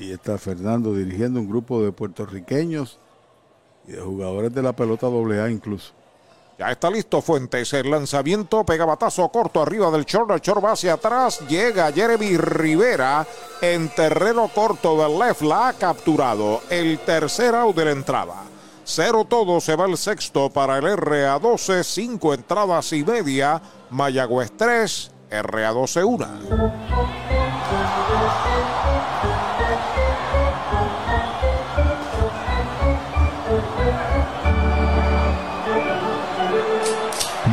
Ahí está Fernando dirigiendo un grupo de puertorriqueños y de jugadores de la pelota AA incluso. Ya está listo Fuentes. El lanzamiento pega batazo corto arriba del short. El short va hacia atrás. Llega Jeremy Rivera en terreno corto del left. La ha capturado. El tercer out de la entrada. Cero todo se va el sexto para el RA12, cinco entradas y media. Mayagüez 3, RA12 1.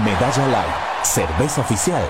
Medalla Light, cerveza oficial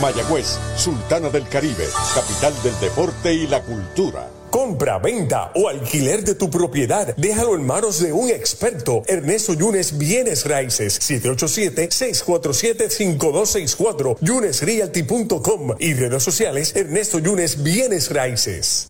Mayagüez, Sultana del Caribe, capital del deporte y la cultura. Compra, venta o alquiler de tu propiedad. Déjalo en manos de un experto. Ernesto Yunes Bienes Raíces. 787-647-5264. YunesRealty.com y redes sociales Ernesto Yunes Bienes Raíces.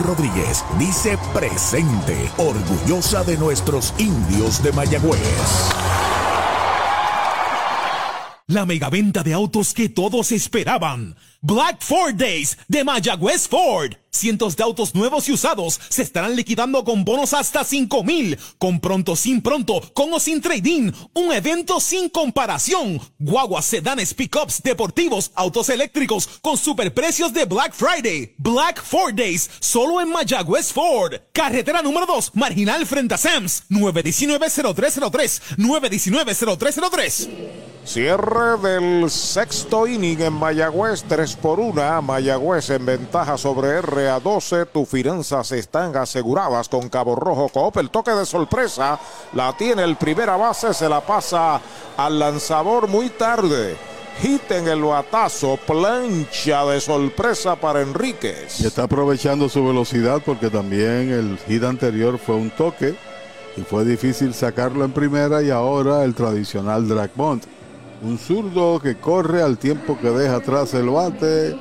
Rodríguez dice presente, orgullosa de nuestros indios de Mayagüez. La megaventa de autos que todos esperaban. Black Ford Days de Mayagüez Ford. Cientos de autos nuevos y usados se estarán liquidando con bonos hasta 5 mil. Con pronto, sin pronto, con o sin trading. Un evento sin comparación. Guaguas, sedanes, pickups, deportivos, autos eléctricos con superprecios de Black Friday. Black Ford Days, solo en Mayagüez Ford. Carretera número 2, marginal frente a Sams. 919-0303. 919-0303. Cierre del sexto inning en Mayagüez, 3 por 1. Mayagüez en ventaja sobre RA12. Tus finanzas están aseguradas con Cabo Rojo Coop. El toque de sorpresa la tiene el primera base, se la pasa al lanzador muy tarde. Hit en el batazo, plancha de sorpresa para Enríquez. Y está aprovechando su velocidad porque también el hit anterior fue un toque y fue difícil sacarlo en primera y ahora el tradicional drag bunt. Un zurdo que corre al tiempo que deja atrás el bate,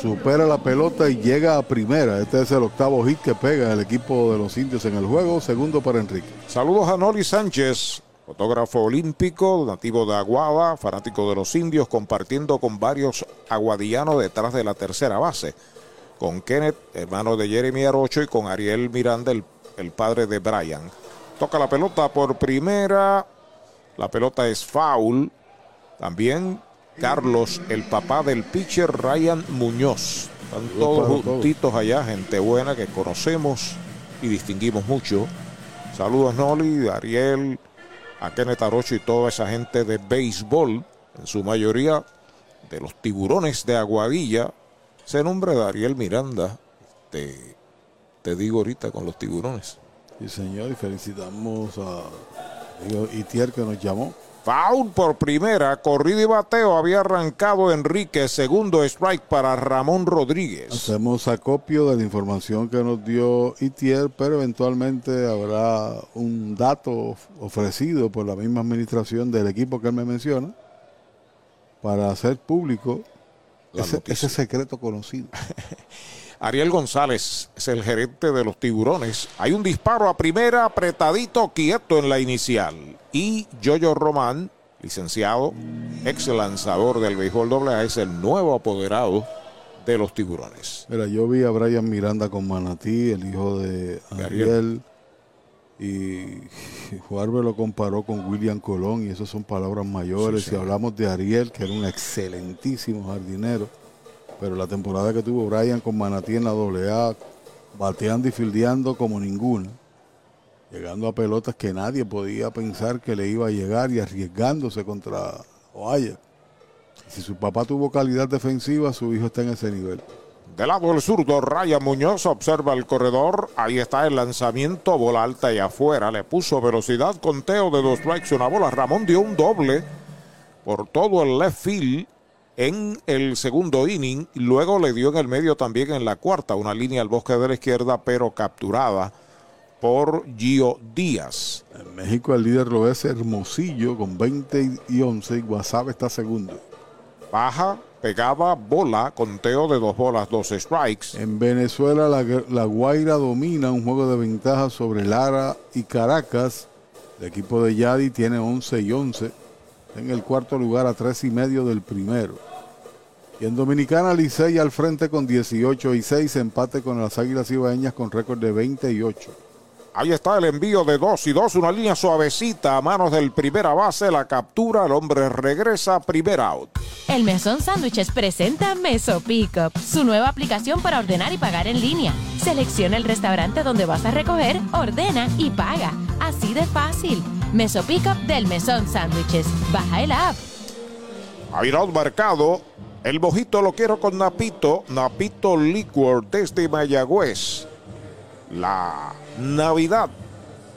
supera la pelota y llega a primera. Este es el octavo hit que pega el equipo de los indios en el juego, segundo para Enrique. Saludos a Noli Sánchez, fotógrafo olímpico, nativo de Aguada, fanático de los indios, compartiendo con varios aguadillanos detrás de la tercera base. Con Kenneth, hermano de Jeremy Arocho, y con Ariel Miranda, el, el padre de Brian. Toca la pelota por primera. La pelota es foul. También Carlos, el papá del pitcher Ryan Muñoz. Están todos juntitos allá, gente buena que conocemos y distinguimos mucho. Saludos Noli, Ariel, a Kenneth Arocho y toda esa gente de béisbol, en su mayoría de los tiburones de Aguadilla. Ese nombre de Ariel Miranda, te, te digo ahorita con los tiburones. Sí, señor, y felicitamos a Itier que nos llamó. Foul por primera, corrido y bateo había arrancado Enrique, segundo strike para Ramón Rodríguez. Hacemos acopio de la información que nos dio Itier, pero eventualmente habrá un dato ofrecido por la misma administración del equipo que él me menciona para hacer público ese, ese secreto conocido. Ariel González es el gerente de los tiburones. Hay un disparo a primera, apretadito, quieto en la inicial. Y Yoyo Román, licenciado, ex lanzador del béisbol doble es el nuevo apoderado de los tiburones. Mira, yo vi a Brian Miranda con Manatí, el hijo de Ariel. Y Juárez lo comparó con William Colón y eso son palabras mayores. Si hablamos de Ariel, que era un excelentísimo jardinero pero la temporada que tuvo Brian con Manatí en la AA, bateando y fildeando como ninguna, llegando a pelotas que nadie podía pensar que le iba a llegar y arriesgándose contra Oaya. Si su papá tuvo calidad defensiva, su hijo está en ese nivel. Del lado del zurdo, Raya Muñoz observa el corredor. Ahí está el lanzamiento, bola alta y afuera. Le puso velocidad, conteo de dos strikes, una bola. Ramón dio un doble por todo el left field en el segundo inning. Luego le dio en el medio también en la cuarta, una línea al bosque de la izquierda, pero capturada por Gio Díaz. En México el líder lo es Hermosillo con 20 y 11 y Guasave está segundo. Baja, pegaba, bola, conteo de dos bolas, dos strikes. En Venezuela la, la Guaira domina un juego de ventaja sobre Lara y Caracas. El equipo de Yadi tiene 11 y 11 en el cuarto lugar a tres y medio del primero. Y en Dominicana, Licey al frente con 18 y 6, empate con las Águilas Ibaeñas con récord de 28. Ahí está el envío de 2 y 2, una línea suavecita a manos del primera base, la captura, el hombre regresa, primer out. El Mesón Sándwiches presenta Meso Pickup, su nueva aplicación para ordenar y pagar en línea. Selecciona el restaurante donde vas a recoger, ordena y paga. Así de fácil. Meso Pickup del Mesón Sándwiches. Baja el app. Airón marcado. El mojito lo quiero con Napito. Napito Liquor desde Mayagüez. La Navidad.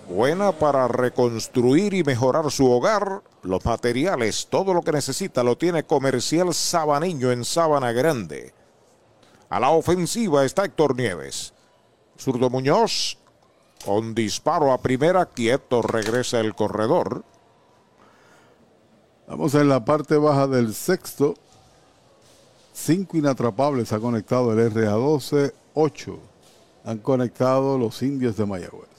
Buena para reconstruir y mejorar su hogar. Los materiales, todo lo que necesita lo tiene Comercial Sabaneño en Sabana Grande. A la ofensiva está Héctor Nieves. Zurdo Muñoz con disparo a primera, quieto regresa el corredor. Vamos en la parte baja del sexto. Cinco inatrapables ha conectado el RA12, ocho han conectado los indios de Mayagüez.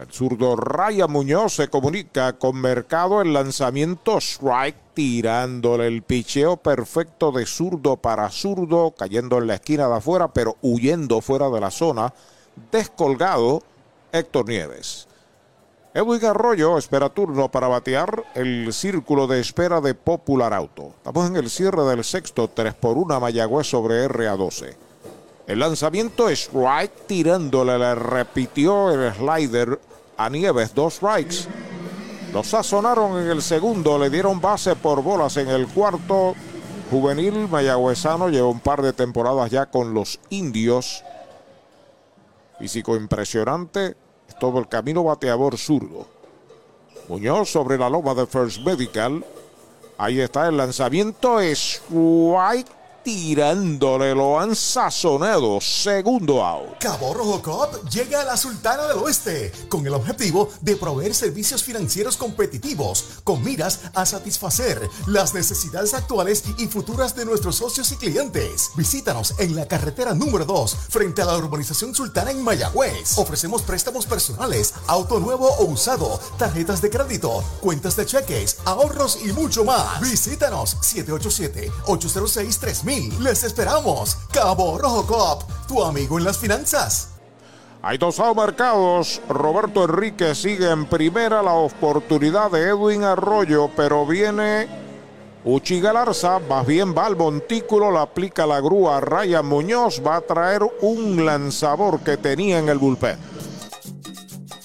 El zurdo Raya Muñoz se comunica con Mercado el lanzamiento strike, tirándole el picheo perfecto de zurdo para zurdo, cayendo en la esquina de afuera, pero huyendo fuera de la zona, descolgado Héctor Nieves. Edwin Arroyo espera turno para batear el círculo de espera de Popular Auto. Estamos en el cierre del sexto, 3 por 1 Mayagüez sobre RA12. El lanzamiento es strike tirándole, le repitió el slider a Nieves, dos strikes. Lo sazonaron en el segundo, le dieron base por bolas en el cuarto. Juvenil mayagüezano lleva un par de temporadas ya con los indios. Físico impresionante, es todo el camino bateador zurdo. Muñoz sobre la loma de First Medical. Ahí está el lanzamiento. Es White tirándole, lo han sazonado. Segundo out. Cabo Rojo Cop llega a la Sultana del Oeste con el objetivo de proveer servicios financieros competitivos con miras a satisfacer las necesidades actuales y futuras de nuestros socios y clientes. Visítanos en la carretera número 2 frente a la urbanización Sultana en Mayagüez. Ofrecemos préstamos personales, auto nuevo o usado, tarjetas de crédito, cuentas de cheques, ahorros y mucho más. Visítanos 787 806 3000 les esperamos. Cabo Rojo Cop, tu amigo en las finanzas. Hay dos marcados. Roberto Enrique sigue en primera la oportunidad de Edwin Arroyo, pero viene Uchi Galarza, más bien va al montículo, la aplica la grúa. Ryan Muñoz va a traer un lanzador que tenía en el bullpen.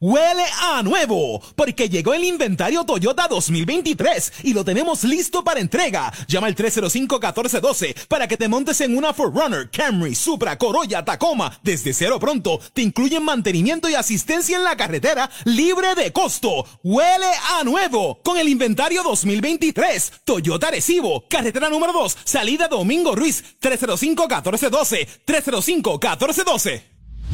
Huele a nuevo, porque llegó el inventario Toyota 2023 y lo tenemos listo para entrega. Llama al 305-1412 para que te montes en una Forerunner, Camry, Supra, Corolla, Tacoma. Desde cero pronto te incluyen mantenimiento y asistencia en la carretera libre de costo. Huele a nuevo con el inventario 2023. Toyota Recibo, carretera número 2, salida Domingo Ruiz, 305-1412, 305-1412.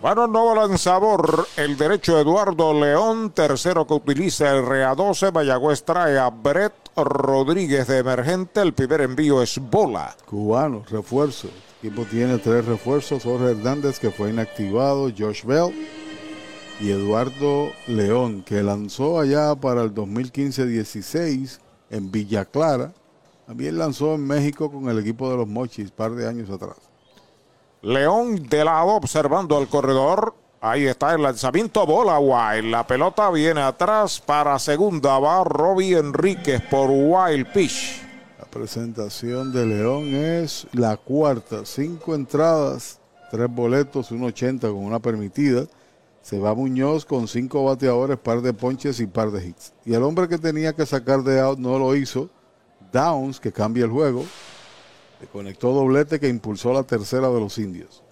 Bueno, nuevo lanzador, el derecho Eduardo León, tercero que utiliza el REA 12. Mayagüez trae a Brett Rodríguez de emergente. El primer envío es bola. Cubano, refuerzo. El equipo tiene tres refuerzos: Jorge Hernández, que fue inactivado, Josh Bell y Eduardo León, que lanzó allá para el 2015-16 en Villa Clara. También lanzó en México con el equipo de los Mochis, par de años atrás. León de lado observando al corredor. Ahí está el lanzamiento bola Wild. La pelota viene atrás para segunda. Va Robbie Enríquez por Wild Pitch. La presentación de León es la cuarta. Cinco entradas, tres boletos, un 80 con una permitida. Se va Muñoz con cinco bateadores, par de ponches y par de hits. Y el hombre que tenía que sacar de out no lo hizo. Downs, que cambia el juego. Conectó doblete que impulsó la tercera de los indios.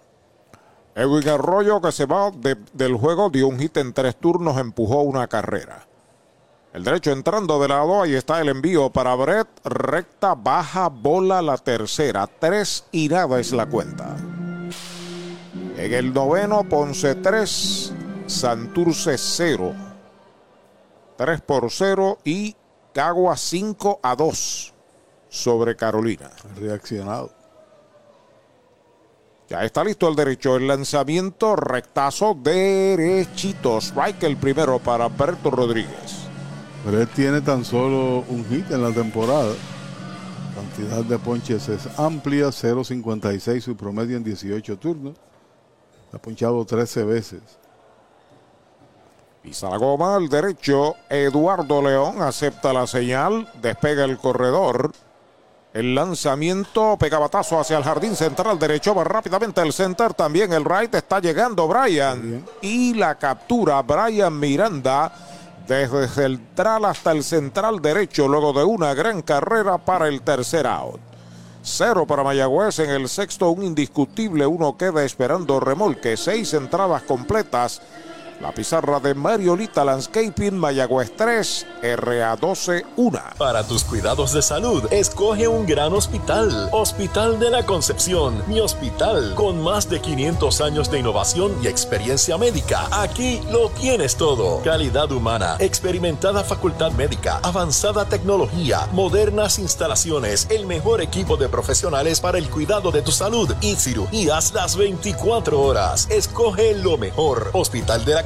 Edwin Arroyo que se va del juego, dio un hit en tres turnos, empujó una carrera. El derecho entrando de lado, ahí está el envío para Brett. Recta, baja, bola la tercera. Tres y nada es la cuenta. En el noveno, Ponce 3, Santurce 0. 3 por 0 y Cagua 5 a 2 sobre Carolina. Reaccionado. Ya está listo el derecho. El lanzamiento rectazo derechito. Strike el primero para Berto Rodríguez. Pero él tiene tan solo un hit en la temporada. Cantidad de ponches es amplia, 0.56 su promedio en 18 turnos. Ha ponchado 13 veces. Pisa la goma al derecho. Eduardo León acepta la señal. Despega el corredor. El lanzamiento, pegabatazo hacia el jardín central derecho, va rápidamente el center, también el right, está llegando Brian. Y la captura Brian Miranda desde el central hasta el central derecho, luego de una gran carrera para el tercer out. Cero para Mayagüez en el sexto, un indiscutible, uno queda esperando remolque, seis entradas completas la pizarra de Mariolita Landscaping Mayagüez 3, RA12 1. Para tus cuidados de salud, escoge un gran hospital. Hospital de la Concepción, mi hospital, con más de 500 años de innovación y experiencia médica. Aquí lo tienes todo. Calidad humana, experimentada facultad médica, avanzada tecnología, modernas instalaciones, el mejor equipo de profesionales para el cuidado de tu salud y cirugías las 24 horas. Escoge lo mejor. Hospital de la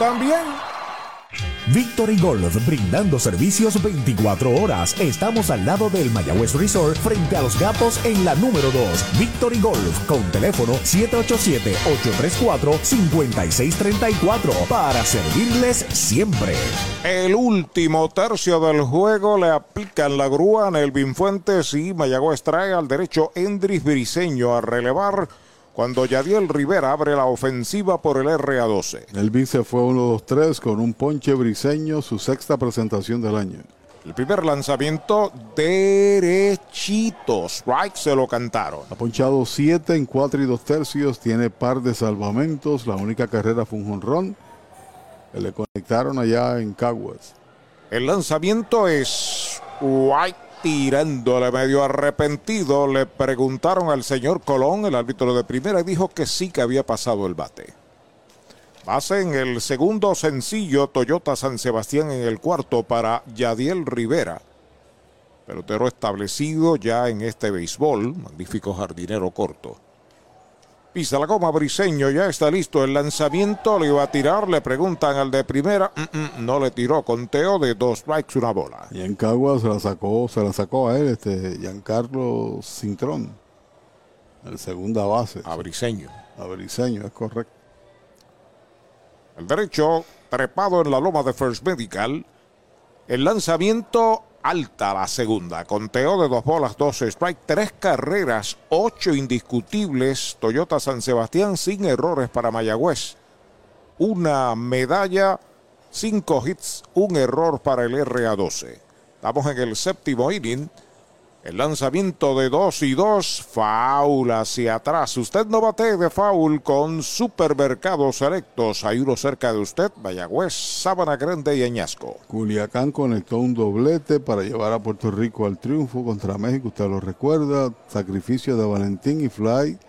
también. Victory Golf, brindando servicios 24 horas. Estamos al lado del Mayagüez Resort, frente a los gatos en la número 2. Victory Golf, con teléfono 787-834-5634, para servirles siempre. El último tercio del juego le aplican la grúa en el Fuentes y Mayagüez trae al derecho Endris Briseño a relevar cuando Yadiel Rivera abre la ofensiva por el RA12. El vice fue 1-2-3 con un ponche briseño, su sexta presentación del año. El primer lanzamiento derechito. Strike se lo cantaron. Ha ponchado 7 en 4 y 2 tercios. Tiene par de salvamentos. La única carrera fue un jonrón. Que le conectaron allá en Caguas. El lanzamiento es White tirándole medio arrepentido. Le preguntaron al señor Colón, el árbitro de primera, y dijo que sí que había pasado el bate. Base en el segundo sencillo, Toyota San Sebastián en el cuarto para Yadiel Rivera. Pelotero establecido ya en este béisbol, magnífico jardinero corto. Pisa la goma Briseño, ya está listo el lanzamiento, le iba a tirar, le preguntan al de primera, mm, mm, no le tiró, conteo de dos strikes, una bola. Y en Cagua se la sacó, se la sacó a él, este Giancarlo Cintrón, el segunda base. A Briseño. A Briseño, es correcto. El derecho trepado en la loma de First Medical. El lanzamiento alta la segunda. Conteo de dos bolas, dos strike, tres carreras, ocho indiscutibles. Toyota San Sebastián sin errores para Mayagüez. Una medalla, cinco hits, un error para el RA12. Estamos en el séptimo inning. El lanzamiento de 2 y 2, foul hacia atrás. Usted no bate de foul con supermercados selectos. Hay uno cerca de usted, Mayagüez, Sábana Grande y Añasco. Culiacán conectó un doblete para llevar a Puerto Rico al triunfo contra México. Usted lo recuerda. Sacrificio de Valentín y Fly.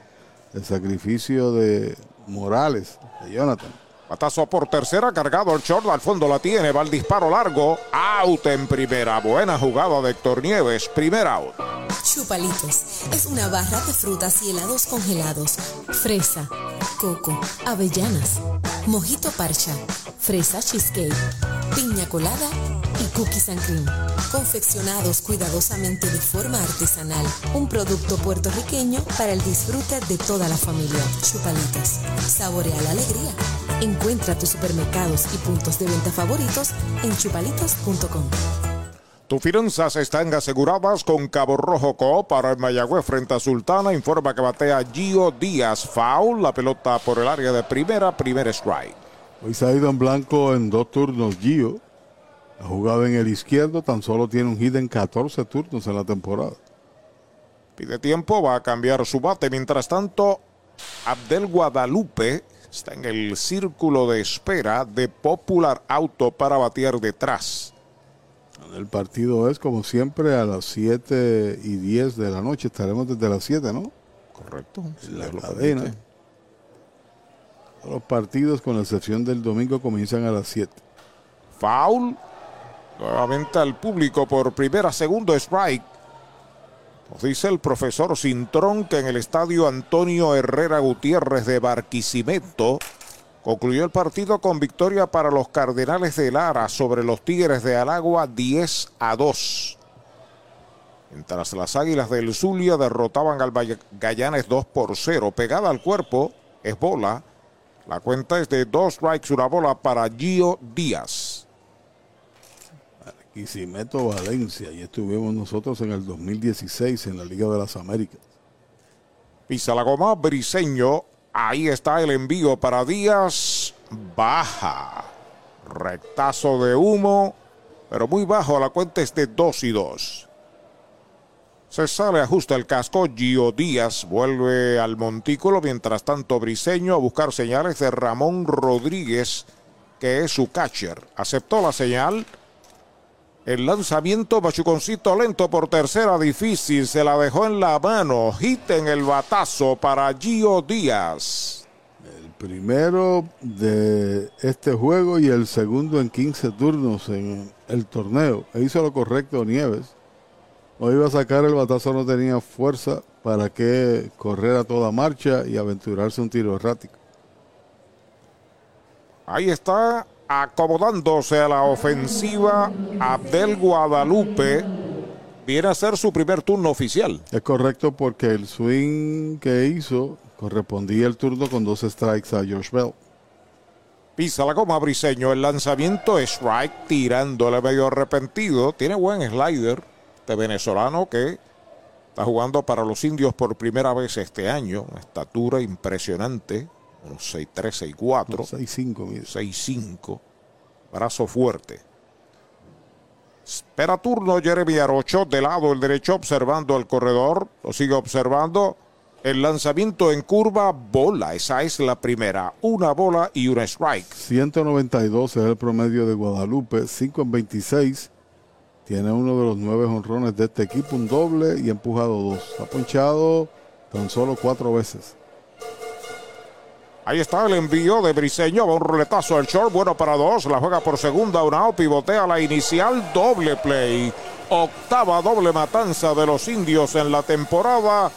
El sacrificio de Morales, de Jonathan. Patazo por tercera, cargado el short, al fondo la tiene, va el disparo largo, out en primera, buena jugada de Héctor Nieves, primer out. Chupalitos es una barra de frutas y helados congelados, fresa, coco, avellanas, mojito parcha, fresa cheesecake, piña colada y cookies and cream, confeccionados cuidadosamente de forma artesanal, un producto puertorriqueño para el disfrute de toda la familia. Chupalitos, saborea la alegría. Encuentra tus supermercados y puntos de venta favoritos en chupalitos.com. Tus finanzas están aseguradas con Cabo Rojo Co. para el Mayagüez frente a Sultana. Informa que batea Gio Díaz. Foul. La pelota por el área de primera. Primer strike. Hoy se ha ido en blanco en dos turnos Gio. Ha jugado en el izquierdo. Tan solo tiene un hit en 14 turnos en la temporada. Pide tiempo. Va a cambiar su bate. Mientras tanto, Abdel Guadalupe está en el círculo de espera de Popular Auto para batear detrás. El partido es como siempre a las 7 y 10 de la noche. Estaremos desde las 7, ¿no? Correcto. La cadena. Los partidos, con la excepción del domingo, comienzan a las 7. Foul. Nuevamente al público por primera, segundo strike. Nos dice el profesor Cintrón que en el estadio Antonio Herrera Gutiérrez de Barquisimeto concluyó el partido con victoria para los Cardenales de Lara sobre los Tigres de Alagua 10 a 2. Mientras las Águilas del Zulia derrotaban al Gallanes 2 por 0. Pegada al cuerpo es bola. La cuenta es de dos strikes, una bola para Gio Díaz. Barquisimeto Valencia. Y estuvimos nosotros en el 2016 en la Liga de las Américas. Pisa la goma, Briseño. Ahí está el envío para Díaz. Baja. Rectazo de humo. Pero muy bajo. La cuenta es de 2 y 2. Se sale, ajusta el casco. Gio Díaz vuelve al montículo. Mientras tanto, Briseño a buscar señales de Ramón Rodríguez, que es su catcher. Aceptó la señal. El lanzamiento, Machuconcito lento por tercera, difícil, se la dejó en la mano. Hit en el batazo para Gio Díaz. El primero de este juego y el segundo en 15 turnos en el torneo. E hizo lo correcto Nieves. Hoy iba a sacar el batazo, no tenía fuerza para que correr a toda marcha y aventurarse un tiro errático. Ahí está acomodándose a la ofensiva Abdel Guadalupe. Viene a ser su primer turno oficial. Es correcto porque el swing que hizo correspondía el turno con dos strikes a Josh Bell. Pisa la goma Briseño, el lanzamiento strike tirándole medio arrepentido. Tiene buen slider de venezolano que está jugando para los indios por primera vez este año. Estatura impresionante. Unos 6'3, 6'4. 6'5, 6'5. Brazo fuerte. Espera turno Jeremy Arocho de lado el derecho observando el corredor. Lo sigue observando. El lanzamiento en curva, bola. Esa es la primera. Una bola y un strike. 192 es el promedio de Guadalupe. 5 en 26. Tiene uno de los nueve honrones de este equipo, un doble y empujado dos. Ha ponchado tan solo cuatro veces. Ahí está el envío de Briseño. Va un ruletazo al short. Bueno para dos. La juega por segunda. Una out. Pivotea la inicial. Doble play. Octava doble matanza de los indios en la temporada.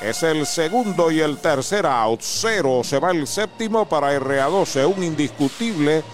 Es el segundo y el tercer out. Cero. Se va el séptimo para RA12. Un indiscutible.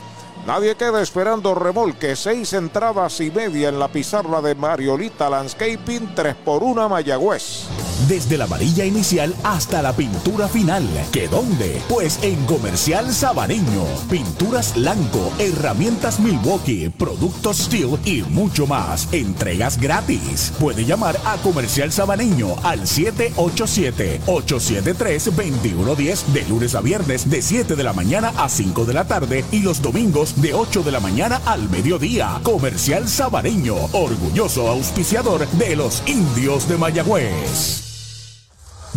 Nadie queda esperando remolque. Seis entradas y media en la pizarra de Mariolita Landscaping. Tres por una Mayagüez. desde la varilla inicial hasta la pintura final. ¿Qué dónde? Pues en Comercial Sabaneño. Pinturas Blanco, herramientas Milwaukee, productos Steel y mucho más. Entregas gratis. Puede llamar a Comercial Sabaneño al 787-873-2110 de lunes a viernes de 7 de la mañana a 5 de la tarde y los domingos de 8 de la mañana al mediodía. Comercial Sabaneño, orgulloso auspiciador de los indios de Mayagüez.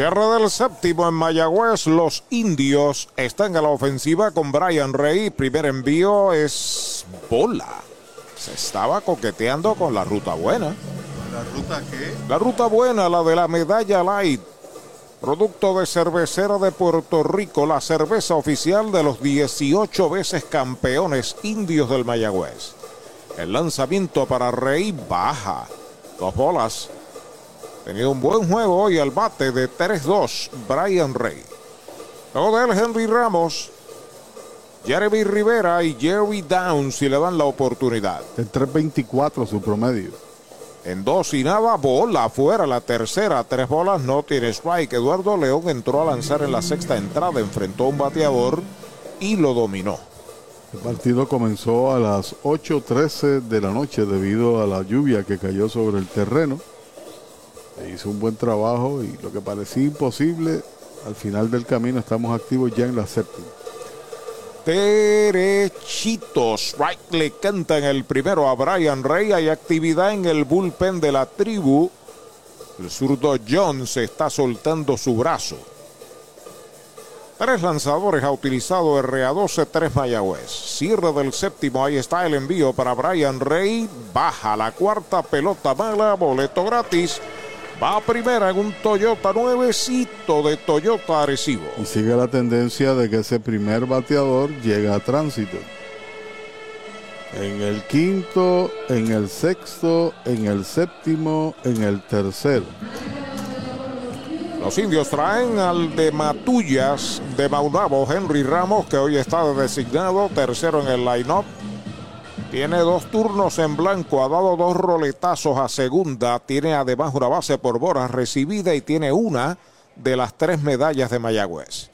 Cierre del séptimo en Mayagüez. Los indios están a la ofensiva con Brian Rey. Primer envío es bola. Se estaba coqueteando con la ruta buena. ¿La ruta qué? La ruta buena, la de la medalla light. Producto de cervecera de Puerto Rico, la cerveza oficial de los 18 veces campeones indios del Mayagüez. El lanzamiento para Rey baja. Dos bolas. Tenido un buen juego hoy al bate de 3-2, Brian Rey. Luego de él, Henry Ramos, Jeremy Rivera y Jerry Downs si le dan la oportunidad. El 3.24 su promedio. En dos y nada, bola afuera. La tercera, tres bolas, no tiene strike. Eduardo León entró a lanzar en la sexta entrada, enfrentó a un bateador y lo dominó. El partido comenzó a las 8.13 de la noche debido a la lluvia que cayó sobre el terreno. Se hizo un buen trabajo y lo que parecía imposible, al final del camino estamos activos ya en la séptima. Derechitos. Right le cantan el primero a Brian Rey. Hay actividad en el bullpen de la tribu. El zurdo Jones está soltando su brazo. Tres lanzadores ha utilizado RA12, tres Mayagüez. Cierre del séptimo, ahí está el envío para Brian Rey. Baja la cuarta pelota mala, boleto gratis. Va a primera en un Toyota nuevecito de Toyota Arecibo. Y sigue la tendencia de que ese primer bateador llega a tránsito. En el quinto, en el sexto, en el séptimo, en el tercero. Los indios traen al de Matullas de Maunabo, Henry Ramos, que hoy está designado tercero en el line-up. Tiene dos turnos en blanco, ha dado dos roletazos a segunda, tiene además una base por boras recibida y tiene una de las tres medallas de Mayagüez.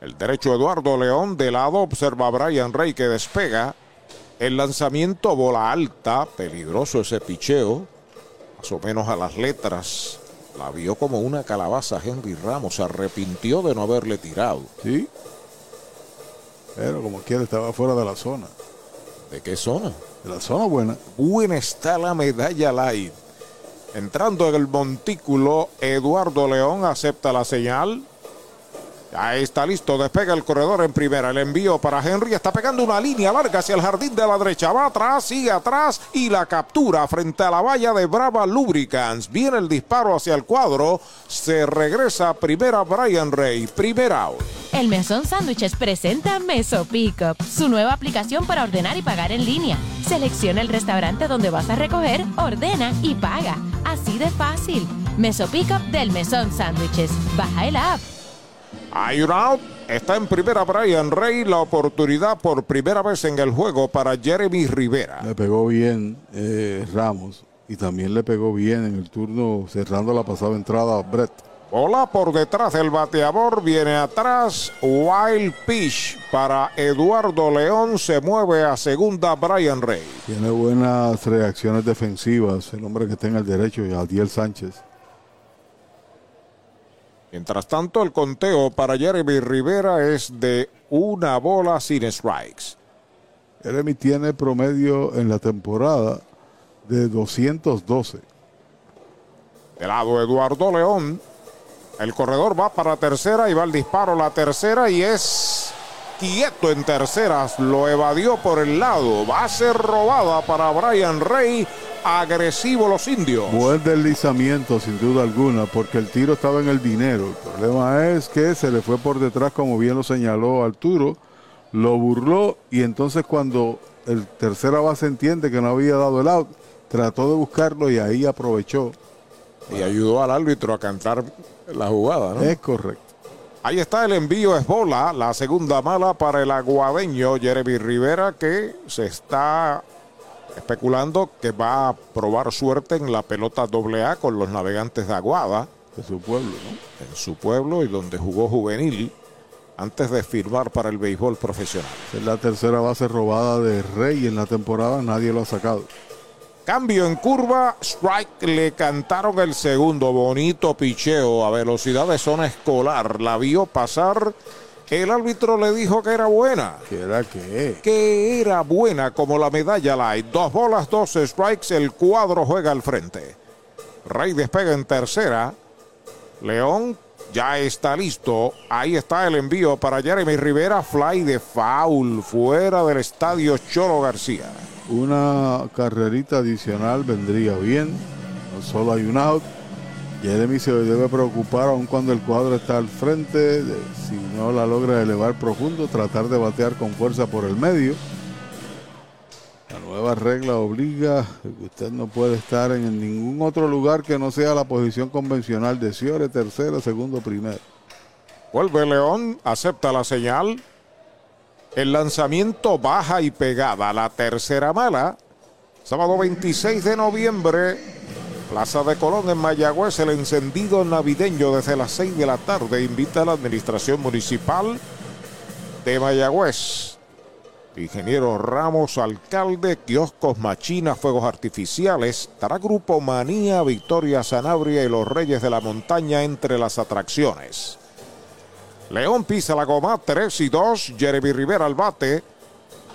El derecho Eduardo León de lado observa a Brian Rey que despega. El lanzamiento bola alta, peligroso ese picheo, más o menos a las letras. La vio como una calabaza Henry Ramos, se arrepintió de no haberle tirado. Sí. Pero como quiera estaba fuera de la zona. ¿De qué zona? De la zona buena. Buena está la medalla light. Entrando en el montículo, Eduardo León acepta la señal. Ahí está listo, despega el corredor en primera. El envío para Henry está pegando una línea larga hacia el jardín de la derecha. Va atrás, sigue atrás y la captura frente a la valla de Brava Lubricants. Viene el disparo hacia el cuadro. Se regresa primera Brian Rey. Primera out. El Mesón Sándwiches presenta Meso Pickup, su nueva aplicación para ordenar y pagar en línea. Selecciona el restaurante donde vas a recoger, ordena y paga. Así de fácil. Meso Pickup del Mesón Sándwiches. Baja el app. Hay. Está en primera Brian Rey. La oportunidad por primera vez en el juego para Jeremy Rivera. Le pegó bien eh, Ramos y también le pegó bien en el turno cerrando la pasada entrada a Brett. Hola por detrás del bateador, viene atrás, Wild Pitch para Eduardo León, se mueve a segunda Brian Rey. Tiene buenas reacciones defensivas, el hombre que está en el derecho, y Adiel Sánchez. Mientras tanto, el conteo para Jeremy Rivera es de una bola sin strikes. Jeremy tiene promedio en la temporada de 212. De lado Eduardo León, el corredor va para tercera y va el disparo la tercera y es quieto en terceras. Lo evadió por el lado. Va a ser robada para Brian Rey. Agresivo los indios. Buen deslizamiento sin duda alguna porque el tiro estaba en el dinero. El problema es que se le fue por detrás como bien lo señaló Arturo. Lo burló y entonces cuando el tercera base entiende que no había dado el out, trató de buscarlo y ahí aprovechó. Y ayudó al árbitro a cantar la jugada, ¿no? Es correcto. Ahí está el envío, es bola, la segunda mala para el aguadeño Jeremy Rivera que se está especulando que va a probar suerte en la pelota AA con los navegantes de Aguada. De su pueblo, ¿no? En su pueblo y donde jugó juvenil antes de firmar para el béisbol profesional. Es la tercera base robada de Rey en la temporada, nadie lo ha sacado. Cambio en curva, strike, le cantaron el segundo, bonito picheo a velocidad de zona escolar, la vio pasar, el árbitro le dijo que era buena. ¿Que era qué? Que era buena como la medalla light, dos bolas, dos strikes, el cuadro juega al frente. Rey despega en tercera, León ya está listo, ahí está el envío para Jeremy Rivera, fly de foul, fuera del estadio Cholo García. Una carrerita adicional vendría bien. No solo hay un out. Jeremy se debe preocupar aun cuando el cuadro está al frente. si no la logra elevar profundo, tratar de batear con fuerza por el medio. La nueva regla obliga que usted no puede estar en ningún otro lugar que no sea la posición convencional de Ciore, tercera, segundo, primero. Vuelve León, acepta la señal. El lanzamiento baja y pegada. La tercera mala. Sábado 26 de noviembre. Plaza de Colón en Mayagüez. El encendido navideño desde las 6 de la tarde. Invita a la administración municipal de Mayagüez. Ingeniero Ramos, alcalde, kioscos, machinas, fuegos artificiales. Estará Grupo Manía, Victoria Sanabria y los Reyes de la Montaña entre las atracciones. León pisa la goma, 3 y 2. Jeremy Rivera al bate.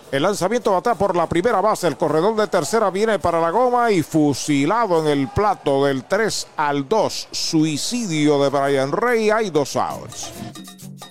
El lanzamiento bata por la primera base. El corredor de tercera viene para la goma y fusilado en el plato del 3 al 2. Suicidio de Brian Rey. Hay dos outs.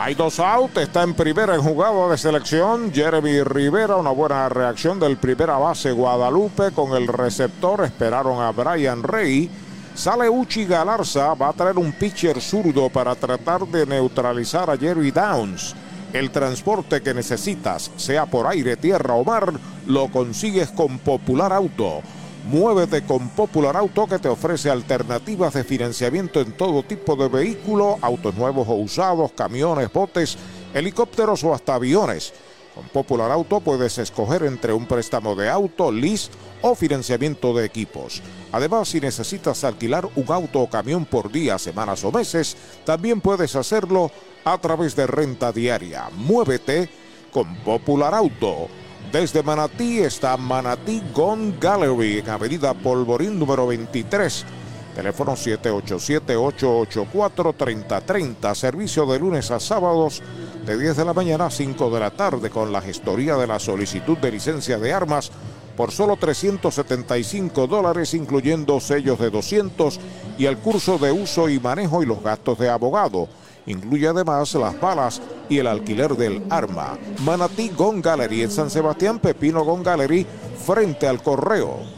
Hay dos outs, está en primera en jugada de selección. Jeremy Rivera, una buena reacción del primera base Guadalupe con el receptor. Esperaron a Brian Rey. Sale Uchi Galarza, va a traer un pitcher zurdo para tratar de neutralizar a Jerry Downs. El transporte que necesitas, sea por aire, tierra o mar, lo consigues con Popular Auto. Muévete con Popular Auto que te ofrece alternativas de financiamiento en todo tipo de vehículo, autos nuevos o usados, camiones, botes, helicópteros o hasta aviones. Con Popular Auto puedes escoger entre un préstamo de auto, lease o financiamiento de equipos. Además, si necesitas alquilar un auto o camión por día, semanas o meses, también puedes hacerlo a través de renta diaria. Muévete con Popular Auto. Desde Manatí está Manatí Gone Gallery en Avenida Polvorín número 23. Teléfono 787-884-3030. Servicio de lunes a sábados de 10 de la mañana a 5 de la tarde con la gestoría de la solicitud de licencia de armas por solo 375 dólares, incluyendo sellos de 200 y el curso de uso y manejo y los gastos de abogado. Incluye además las balas y el alquiler del arma. Manatí Gun Gallery en San Sebastián, Pepino Gun Gallery, frente al correo.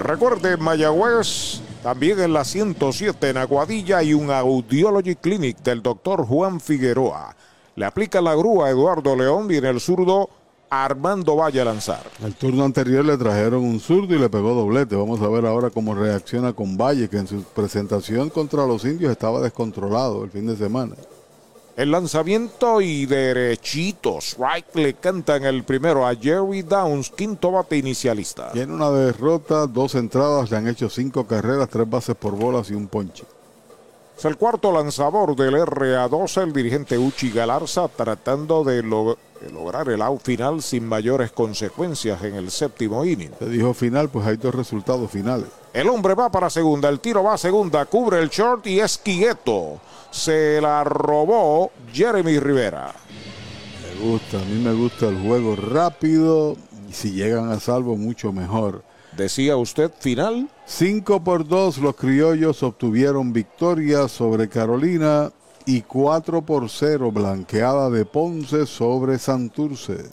Recuerde, Mayagüez, también en la 107 en Aguadilla hay un Audiology Clinic del doctor Juan Figueroa. Le aplica la grúa a Eduardo León y en el zurdo Armando Valle a lanzar. El turno anterior le trajeron un zurdo y le pegó doblete. Vamos a ver ahora cómo reacciona con Valle, que en su presentación contra los indios estaba descontrolado el fin de semana. El lanzamiento y derechito. Strike le cantan el primero a Jerry Downs, quinto bate inicialista. Tiene una derrota, dos entradas, le han hecho cinco carreras, tres bases por bolas y un ponche. Es el cuarto lanzador del RA12, el dirigente Uchi Galarza, tratando de, lograr el out final sin mayores consecuencias en el séptimo inning. Se dijo final, pues hay dos resultados finales. El hombre va para segunda, el tiro va a segunda, cubre el short y es quieto se la robó Jeremy Rivera. Me gusta, a mí me gusta el juego rápido y si llegan a salvo mucho mejor. Decía usted final. 5 por 2 los criollos obtuvieron victoria sobre Carolina y 4 por 0 blanqueada de Ponce sobre Santurce.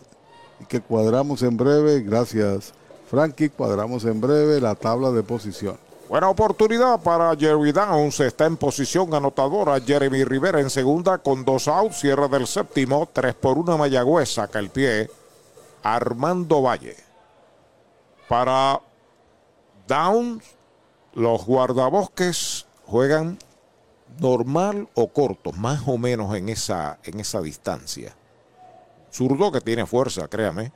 Y que cuadramos en breve, gracias Frankie, cuadramos en breve la tabla de posición. Buena oportunidad para Jerry Downs. Está en posición anotadora. Jeremy Rivera en segunda con dos outs. Cierra del séptimo. Tres por una Mayagüez. Saca el pie. Armando Valle. Para Downs, los guardabosques juegan normal o corto, más o menos en esa, en esa distancia. Zurdo que tiene fuerza, créame.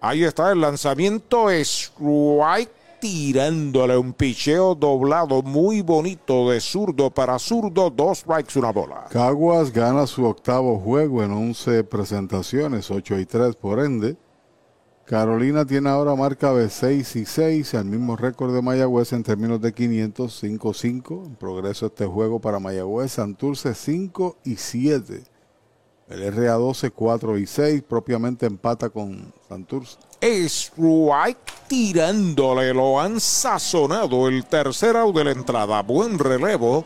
Ahí está el lanzamiento. Strike tirándole un picheo doblado muy bonito de zurdo para zurdo, dos strikes, una bola. Caguas gana su octavo juego en 11 presentaciones, 8 y 3 por ende. Carolina tiene ahora marca de 6 y 6, el mismo récord de Mayagüez en términos de 500, 5-5. En progreso este juego para Mayagüez, Santurce 5 y 7. El RA12 4 y 6, propiamente empata con Santurce. Strike tirándole, lo han sazonado el tercer out de la entrada. Buen relevo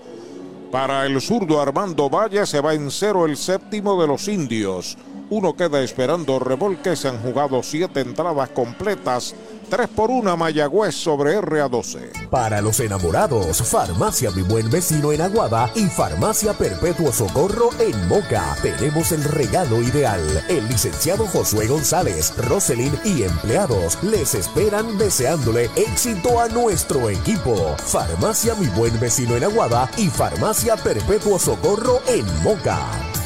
para el zurdo Armando Valle. Se va en cero el séptimo de los indios. Uno queda esperando revolque. Se han jugado siete entradas completas 3 por 1 Mayagüez sobre RA12. Para los enamorados, Farmacia Mi Buen Vecino en Aguada y Farmacia Perpetuo Socorro en Moca. Tenemos el regalo ideal. El licenciado Josué González, Roselyn y empleados les esperan deseándole éxito a nuestro equipo. Farmacia Mi Buen Vecino en Aguada y Farmacia Perpetuo Socorro en Moca.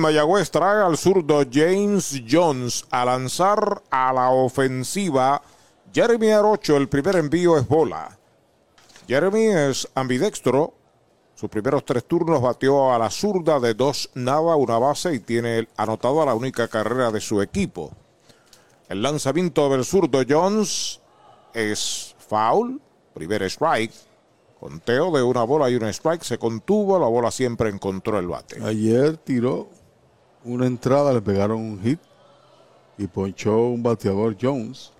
Mayagüez trae al zurdo James Jones a lanzar a la ofensiva. Jeremy Arocho, el primer envío es bola. Jeremy es ambidextro. Sus primeros tres turnos batió a la zurda de dos nada, una base y tiene anotado a la única carrera de su equipo. El lanzamiento del zurdo Jones es foul, primer strike. Conteo de una bola y un strike, se contuvo, la bola siempre encontró el bate. Ayer tiró una entrada, le pegaron un hit y ponchó un bateador Jones.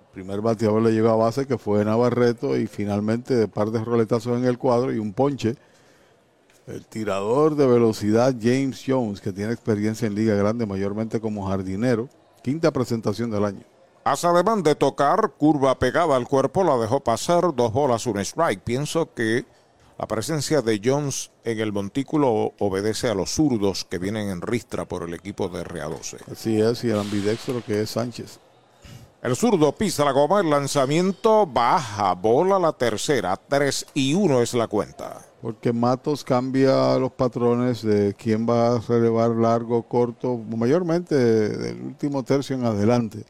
El primer bateador le llegó a base que fue Navarreto y finalmente de par de roletazos en el cuadro y un ponche. El tirador de velocidad James Jones, que tiene experiencia en Liga Grande mayormente como jardinero. Quinta presentación del año. Hace además de tocar, curva pegada al cuerpo, la dejó pasar, dos bolas, un strike. Pienso que la presencia de Jones en el montículo obedece a los zurdos que vienen en ristra por el equipo de RA12. Así es, y el ambidextro que es Sánchez. El zurdo pisa la goma, el lanzamiento baja, bola la tercera, 3 y 1 es la cuenta. Porque Matos cambia los patrones de quién va a relevar largo, corto, mayormente del último tercio en adelante,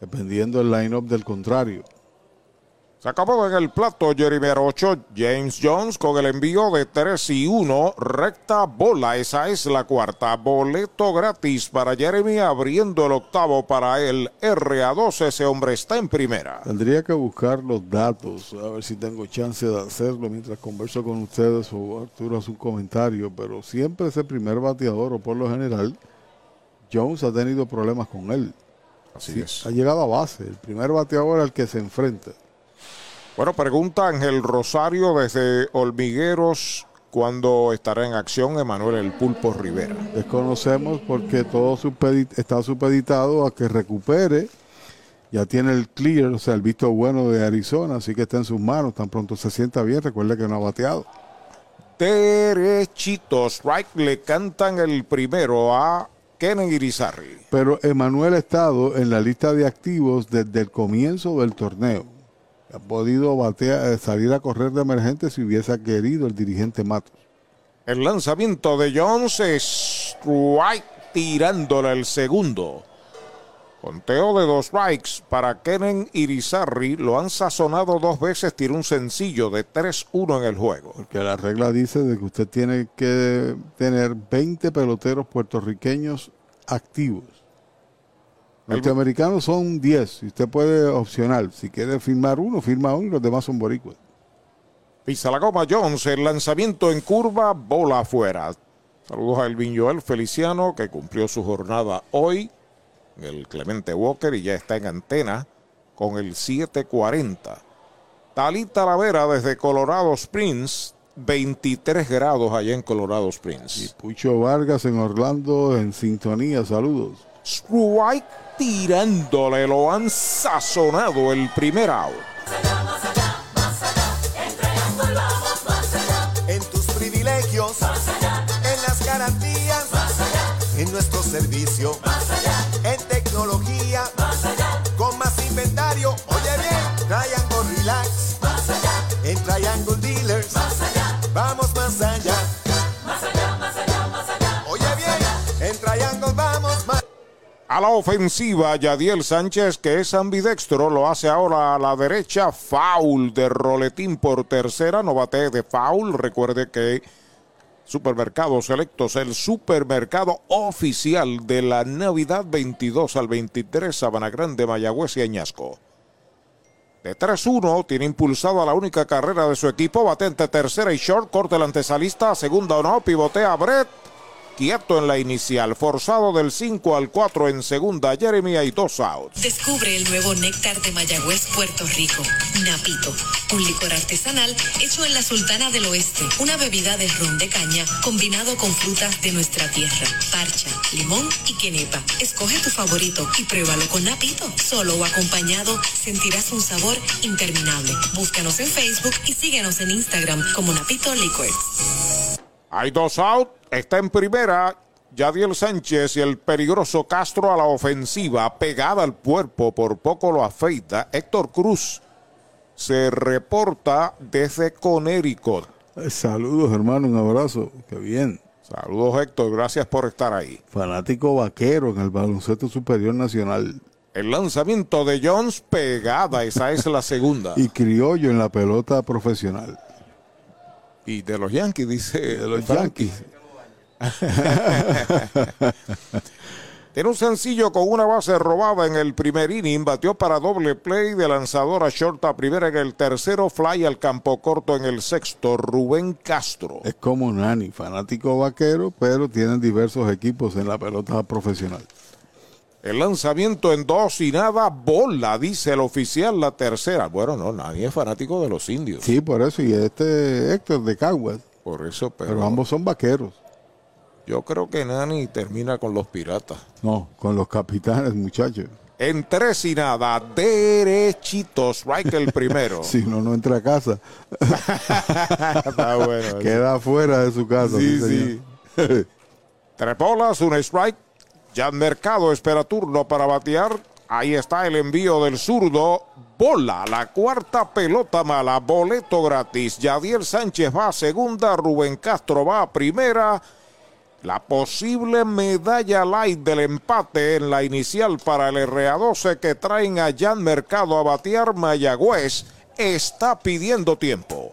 dependiendo del line-up del contrario. Se acabó en el plato Jeremy 8, James Jones con el envío de 3 y 1, recta bola, esa es la cuarta, boleto gratis para Jeremy abriendo el octavo para el RA12, ese hombre está en primera. Tendría que buscar los datos, a ver si tengo chance de hacerlo mientras converso con ustedes o Arturo hace un comentario, pero siempre ese primer bateador o por lo general, Jones ha tenido problemas con él. Así es. Ha llegado a base, el primer bateador al que se enfrenta. Bueno, pregunta Ángel Rosario desde Olmigueros. ¿Cuándo estará en acción Emanuel El Pulpo Rivera? Desconocemos porque todo está supeditado a que recupere. Ya tiene el clear, o sea, el visto bueno de Arizona, así que está en sus manos. Tan pronto se sienta bien, recuerde que no ha bateado. Derechitos, right, le cantan el primero a Kenen Irizarri. Pero Emanuel ha estado en la lista de activos desde el comienzo del torneo podido batear, eh, salir a correr de emergente si hubiese querido el dirigente Matos. El lanzamiento de Jones es strike tirándole el segundo. Conteo de dos strikes para Kenen Irizarri. Lo han sazonado dos veces. Tiró un sencillo de 3-1 en el juego. Porque la regla dice de que usted tiene que tener 20 peloteros puertorriqueños activos. Norteamericanos son 10. Y usted puede opcional. Si quiere firmar uno, firma uno y los demás son boricuas. Pisa la goma Jones. El lanzamiento en curva, bola afuera. Saludos a Elvin Joel Feliciano, que cumplió su jornada hoy. El Clemente Walker y ya está en antena con el 740. Talita Lavera desde Colorado Springs. 23 grados allá en Colorado Springs. Y Pucho Vargas en Orlando en sintonía. Saludos. Strike tirándole, lo han sazonado el primer out. En tus privilegios, en las garantías, en nuestro servicio, en tecnología, A la ofensiva, Yadiel Sánchez, que es ambidextro, lo hace ahora a la derecha. Foul de roletín por tercera, no bate de foul. Recuerde que Supermercados Selectos, el supermercado oficial de la Navidad 22 al 23, Sabana Grande, Mayagüez y Añasco. De 3-1, tiene impulsado a la única carrera de su equipo. Batente tercera y short, corte el antesalista, segunda o no, pivotea Brett quieto en la inicial, forzado del 5 al 4 en segunda, Jeremy y dos outs. Descubre el nuevo néctar de Mayagüez, Puerto Rico, Napito, un licor artesanal hecho en la Sultana del Oeste, una bebida de ron de caña combinado con frutas de nuestra tierra, parcha, limón y quenepa. Escoge tu favorito y pruébalo con Napito. Solo o acompañado sentirás un sabor interminable. Búscanos en Facebook y síguenos en Instagram como Napito Liquors. Hay dos outs, está en primera Yadiel Sánchez y el peligroso Castro a la ofensiva, pegada al cuerpo, por poco lo afeita. Héctor Cruz se reporta desde Connecticut. Eh, Saludos, hermano, un abrazo. Qué bien. Saludos, Héctor, gracias por estar ahí. Fanático vaquero en el baloncesto superior nacional. El lanzamiento de Jones pegada, esa es la segunda. Y criollo en la pelota profesional. Y de los Yankees, dice. De los Yankees. Tiene un sencillo con una base robada en el primer inning. Batió para doble play de lanzador a short a primera en el tercero. Fly al campo corto en el sexto. Rubén Castro. Es como Nani, fanático vaquero, pero tienen diversos equipos en la pelota profesional. El lanzamiento en dos y nada, bola, dice el oficial, la tercera. Bueno, no, nadie es fanático de los indios. Sí, por eso. Y este Héctor de Caguas. Por eso, pero, Pero ambos son vaqueros. yo creo que Nani termina con los piratas. No, con los capitanes, muchachos. En tres y nada, derechito, strike el primero. Si no, no entra a casa. Está bueno. Queda fuera de su casa. Sí, sí, sí. Tres bolas, un strike. Ya Mercado espera turno para batear. Ahí está el envío del zurdo. Bola, la cuarta pelota mala. Boleto gratis. Yadier Sánchez va a segunda. Rubén Castro va a primera. La posible medalla light del empate en la inicial para el RA12 que traen a Jan Mercado a batear Mayagüez está pidiendo tiempo.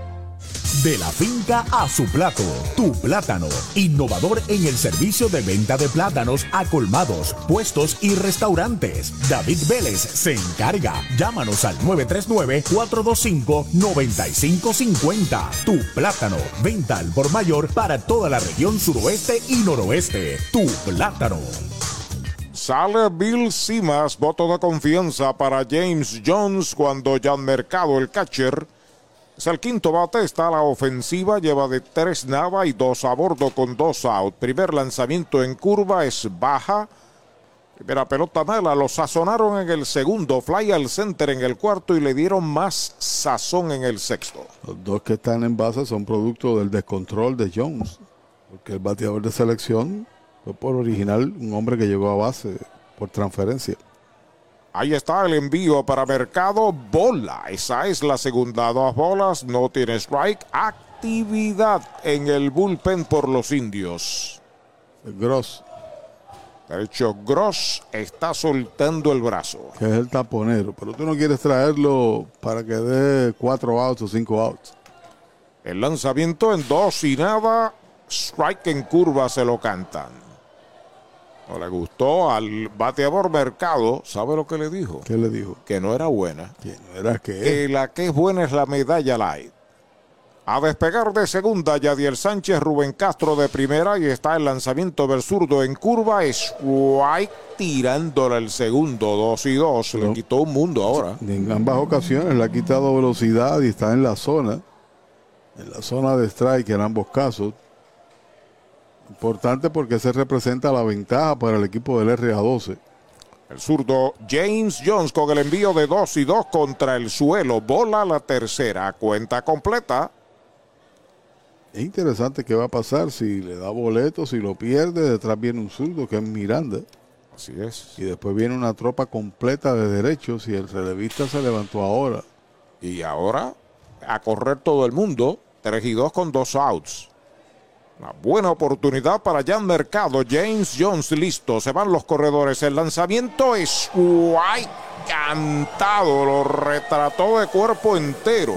De la finca a su plato, tu plátano, innovador en el servicio de venta de plátanos a colmados, puestos y restaurantes. David Vélez se encarga. Llámanos al 939-425-9550. Tu plátano, venta al por mayor para toda la región suroeste y noroeste. Tu plátano. Sale Bill Simas, voto de confianza para James Jones cuando Jan Mercado, el catcher, es el quinto bate, está la ofensiva, lleva de tres nada y dos a bordo con dos out. Primer lanzamiento en curva es baja. Primera pelota mala, lo sazonaron en el segundo, fly al center en el cuarto y le dieron más sazón en el sexto. Los dos que están en base son producto del descontrol de Jones. Porque el bateador de selección fue por original un hombre que llegó a base por transferencia. Ahí está el envío para Mercado. Bola. Esa es la segunda. Dos bolas. No tiene strike. Actividad en el bullpen por los indios. Gross, De hecho, Gross está soltando el brazo. que es el taponero. Pero tú no quieres traerlo para que dé cuatro outs o cinco outs. El lanzamiento en dos y nada. Strike en curva se lo cantan. No le gustó al bateador Mercado. ¿Sabe lo que le dijo? ¿Qué le dijo? Que no era buena. Que no era que. Que la que es buena es la medalla light. A despegar de segunda, Yadiel Sánchez, Rubén Castro de primera y está el lanzamiento del zurdo en curva. Es White tirándole el segundo, dos y dos. Le quitó un mundo ahora. En ambas ocasiones le ha quitado velocidad y está en la zona. En la zona de strike en ambos casos. Importante porque se representa la ventaja para el equipo del RA12. El zurdo James Jones con el envío de 2 y 2 contra el suelo. Bola la tercera. Cuenta completa. Es interesante qué va a pasar si le da boleto, si lo pierde. Detrás viene un zurdo que es Miranda. Así es. Y después viene una tropa completa de derechos y el relevista se levantó ahora. Y ahora a correr todo el mundo. 3 y 2 con dos outs. Una buena oportunidad para Jan Mercado. James Jones listo. Se van los corredores. El lanzamiento es guay. Cantado. Lo retrató de cuerpo entero.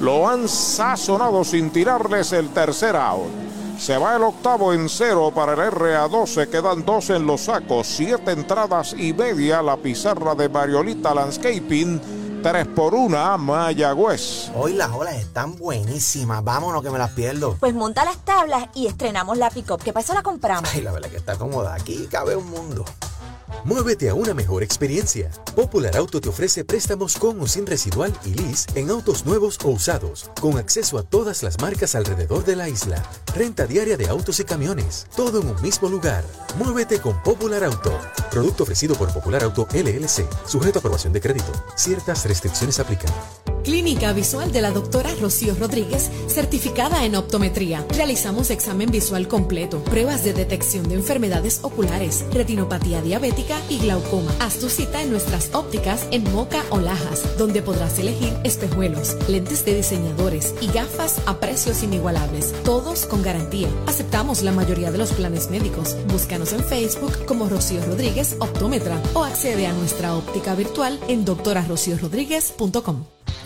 Lo han sazonado sin tirarles el tercer out. Se va el octavo en cero para el RA12. Quedan dos en los sacos. Siete entradas y media. La pizarra de Mariolita Landscaping. 3 por 1 Mayagüez. Hoy las olas están buenísimas. Vámonos que me las pierdo. Pues monta las tablas y estrenamos la pick-up. ¿Qué pasó? La compramos. Ay, la verdad que está cómoda. Aquí cabe un mundo. Muévete a una mejor experiencia. Popular Auto te ofrece préstamos con o sin residual y lease en autos nuevos o usados, con acceso a todas las marcas alrededor de la isla. Renta diaria de autos y camiones, todo en un mismo lugar. Muévete con Popular Auto. Producto ofrecido por Popular Auto LLC, sujeto a aprobación de crédito. Ciertas restricciones aplican. Clínica Visual de la doctora Rocío Rodríguez, certificada en optometría. Realizamos examen visual completo, pruebas de detección de enfermedades oculares, retinopatía diabética y glaucoma. Haz tu cita en nuestras ópticas en Moca o Lajas, donde podrás elegir espejuelos, lentes de diseñadores y gafas a precios inigualables, todos con garantía. Aceptamos la mayoría de los planes médicos. Búscanos en Facebook como Rocío Rodríguez Optómetra o accede a nuestra óptica virtual en doctorarociorodríguez.com.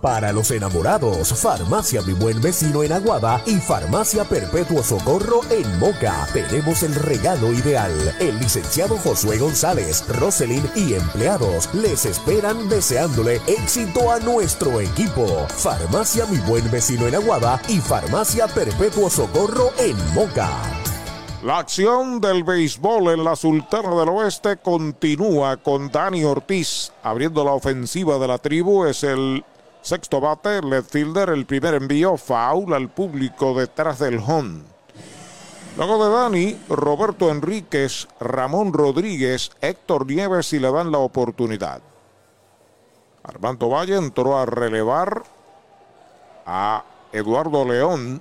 Para los enamorados, Farmacia Mi Buen Vecino en Aguada y Farmacia Perpetuo Socorro en Moca. Tenemos el regalo ideal. El licenciado Josué González, Roselyn y empleados les esperan deseándole éxito a nuestro equipo. Farmacia Mi Buen Vecino en Aguada y Farmacia Perpetuo Socorro en Moca. La acción del béisbol en la Sultana del Oeste continúa con Dani Ortiz abriendo la ofensiva de la tribu. Es el Sexto bate, left fielder, el primer envío, foul al público detrás del home. Luego de Dani, Roberto Enríquez, Ramón Rodríguez, Héctor Nieves y le dan la oportunidad. Armando Valle entró a relevar a Eduardo León.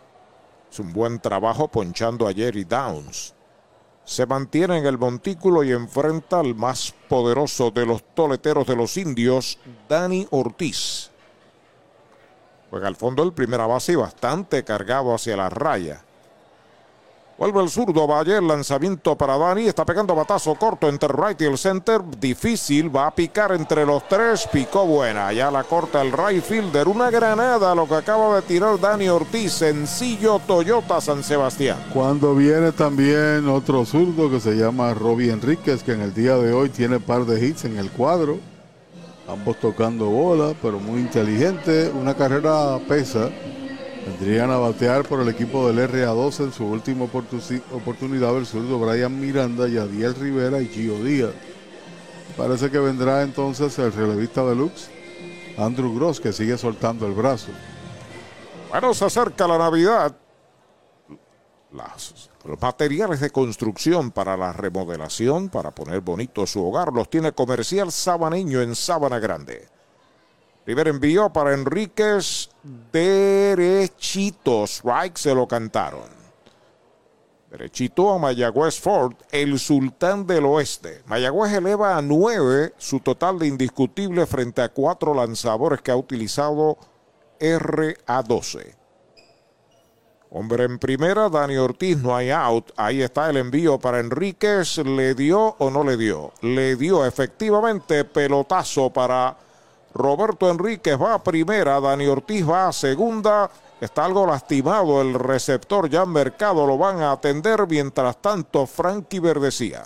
Es un buen trabajo ponchando a Jerry Downs. Se mantiene en el montículo y enfrenta al más poderoso de los toleteros de los indios, Dani Ortiz. Juega al fondo el primera base y bastante cargado hacia la raya. Vuelve el zurdo Valle, el lanzamiento para Dani, está pegando batazo corto entre right y el center, difícil, va a picar entre los tres, picó buena, ya la corta el right fielder, una granada lo que acaba de tirar Dani Ortiz, sencillo Toyota San Sebastián. Cuando viene también otro zurdo que se llama Robbie Enríquez, que en el día de hoy tiene par de hits en el cuadro, ambos tocando bola, pero muy inteligente, una carrera pesa. Vendrían a batear por el equipo del RA12 en su última oportunidad el zurdo Brian Miranda, Yadiel Rivera y Gio Díaz. Parece que vendrá entonces el relevista deluxe, Andrew Gross, que sigue soltando el brazo. Bueno, se acerca la Navidad. Las, los materiales de construcción para la remodelación, para poner bonito su hogar, los tiene Comercial Sabaneño en Sabana Grande. Primer envío para Enríquez, derechito, strike se lo cantaron. Derechito a Mayagüez Ford, el sultán del oeste. Mayagüez eleva a nueve su total de indiscutible frente a cuatro lanzadores que ha utilizado RA12. Hombre en primera, Dani Ortiz, no hay out. Ahí está el envío para Enríquez. ¿Le dio o no le dio? Le dio efectivamente pelotazo para Roberto Enríquez. Va a primera, Dani Ortiz va a segunda. Está algo lastimado el receptor ya en mercado. Lo van a atender. Mientras tanto, Frankie Verdecía.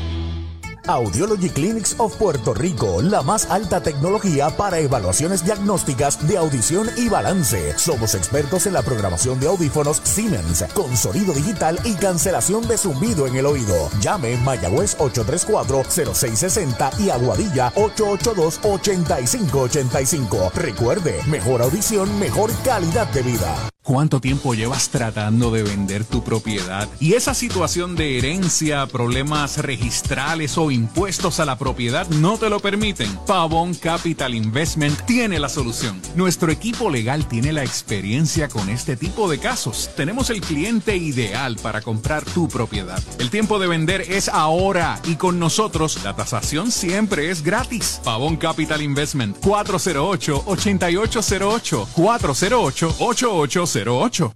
Audiology Clinics of Puerto Rico, la más alta tecnología para evaluaciones diagnósticas de audición y balance. Somos expertos en la programación de audífonos Siemens, con sonido digital y cancelación de zumbido en el oído. Llame Mayagüez 834-0660 y Aguadilla 882-8585. Recuerde, mejor audición, mejor calidad de vida. ¿Cuánto tiempo llevas tratando de vender tu propiedad? Y esa situación de herencia, problemas registrales o impuestos a la propiedad no te lo permiten. Pavón Capital Investment tiene la solución. Nuestro equipo legal tiene la experiencia con este tipo de casos. Tenemos el cliente ideal para comprar tu propiedad. El tiempo de vender es ahora y con nosotros la tasación siempre es gratis. Pavón Capital Investment 408 8808 408 8808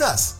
Texas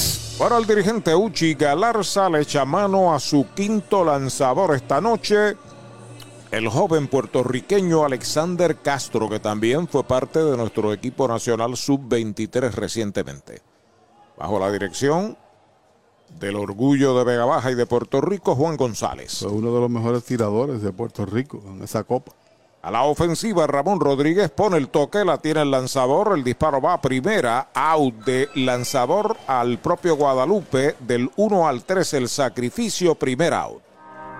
Para el dirigente Uchi Galarza le echa mano a su quinto lanzador esta noche. El joven puertorriqueño Alexander Castro, que también fue parte de nuestro equipo nacional sub-23 recientemente. Bajo la dirección del orgullo de Vega Baja y de Puerto Rico, Juan González. Fue uno de los mejores tiradores de Puerto Rico en esa copa. A la ofensiva, Ramón Rodríguez pone el toque, la tiene el lanzador, el disparo va a primera, out de lanzador al propio Guadalupe, del 1 al 3 el sacrificio, primer out.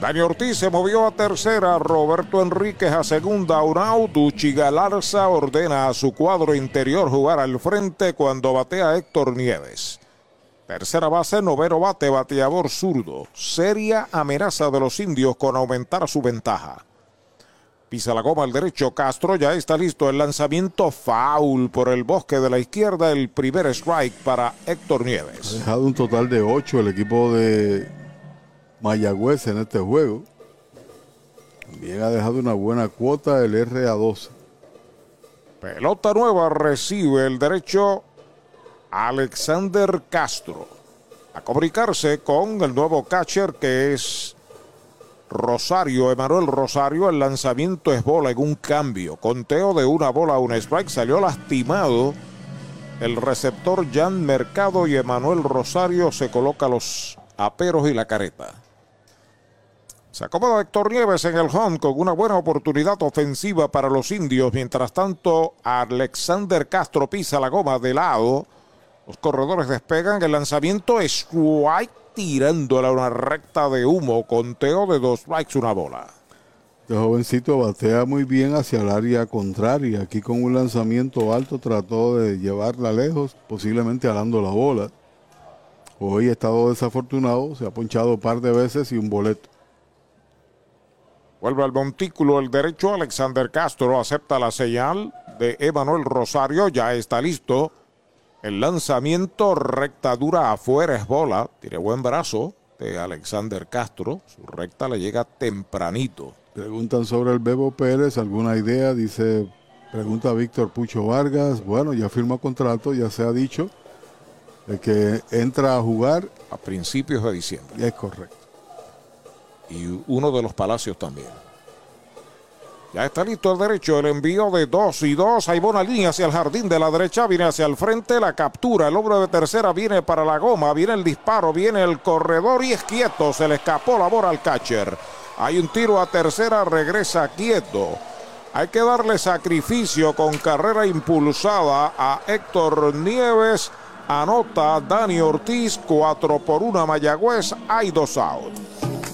Dani Ortiz se movió a tercera, Roberto Enríquez a segunda, un out, Uchi Galarza ordena a su cuadro interior jugar al frente cuando batea Héctor Nieves. Tercera base, noveno bate, bateador zurdo. Seria amenaza de los indios con aumentar su ventaja. Pisa la goma al derecho, Castro ya está listo el lanzamiento foul por el bosque de la izquierda, el primer strike para Héctor Nieves. Ha dejado un total de ocho el equipo de Mayagüez en este juego. También ha dejado una buena cuota el RA12. Pelota nueva recibe el derecho Alexander Castro. A comunicarse con el nuevo catcher que es Rosario, Emanuel Rosario. El lanzamiento es bola en un cambio. Conteo de una bola a un strike. Salió lastimado el receptor Jan Mercado y Emanuel Rosario se coloca los aperos y la careta. Se acomoda Héctor Nieves en el home con una buena oportunidad ofensiva para los indios. Mientras tanto, Alexander Castro pisa la goma de lado. Los corredores despegan. El lanzamiento es White tirándola una recta de humo. Conteo de dos strikes, una bola. Este jovencito batea muy bien hacia el área contraria. Aquí con un lanzamiento alto trató de llevarla lejos, posiblemente alando la bola. Hoy ha estado desafortunado, se ha ponchado un par de veces y un boleto. Vuelve al montículo el derecho. Alexander Castro acepta la señal de Emanuel Rosario. Ya está listo. El lanzamiento recta dura afuera es bola. Tiene buen brazo de Alexander Castro. Su recta le llega tempranito. Preguntan sobre el Bebo Pérez. ¿Alguna idea? Dice, pregunta Víctor Pucho Vargas. Bueno, ya firmó contrato, ya se ha dicho. De que entra a jugar. A principios de diciembre. Es correcto y uno de los palacios también. Ya está listo el derecho, el envío de dos y dos. Hay buena línea hacia el jardín de la derecha, viene hacia el frente, la captura. El hombre de tercera viene para la goma, viene el disparo, viene el corredor y es quieto. Se le escapó la bola al catcher. Hay un tiro a tercera, regresa quieto. Hay que darle sacrificio con carrera impulsada a Héctor Nieves. Anota Dani Ortiz, 4 por 1 Mayagüez, hay dos outs.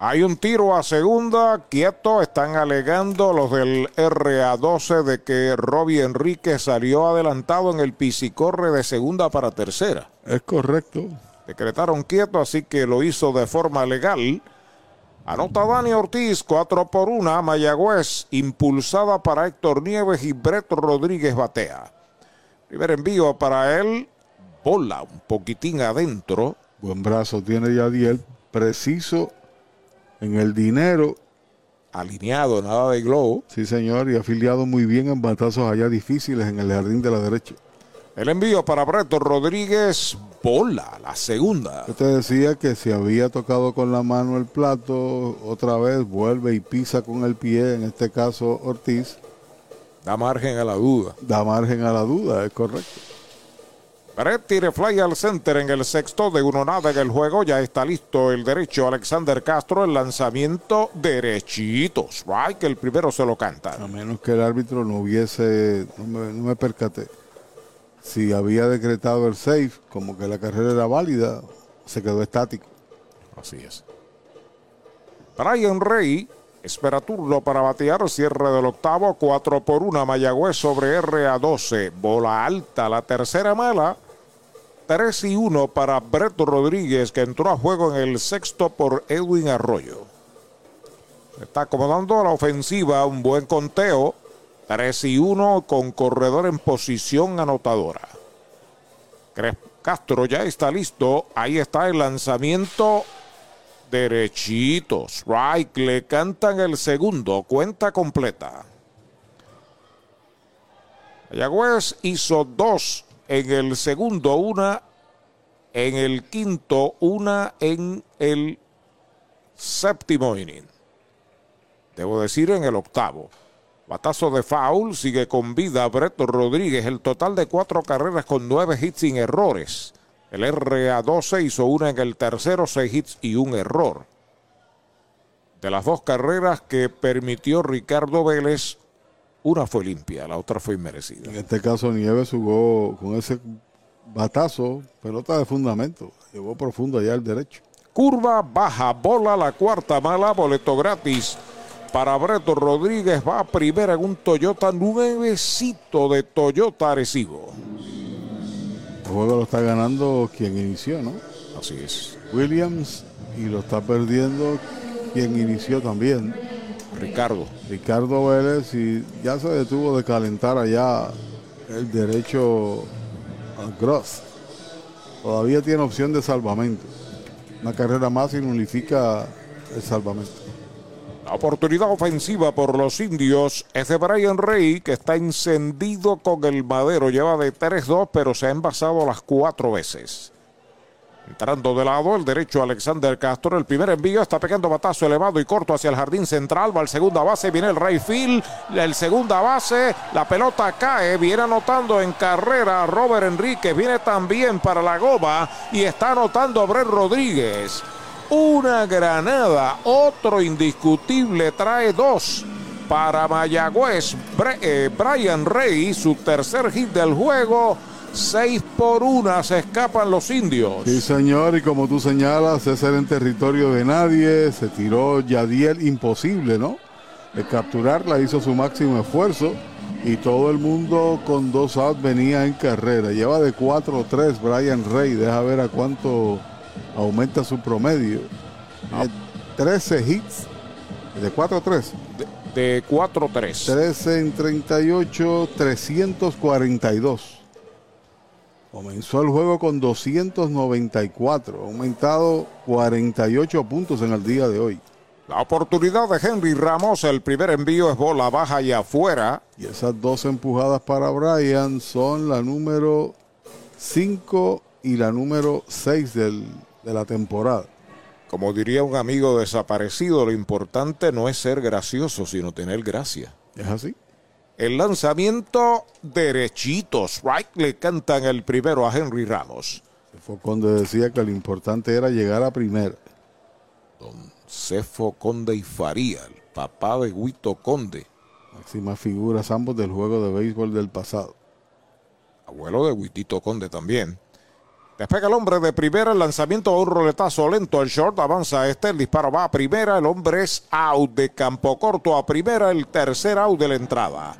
Hay un tiro a segunda, quieto, están alegando los del RA12 de que Robbie Enrique salió adelantado en el pisicorre de segunda para tercera. Es correcto. Decretaron quieto, así que lo hizo de forma legal. Anota Dani Ortiz, 4 por 1, Mayagüez, impulsada para Héctor Nieves y Brett Rodríguez batea. Primer envío para él, bola un poquitín adentro. Buen brazo tiene Yadiel, preciso en el dinero. Alineado, nada de globo. Sí, señor, y afiliado muy bien en batazos allá difíciles en el jardín de la derecha. El envío para Breto Rodríguez, bola, la segunda. Te decía que si había tocado con la mano el plato, otra vez vuelve y pisa con el pie, en este caso Ortiz. Da margen a la duda. Da margen a la duda, es correcto. Tire fly al center en el sexto de uno nada en el juego. Ya está listo el derecho Alexander Castro. El lanzamiento derechito. Strike, el primero se lo canta. A menos que el árbitro no hubiese, no me, no me percaté. Si había decretado el safe, como que la carrera era válida, se quedó estático. Así es. Brian Rey espera turno para batear. Cierre del octavo. 4 por 1 Mayagüez sobre RA12. Bola alta. La tercera mala. 3 y 1 para Brett Rodríguez, que entró a juego en el sexto por Edwin Arroyo. Está acomodando la ofensiva, un buen conteo. 3 y 1 con corredor en posición anotadora. Castro ya está listo. Ahí está el lanzamiento derechitos. Right, le cantan el segundo. Cuenta completa. Mayagüez hizo dos en el segundo, una en el quinto, una en el séptimo inning. Debo decir en el octavo. Batazo de foul, sigue con vida Breto Rodríguez. El total de cuatro carreras con nueve hits sin errores. El RA12 hizo una en el tercero, seis hits y un error. De las dos carreras que permitió Ricardo Vélez, una fue limpia, la otra fue inmerecida. En este caso Nieves jugó con ese batazo, pelota de fundamento. Llegó profundo allá al derecho. Curva baja, bola la cuarta mala, boleto gratis para Breto Rodríguez. Va a primera en un Toyota nuevecito de Toyota Arecibo. El juego lo está ganando quien inició, ¿no? Así es. Williams y lo está perdiendo quien inició también. Ricardo. Ricardo Vélez y ya se detuvo de calentar allá el derecho a Gross. Todavía tiene opción de salvamento. Una carrera más y nulifica el salvamento. La oportunidad ofensiva por los indios es de Brian Rey, que está encendido con el madero. Lleva de 3-2, pero se ha envasado las cuatro veces. Entrando de lado, el derecho Alexander Castro. El primer envío está pegando batazo elevado y corto hacia el jardín central. Va al segunda base, viene el Ray Field. El segunda base, la pelota cae. Viene anotando en carrera Robert Enrique. Viene también para la goma y está anotando Brett Rodríguez una granada. Otro indiscutible trae dos para Mayagüez. Eh, Brian Rey, su tercer hit del juego. Seis por una se escapan los indios. Sí, señor, y como tú señalas, es en territorio de nadie. Se tiró Yadiel imposible, ¿no? De capturarla hizo su máximo esfuerzo y todo el mundo con dos outs venía en carrera. Lleva de 4-3 Brian Rey. Deja ver a cuánto aumenta su promedio. 13 hits de 4-3. De, 4-3. 13 en 38, 342. Comenzó el juego con 294, aumentado 48 puntos en el día de hoy. La oportunidad de Henry Ramos, el primer envío es bola baja y afuera. Y esas dos empujadas para Brian son la número 5 y la número 6 del de la temporada. Como diría un amigo desaparecido, lo importante no es ser gracioso, sino tener gracia. ¿Es así? El lanzamiento derechitos. Right le cantan el primero a Henry Ramos. Cefo Conde decía que lo importante era llegar a primera. Don Cefo Conde y Faría, el papá de Guito Conde. Máximas figuras ambos del juego de béisbol del pasado. Abuelo de Guitito Conde también. Despega el hombre de primera, el lanzamiento a un roletazo lento, el short avanza este, el disparo va a primera, el hombre es out de campo corto a primera, el tercer out de la entrada.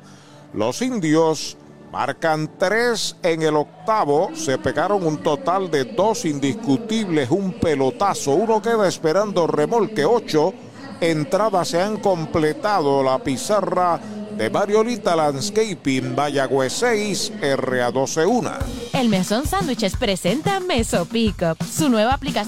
Los indios marcan tres en el octavo, se pegaron un total de dos indiscutibles, un pelotazo, uno queda esperando remolque, ocho entradas se han completado, la pizarra de Mariolita Landscaping, Vallagüe 6, RA121. El Mesón Sándwiches presenta Meso Pickup, su nueva aplicación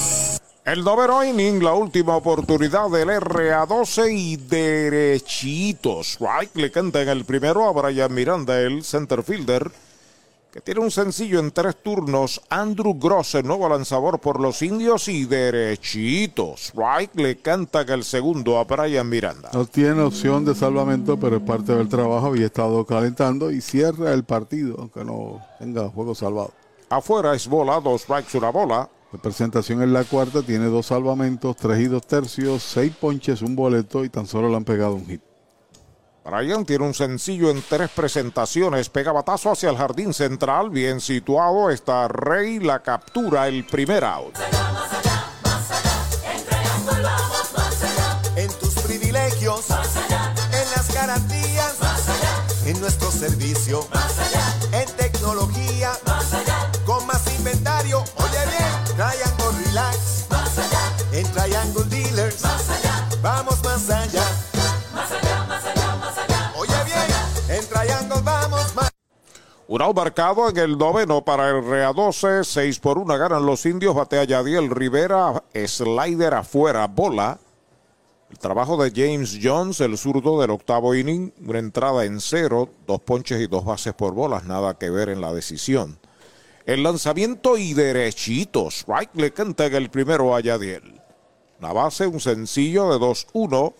El noveno inning, la última oportunidad del RA12 y derechitos. Right, le canta en el primero a Brian Miranda, el center fielder, que tiene un sencillo en tres turnos. Andrew Gross, el nuevo lanzador por los indios y derechitos. Right, le canta en el segundo a Brian Miranda. No tiene opción de salvamento, pero es parte del trabajo. Había estado calentando y cierra el partido, aunque no tenga juego salvado. Afuera es bola, dos strikes, una bola. La presentación en la cuarta tiene dos salvamentos, tres y dos tercios, seis ponches, un boleto y tan solo le han pegado un hit. Brian tiene un sencillo en tres presentaciones, pega batazo hacia el jardín central, bien situado, está Rey, la captura, el primer out. En tus privilegios, en las garantías, en nuestro servicio, en Un out marcado en el noveno para el Rea 12, 6 por 1 ganan los indios, batea Yadiel Rivera, slider afuera, bola. El trabajo de James Jones, el zurdo del octavo inning, una entrada en cero, dos ponches y dos bases por bolas, nada que ver en la decisión. El lanzamiento y derechitos, right le canta en el primero a Yadiel. La base, un sencillo de 2-1,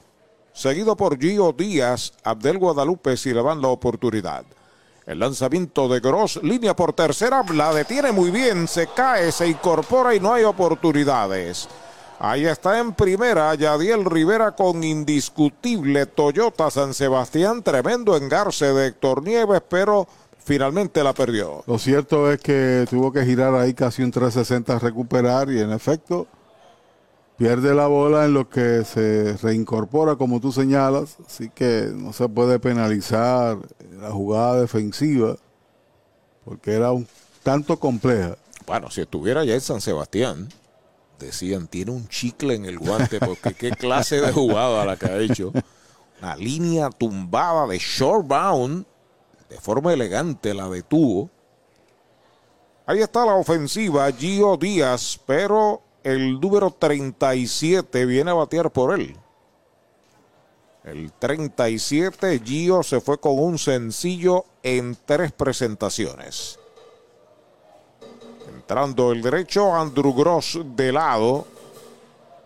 seguido por Gio Díaz, Abdel Guadalupe si le dan la oportunidad. El lanzamiento de Gross, línea por tercera, la detiene muy bien, se cae, se incorpora y no hay oportunidades. Ahí está en primera Yadiel Rivera con indiscutible Toyota San Sebastián, tremendo engarce de Héctor Nieves, pero finalmente la perdió. Lo cierto es que tuvo que girar ahí casi un 360 a recuperar y en efecto pierde la bola en lo que se reincorpora como tú señalas, así que no se puede penalizar la jugada defensiva porque era un tanto compleja. Bueno, si estuviera ya en San Sebastián, decían, tiene un chicle en el guante, porque qué clase de jugada la que ha hecho. Una línea tumbada de short bound, de forma elegante la detuvo. Ahí está la ofensiva, Gio Díaz, pero el número 37 viene a batear por él. El 37, Gio se fue con un sencillo en tres presentaciones. Entrando el derecho, Andrew Gross de lado.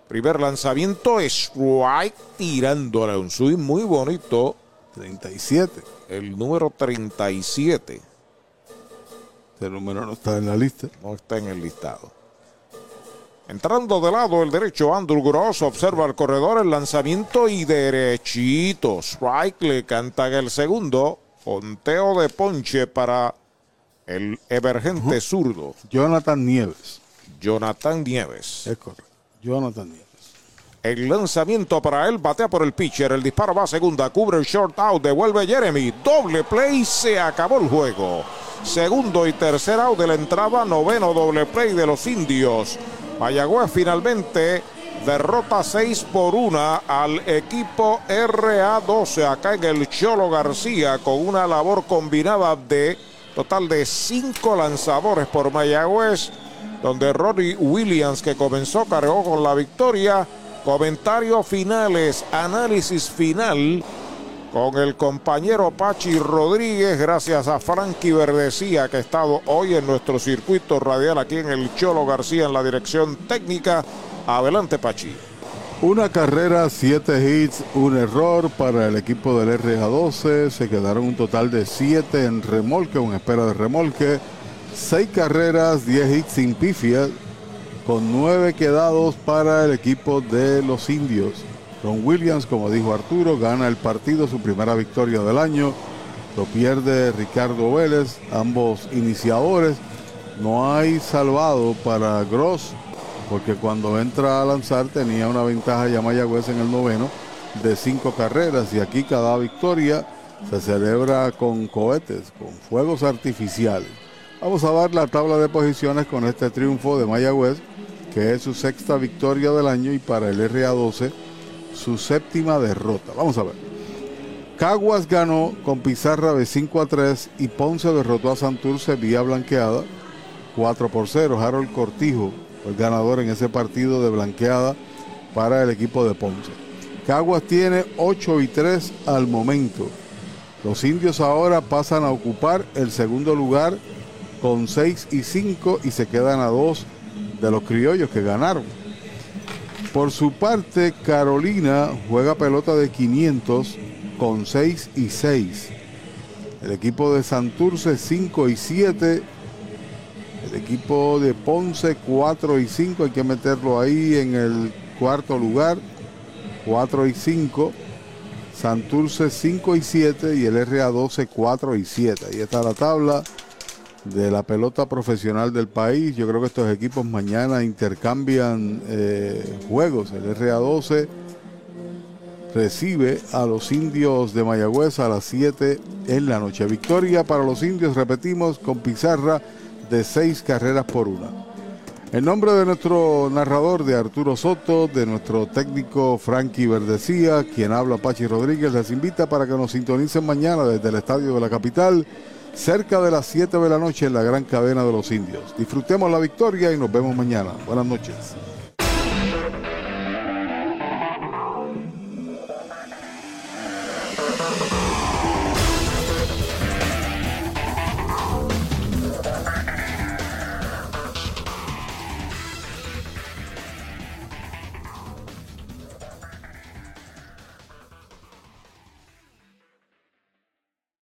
Primer lanzamiento, strike, tirándole un swing muy bonito. 37. El número 37. Ese número no está en la lista. No está en el listado. Entrando de lado el derecho, Andrew Gross observa el corredor, el lanzamiento y derechito. Strike le canta el segundo. Conteo de ponche para el emergente zurdo. Jonathan Nieves. Jonathan Nieves. Es correcto. Jonathan Nieves. El lanzamiento para él, batea por el pitcher, el disparo va a segunda, cubre el short out, devuelve Jeremy, doble play, se acabó el juego. Segundo y tercer out de la entrada, noveno doble play de los indios. Mayagüez finalmente derrota 6 por 1 al equipo RA12 acá en el Cholo García con una labor combinada de total de 5 lanzadores por Mayagüez, donde Rory Williams que comenzó cargó con la victoria. Comentarios finales, análisis final con el compañero Pachi Rodríguez, gracias a Frankie Verdecía que ha estado hoy en nuestro circuito radial aquí en el Cholo García en la dirección técnica. Adelante Pachi. Una carrera, siete hits, un error para el equipo del RA12. Se quedaron un total de siete en remolque, en espera de remolque. Seis carreras, diez hits sin pifia, con nueve quedados para el equipo de los indios. Ron Williams, como dijo Arturo, gana el partido, su primera victoria del año. Lo pierde Ricardo Vélez, ambos iniciadores. No hay salvado para Gross, porque cuando entra a lanzar tenía una ventaja ya Mayagüez en el noveno de cinco carreras y aquí cada victoria se celebra con cohetes, con fuegos artificiales. Vamos a ver la tabla de posiciones con este triunfo de Mayagüez que es su sexta victoria del año y para el RA12 su séptima derrota. Vamos a ver. Caguas ganó con pizarra de 5 a 3 y Ponce derrotó a Santurce vía blanqueada 4 por 0. Harold Cortijo el ganador en ese partido de blanqueada para el equipo de Ponce. Caguas tiene 8 y 3 al momento. Los indios ahora pasan a ocupar el segundo lugar con 6 y 5 y se quedan a 2 de los criollos que ganaron. Por su parte, Carolina juega pelota de 500 con 6 y 6. El equipo de Santurce 5 y 7. El equipo de Ponce 4 y 5. Hay que meterlo ahí en el cuarto lugar. 4 y 5. Santurce 5 y 7 y el RA12 4 y 7. Ahí está la tabla de la pelota profesional del país. Yo creo que estos equipos mañana intercambian eh, juegos. El RA12 recibe a los indios de Mayagüez a las 7 en la noche. Victoria para los indios, repetimos, con pizarra de 6 carreras por una. En nombre de nuestro narrador de Arturo Soto, de nuestro técnico Frankie Verdecía, quien habla Pachi Rodríguez, les invita para que nos sintonicen mañana desde el Estadio de la Capital cerca de las 7 de la noche en la gran cadena de los indios. Disfrutemos la victoria y nos vemos mañana. Buenas noches.